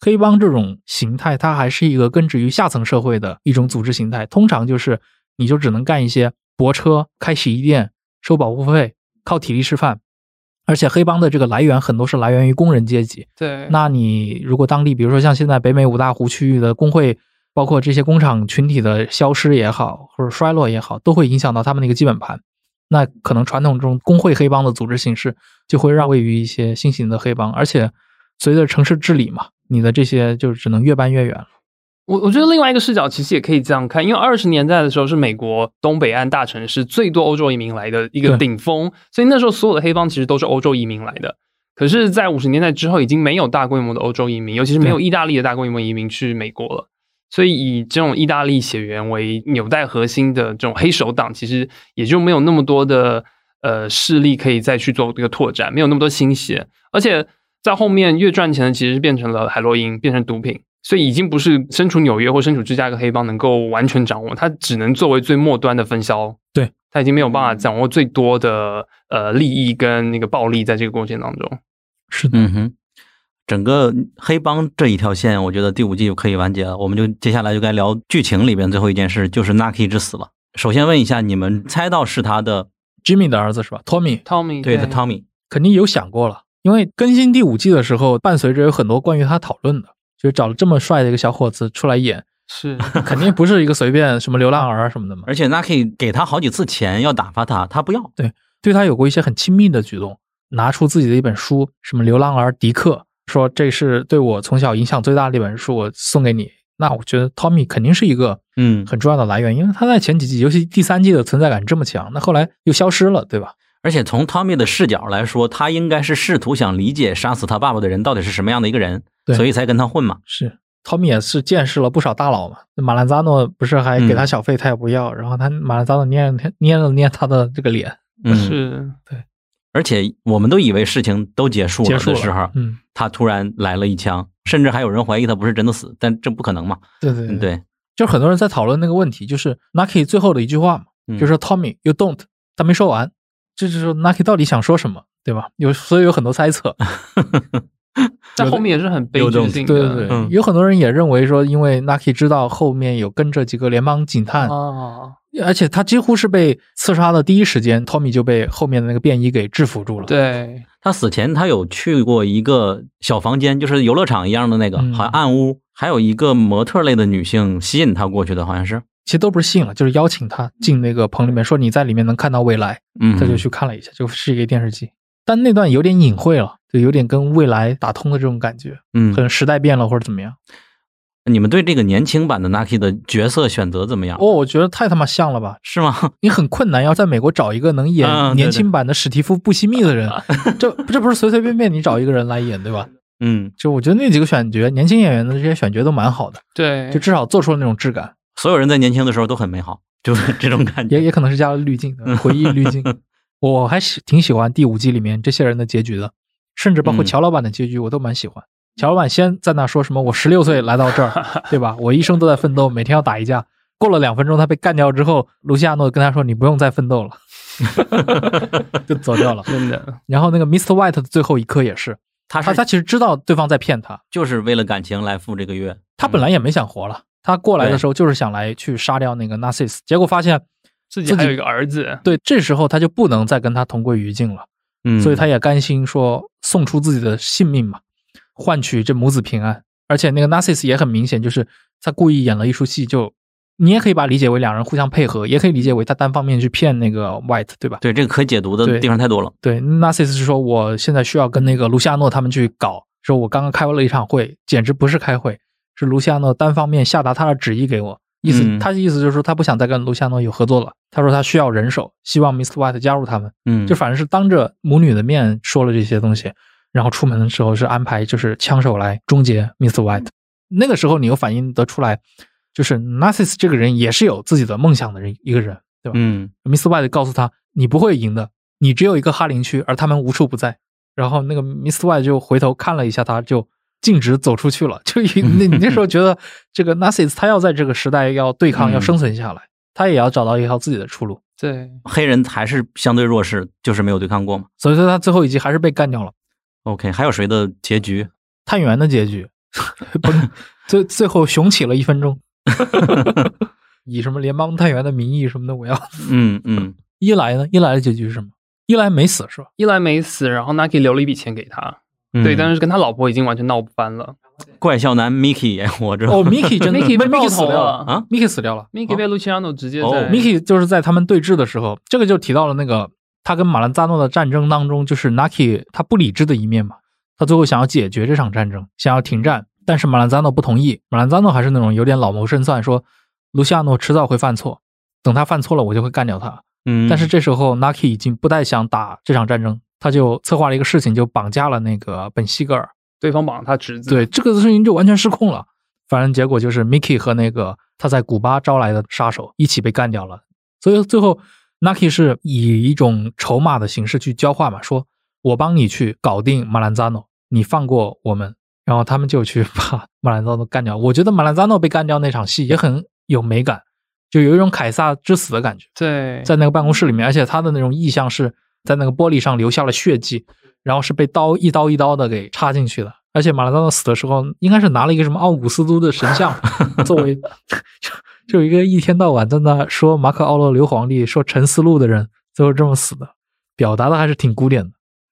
黑帮这种形态，它还是一个根植于下层社会的一种组织形态。通常就是你就只能干一些泊车、开洗衣店、收保护费、靠体力吃饭。而且黑帮的这个来源很多是来源于工人阶级，对，那你如果当地，比如说像现在北美五大湖区域的工会，包括这些工厂群体的消失也好，或者衰落也好，都会影响到他们的一个基本盘。那可能传统中工会黑帮的组织形式就会让位于一些新型的黑帮，而且随着城市治理嘛，你的这些就只能越搬越远了。我我觉得另外一个视角其实也可以这样看，因为二十年代的时候是美国东北岸大城市最多欧洲移民来的一个顶峰，所以那时候所有的黑帮其实都是欧洲移民来的。可是，在五十年代之后，已经没有大规模的欧洲移民，尤其是没有意大利的大规模移民去美国了。所以，以这种意大利血缘为纽带核心的这种黑手党，其实也就没有那么多的呃势力可以再去做这个拓展，没有那么多新血。而且在后面越赚钱的，其实变成了海洛因，变成毒品。所以已经不是身处纽约或身处芝加哥黑帮能够完全掌握，它只能作为最末端的分销。对，它已经没有办法掌握最多的呃利益跟那个暴力在这个过程当中。是的，嗯哼，整个黑帮这一条线，我觉得第五季就可以完结了。我们就接下来就该聊剧情里边最后一件事，就是 Naki 之死了。首先问一下，你们猜到是他的 Jimmy 的儿子是吧？Tommy Tommy 对的 Tommy？肯定有想过了，因为更新第五季的时候，伴随着有很多关于他讨论的，就是找了这么帅的一个小伙子出来演，是 *laughs* 肯定不是一个随便什么流浪儿什么的嘛。而且 Naki 给他好几次钱要打发他，他不要。对他有过一些很亲密的举动，拿出自己的一本书，什么《流浪儿迪克》，说这是对我从小影响最大的一本书，我送给你，那我觉得 Tommy 肯定是一个嗯，很重要的来源，因为他在前几季，尤其第三季的存在感这么强，那后来又消失了，对吧？而且从 Tommy 的视角来说，他应该是试图想理解杀死他爸爸的人到底是什么样的一个人，对所以才跟他混嘛。是，Tommy 也是见识了不少大佬嘛。那马兰扎诺不是还给他小费，他也不要，然后他马兰扎诺捏了捏了捏他的这个脸，嗯，是而且我们都以为事情都结束结束了了的时候，嗯，他突然来了一枪，甚至还有人怀疑他不是真的死，但这不可能嘛？对对嗯，，对，就很多人在讨论那个问题，就是 Nucky 最后的一句话嘛，嗯就是 Tommy you don't，他没说完，这就是说 Nucky 到底想说什么，对吧？有所以有很多猜测，*laughs* *laughs* 在后面也是很悲剧性的，对对对，嗯。有很多人也认为说，因为 Naki 知道后面有跟着几个联邦警探，啊，而且他几乎是被刺杀的第一时间，Tommy 就被后面的那个便衣给制服住了。对，他死前他有去过一个小房间，就是游乐场一样的那个，嗯。好像暗屋，还有一个模特类的女性吸引他过去的，好像是。其实都不是吸引了，就是邀请他进那个棚里面，说你在里面能看到未来，嗯，他就去看了一下，就是一个电视机。但那段有点隐晦了，就有点跟未来打通的这种感觉，嗯可，能时代变了或者怎么样。你们对这个年轻版的 Naki 的角色选择怎么样？哦，我觉得太他妈像了吧！是吗？*laughs* 你很困难，要在美国找一个能嗯演年轻版的史蒂夫·布西密的人，*laughs* 这这不是随随便便你找一个人来演，对吧？嗯，就我觉得那几个选角，年轻演员的这些选角都蛮好的，对，就至少做出了那种质感，所有人在年轻的时候都很美好，就是这种感觉。也也可能是加了滤镜的回忆滤镜。*laughs* 我还喜挺喜欢第五季里面这些人的结局的，甚至包括嗯乔老板的结局我都蛮喜欢。乔老板先在那说什么我十六岁来到这儿，*laughs* 对吧？我一生都在奋斗，每天要打一架。过了两分钟，他被干掉之后，卢西亚诺跟他说：“你不用再奋斗了。*laughs* ”就走掉了。*laughs* 真的，然后那个 Mr. White 的最后一刻也是，他是他他其实知道对方在骗他，就是为了感情来赴这个约。他本来也没想活了，他过来的时候就是想来去杀掉那个 Narcissus，结果发现自己还有一个儿子，对，这时候他就不能再跟他同归于尽了，嗯，所以他也甘心说送出自己的性命嘛，换取这母子平安。而且那个 Narcissus 也很明显，就是他故意演了一出戏，就你也可以把它理解为两人互相配合，也可以理解为他单方面去骗那个 White，对吧？对这个可解读的地方太多了。对，Narcissus 是说我现在需要跟那个卢西亚诺他们去搞，说我刚刚开了一场会，简直不是开会，是卢西亚诺单方面下达他的旨意给我。意思，嗯他的意思就是说他不想再跟卢西亚诺有合作了。他说他需要人手，希望 Mr. White 加入他们。嗯，就反正是当着母女的面说了这些东西，然后出门的时候是安排就是枪手来终结 Mr. White。那个时候你又反映得出来，就是 Narcissus 这个人也是有自己的梦想的人一个人，对吧？嗯 Mr. White 告诉他，你不会赢的，你只有一个哈林区，而他们无处不在。然后那个 Mr. White 就回头看了一下他，就径直走出去了。*laughs* 就 *laughs* 那你那时候觉得这个 Narcissus 他要在这个时代要对抗，嗯要生存下来，他也要找到一条自己的出路。对，黑人还是相对弱势，就是没有对抗过嘛。所以说他最后一集还是被干掉了。OK，还有谁的结局？探员的结局，*laughs* 不是最最后雄起了一分钟，以什么联邦探员的名义什么的，我要嗯嗯，伊莱呢？伊莱的结局是什么？伊莱没死是吧？伊莱没死，然后 Nike 留了一笔钱给他，嗯对，但是跟他老婆已经完全闹翻了怪笑男 Mickey 也活着。哦，Miki 真的 Mickey 被 Mickey 爆头死掉了了啊，Miki 死掉了。，Miki 被 Luciano 直接哦在 Miki 就是在他们对峙的时候，这个就提到了那个他跟马兰扎诺的战争当中，就是 Naki 他不理智的一面嘛。他最后想要解决这场战争，想要停战，但是马兰扎诺不同意。马兰扎诺还是那种有点老谋深算，说卢西亚诺迟早会犯错，等他犯错了，我就会干掉他。嗯，但是这时候 Naki 已经不太想打这场战争，他就策划了一个事情，就绑架了那个本西格尔。对方绑了他侄子，对，这个事情就完全失控了。反正结果就是 Mickey 和那个他在古巴招来的杀手一起被干掉了。所以最后 Naki 是以一种筹码的形式去交换嘛，说我帮你去搞定马兰扎诺，你放过我们。然后他们就去把马兰扎诺干掉。我觉得马兰扎诺被干掉那场戏也很有美感，就有一种凯撒之死的感觉。对，在那个办公室里面，而且他的那种意象是在那个玻璃上留下了血迹，然后是被刀一刀一刀的给插进去的。而且马拉多纳死的时候，应该是拿了一个什么奥古斯都的神像作为，*laughs* 就就一个一天到晚在那说马可奥洛留皇帝说沉思录的人，最后这么死的，表达的还是挺古典的。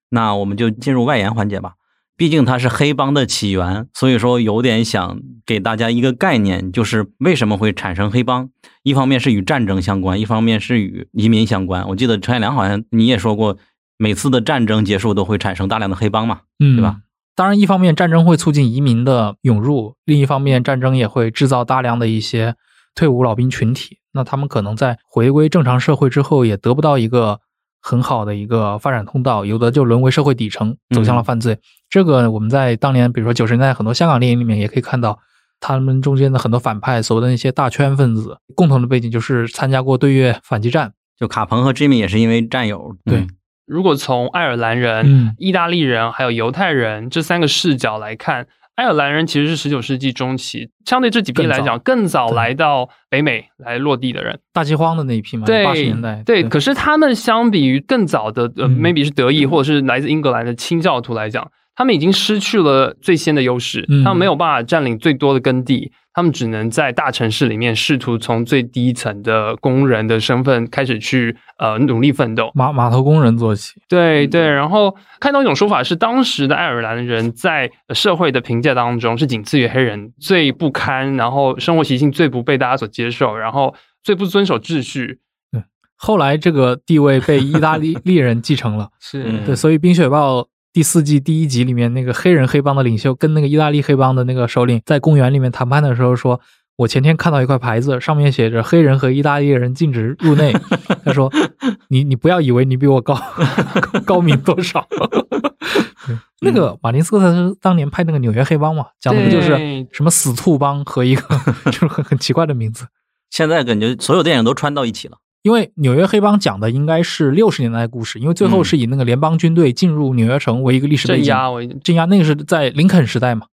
那我们就进入外延环节吧。毕竟它是黑帮的起源，所以说有点想给大家一个概念，就是为什么会产生黑帮。一方面是与战争相关，一方面是与移民相关。我记得陈海良好像你也说过，每次的战争结束都会产生大量的黑帮嘛。嗯，对吧？当然，一方面战争会促进移民的涌入，另一方面战争也会制造大量的一些退伍老兵群体。那他们可能在回归正常社会之后，也得不到一个很好的一个发展通道，有的就沦为社会底层，走向了犯罪。这个我们在当年，比如说九十年代很多香港电影里面也可以看到，他们中间的很多反派，所谓的那些大圈分子，共同的背景就是参加过对越反击战。就卡彭和 Jimmy 也是因为战友。对嗯如果从爱尔兰人、嗯意大利人还有犹太人这三个视角来看，爱尔兰人其实是十九世纪中期，相对这几批来讲更早来到北美来落地的人。大饥荒的那一批嘛，对，八十年代。对，可是他们相比于更早的呃、嗯 m a y b e 是德裔或者是来自英格兰的清教徒来讲，他们已经失去了最先的优势，嗯他们没有办法占领最多的耕地，他们只能在大城市里面试图从最低层的工人的身份开始去呃努力奋斗。码码头工人做起。对对，然后看到一种说法是，当时的爱尔兰人在呃社会的评价当中是仅次于黑人最不堪，然后生活习性最不被大家所接受，然后最不遵守秩序。后来这个地位被意大利 *laughs* 利人继承了。是嗯对，所以《冰雪暴》第四季第一集里面那个黑人黑帮的领袖跟那个意大利黑帮的那个首领在公园里面谈判的时候说。我前天看到一块牌子，上面写着“黑人和意大利人禁止入内”。*laughs* 他说：“你你不要以为你比我高 *laughs* 高明多少。”那个马丁斯科塞斯当年拍那个《纽约黑帮》嘛，讲的不就是什么死兔帮和一个 *laughs* 就是很很奇怪的名字。现在感觉所有电影都穿到一起了。因为纽约黑帮讲的应该是六十年代的故事，因为最后嗯。是以那个联邦军队进入纽约城为一个历史背景，镇压为镇压那个是在林肯时代嘛，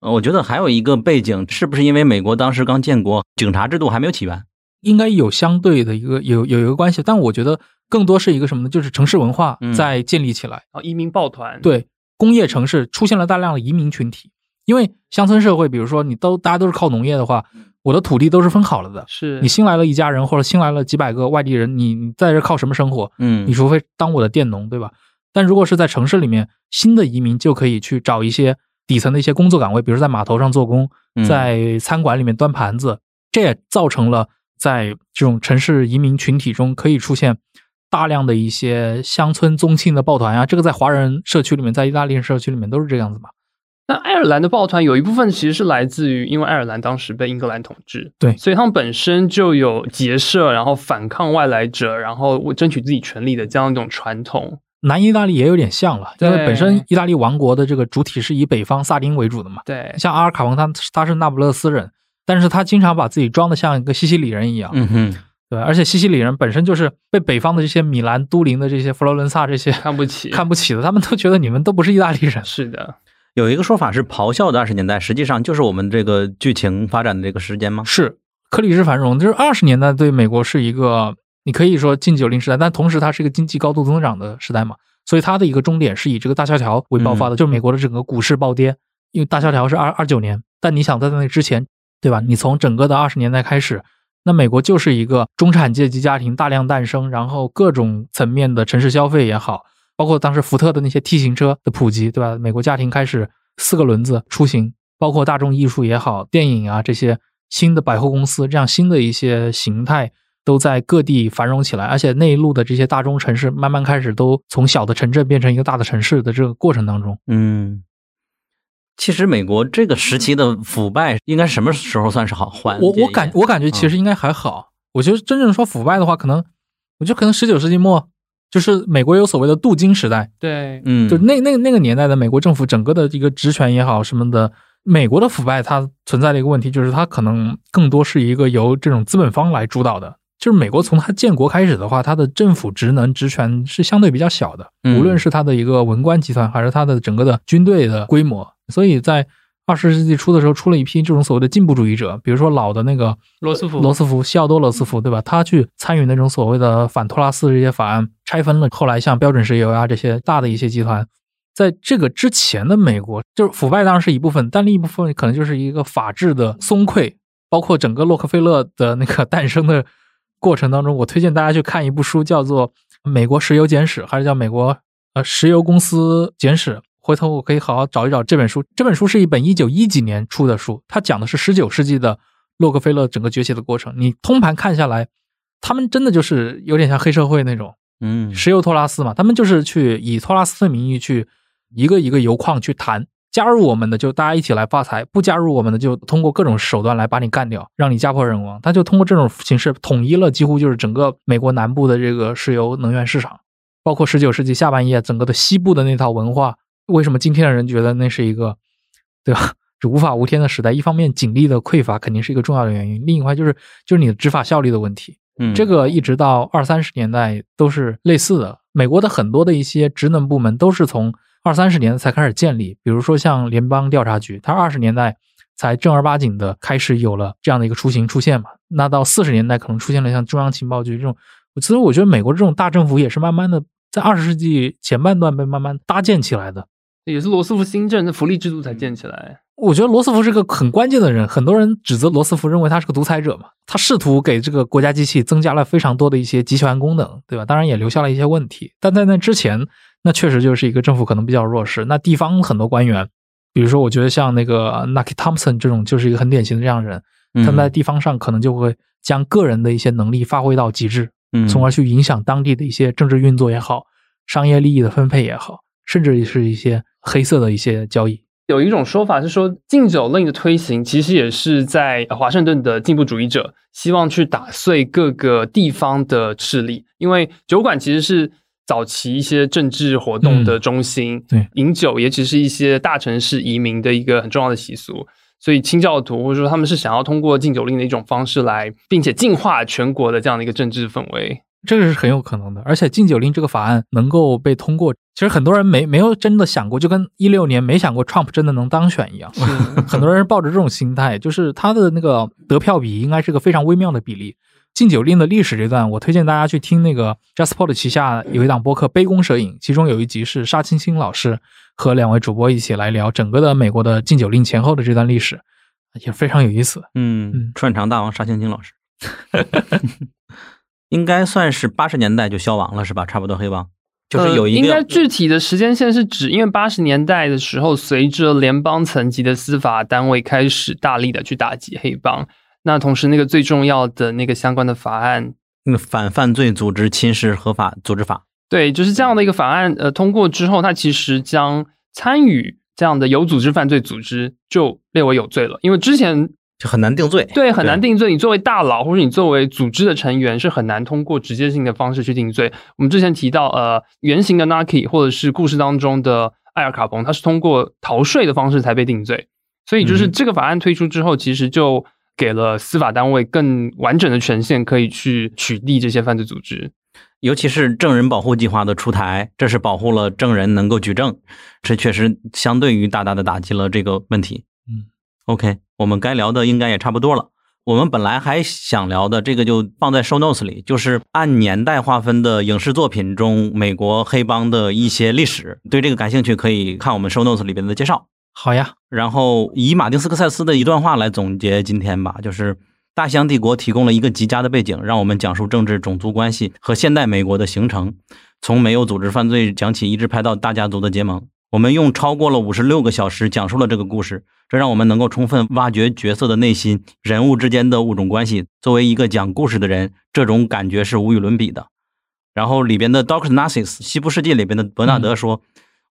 呃我觉得还有一个背景，是不是因为美国当时刚建国，警察制度还没有起源？应该有相对的一个有有一个关系，但我觉得更多是一个什么呢？就是城市文化嗯。在建立起来，然后移民抱团，对工业城市出现了大量的移民群体，因为乡村社会，比如说你都大家都是靠农业的话，我的土地都是分好了的，是你新来了一家人或者新来了几百个外地人，你你在这靠什么生活？嗯你除非当我的佃农，对吧？但如果是在城市里面，新的移民就可以去找一些底层的一些工作岗位，比如在码头上做工，嗯在餐馆里面端盘子，这也造成了在这种城市移民群体中可以出现大量的一些乡村宗亲的抱团啊。这个在华人社区里面，在意大利人社区里面都是这样子嘛。那爱尔兰的抱团有一部分其实是来自于，因为爱尔兰当时被英格兰统治，对所以他们本身就有结社，然后反抗外来者，然后争取自己权利的这样一种传统。南意大利也有点像了，因为本身意大利王国的这个主体是以北方萨丁为主的嘛。对，像阿尔卡彭他他是那不勒斯人，但是他经常把自己装的像一个西西里人一样，嗯哼，对？而且西西里人本身就是被北方的这些米兰、都灵的这些佛罗伦萨这些看不起，看不起的，他们都觉得你们都不是意大利人。是的，有一个说法是咆哮的二十年代，实际上就是我们这个剧情发展的这个时间吗？是克里斯繁荣，就是二十年代对美国是一个，你可以说近九零时代，但同时它是一个经济高度增长的时代嘛，所以它的一个终点是以这个大萧条为爆发的，就是美国的整个股市暴跌，因为大萧条是二二九年，但你想在那之前，对吧？你从整个的二十年代开始，那美国就是一个中产阶级家庭大量诞生，然后各种层面的城市消费也好，包括当时福特的那些 T 型车的普及，对吧？美国家庭开始四个轮子出行，包括大众艺术也好，电影啊这些新的百货公司，这样新的一些形态都在各地繁荣起来，而且内陆的这些大中城市慢慢开始都从小的城镇变成一个大的城市的这个过程当中，嗯，其实美国这个时期的腐败应该什么时候算是好缓？我我感我感觉其实应该还好。我觉得真正说腐败的话，可能我觉得可能十九世纪末，就是美国有所谓的镀金时代，对，嗯，就那那那个年代的美国政府整个的一个职权也好什么的，美国的腐败它存在的一个问题就是它可能更多是一个由这种资本方来主导的。就是美国从它建国开始的话，它的政府职能职权是相对比较小的，嗯无论是它的一个文官集团，还是它的整个的军队的规模。所以在二十世纪初的时候，出了一批这种所谓的进步主义者，比如说老的那个罗斯福，罗斯福、西奥多·罗斯福，对吧？他去参与那种所谓的反托拉斯这些法案，拆分了后来像标准石油啊这些大的一些集团。在这个之前的美国，就是腐败当然是一部分，但另一部分可能就是一个法治的松溃，包括整个洛克菲勒的那个 *laughs* 诞生的过程当中，我推荐大家去看一部书，叫做《美国石油简史》，还是叫《美国呃石油公司简史》。回头我可以好好找一找这本书。这本书是一本一九一几年出的书，它讲的是十九世纪的洛克菲勒整个崛起的过程。你通盘看下来，他们真的就是有点像黑社会那种嗯石油托拉斯嘛，他们就是去以托拉斯的名义去一个一个油矿去谈，加入我们的就大家一起来发财，不加入我们的就通过各种手段来把你干掉，让你家破人亡。他就通过这种形式统一了几乎就是整个美国南部的这个石油能源市场，包括十九世纪下半叶整个的西部的那套文化。为什么今天的人觉得那是一个，对吧？*laughs* 就无法无天的时代。一方面警力的匮乏肯定是一个重要的原因，另一块就是就是你的执法效率的问题。嗯，这个一直到二三十年代都是类似的。美国的很多的一些职能部门都是从二三十年才开始建立，比如说像联邦调查局，它二十年代才正儿八经的开始有了这样的一个雏形出现嘛。那到四十年代可能出现了像中央情报局这种。其实我觉得美国这种大政府也是慢慢的在二十世纪前半段被慢慢搭建起来的，也是罗斯福新政的福利制度才建起来。我觉得罗斯福是个很关键的人，很多人指责罗斯福，认为他是个独裁者嘛。他试图给这个国家机器增加了非常多的一些集权功能，对吧？当然也留下了一些问题。但在那之前，那确实就是一个政府可能比较弱势。那地方很多官员，比如说我觉得像那个 Nucky Thompson 这种，就是一个很典型的这样的人。他们在地方上可能就会将个人的一些能力发挥到极致，嗯，从而去影响当地的一些政治运作也好，商业利益的分配也好，甚至是一些黑色的一些交易。有一种说法是说，禁酒令的推行其实也是在华盛顿的进步主义者希望去打碎各个地方的势力，因为酒馆其实是早期一些政治活动的中心，对，饮酒也只是一些大城市移民的一个很重要的习俗，所以清教徒或者说他们是想要通过禁酒令的一种方式来，并且净化全国的这样的一个政治氛围。这个是很有可能的，而且禁酒令这个法案能够被通过，其实很多人没没有真的想过，就跟一六年没想过 Trump 真的能当选一样。*laughs* 很多人是抱着这种心态，就是他的那个得票比应该是个非常微妙的比例。禁酒令的历史这段，我推荐大家去听那个 JustPod 旗下有一档播客《杯弓蛇影》，其中有一集是沙青青老师和两位主播一起来聊整个的美国的禁酒令前后的这段历史，也非常有意思。嗯，串场大王沙青青老师。*laughs* 应该算是八十年代就消亡了，是吧？差不多黑帮就是有一个。应该具体的时间线是指，因为八十年代的时候，随着联邦层级的司法单位开始大力的去打击黑帮，那同时那个最重要的那个相关的法案，那个反犯罪组织侵蚀合法组织法，对，就是这样的一个法案，呃，通过之后，它其实将参与这样的有组织犯罪组织就列为有罪了，因为之前。就很难定罪，对，很难定罪。你作为大佬，或者你作为组织的成员，是很难通过直接性的方式去定罪。我们之前提到，呃，原型的 Nike，或者是故事当中的艾尔卡彭，他是通过逃税的方式才被定罪。所以，就是这个法案推出之后，其实就给了司法单位更完整的权限，可以去取缔这些犯罪组织。尤其是证人保护计划的出台，这是保护了证人能够举证，这确实相对于大大的打击了这个问题。嗯。OK，我们该聊的应该也差不多了。我们本来还想聊的这个就放在 show notes 里，就是按年代划分的影视作品中美国黑帮的一些历史。对这个感兴趣，可以看我们 show notes 里边的介绍。好呀，然后以马丁斯科塞斯的一段话来总结今天吧，就是大西洋帝国提供了一个极佳的背景，让我们讲述政治种族关系和现代美国的形成，从没有组织犯罪讲起，一直拍到大家族的结盟。我们用超过了五十六个小时讲述了这个故事，这让我们能够充分挖掘角色的内心、人物之间的物种关系。作为一个讲故事的人，这种感觉是无与伦比的。然后里边的 Doctor Narcis，西部世界里边的伯纳德说：“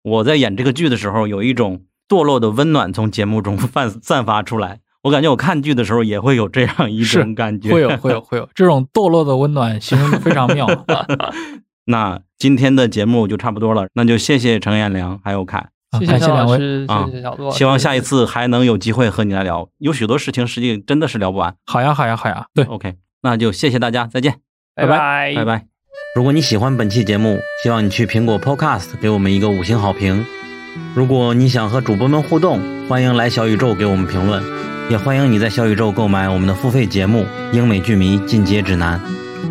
我在演这个剧的时候，有一种堕落的温暖从节目中 *laughs* 散散发出来。我感觉我看剧的时候也会有这样一种感觉，会有会有会有这种堕落的温暖，形容的非常妙。*laughs* 那。今天的节目就差不多了，那就谢谢程彦良还有凯，谢谢两位啊，谢谢小洛，希望下一次还能有机会和你来聊，有许多事情实际真的是聊不完。好呀，好呀，好呀，对，OK，那就谢谢大家，再见，拜拜，拜拜。如果你喜欢本期节目，希望你去苹果 Podcast 给我们一个五星好评。如果你想和主播们互动，欢迎来小宇宙给我们评论，也欢迎你在小宇宙购买我们的付费节目《英美剧迷进阶指南》。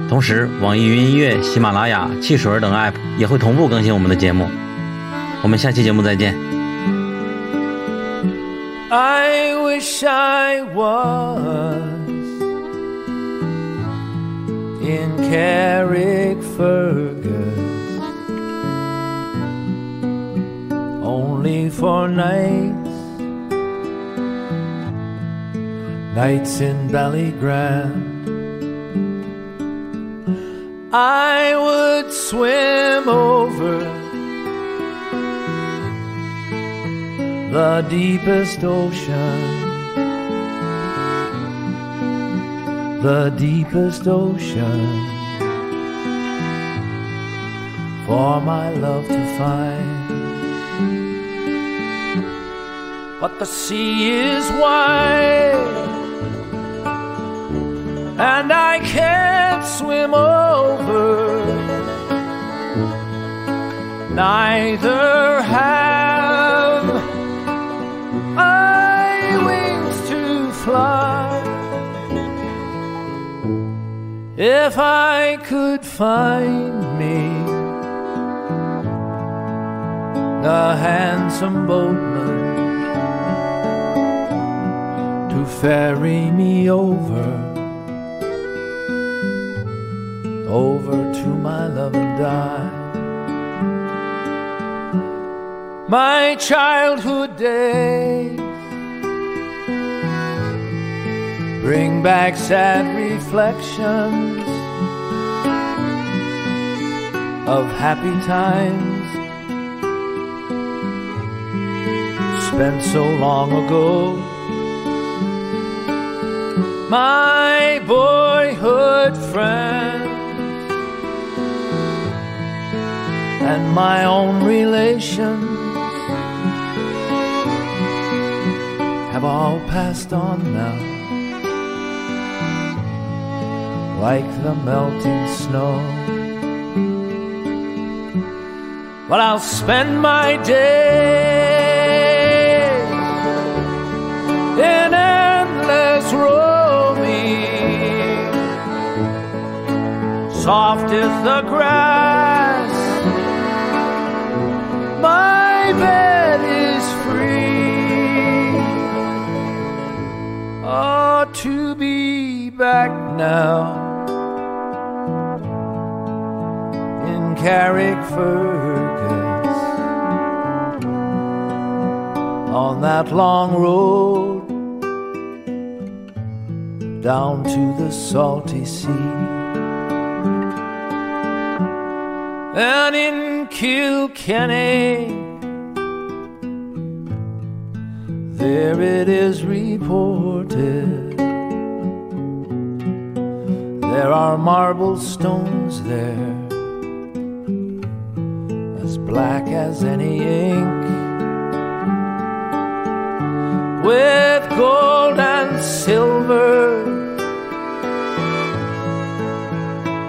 同时，网易云音乐、喜马拉雅、汽水等 App 也会同步更新我们的节目。我们下期节目再见。I wish I was in Carrickfergus only for nights, nights in Ballygrand. I would swim over the deepest ocean, the deepest ocean, for my love to find. But the sea is wide, and I can't swim over. Neither have If I could find me a handsome boatman to ferry me over, over to my love and die. My childhood days bring back sad reflections of happy times spent so long ago. My boyhood friends and my own relations have all passed on now like the melting snow. But I'll spend my day in endless roaming, soft as the grass. My bed is free. Oh, to be back now Carrickfergus on that long road down to the salty sea. And in Kilkenny, there it is reported. There are marble stones there, black as any ink, with gold and silver.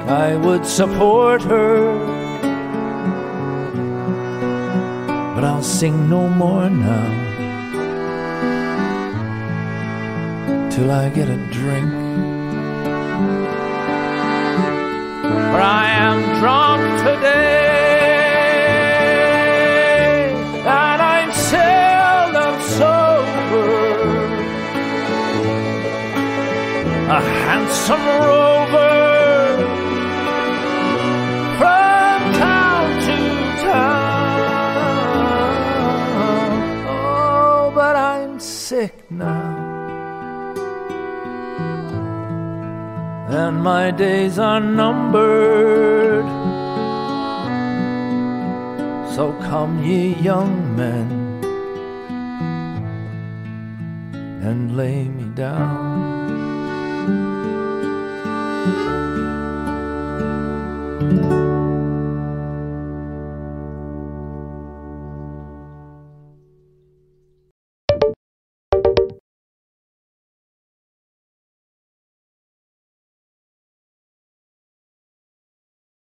I would support her, but I'll sing no more now till I get a drink. For I am drunk today, handsome rover from town to town. Oh, but I'm sick now. and my days are numbered. So come ye young men and lay me down.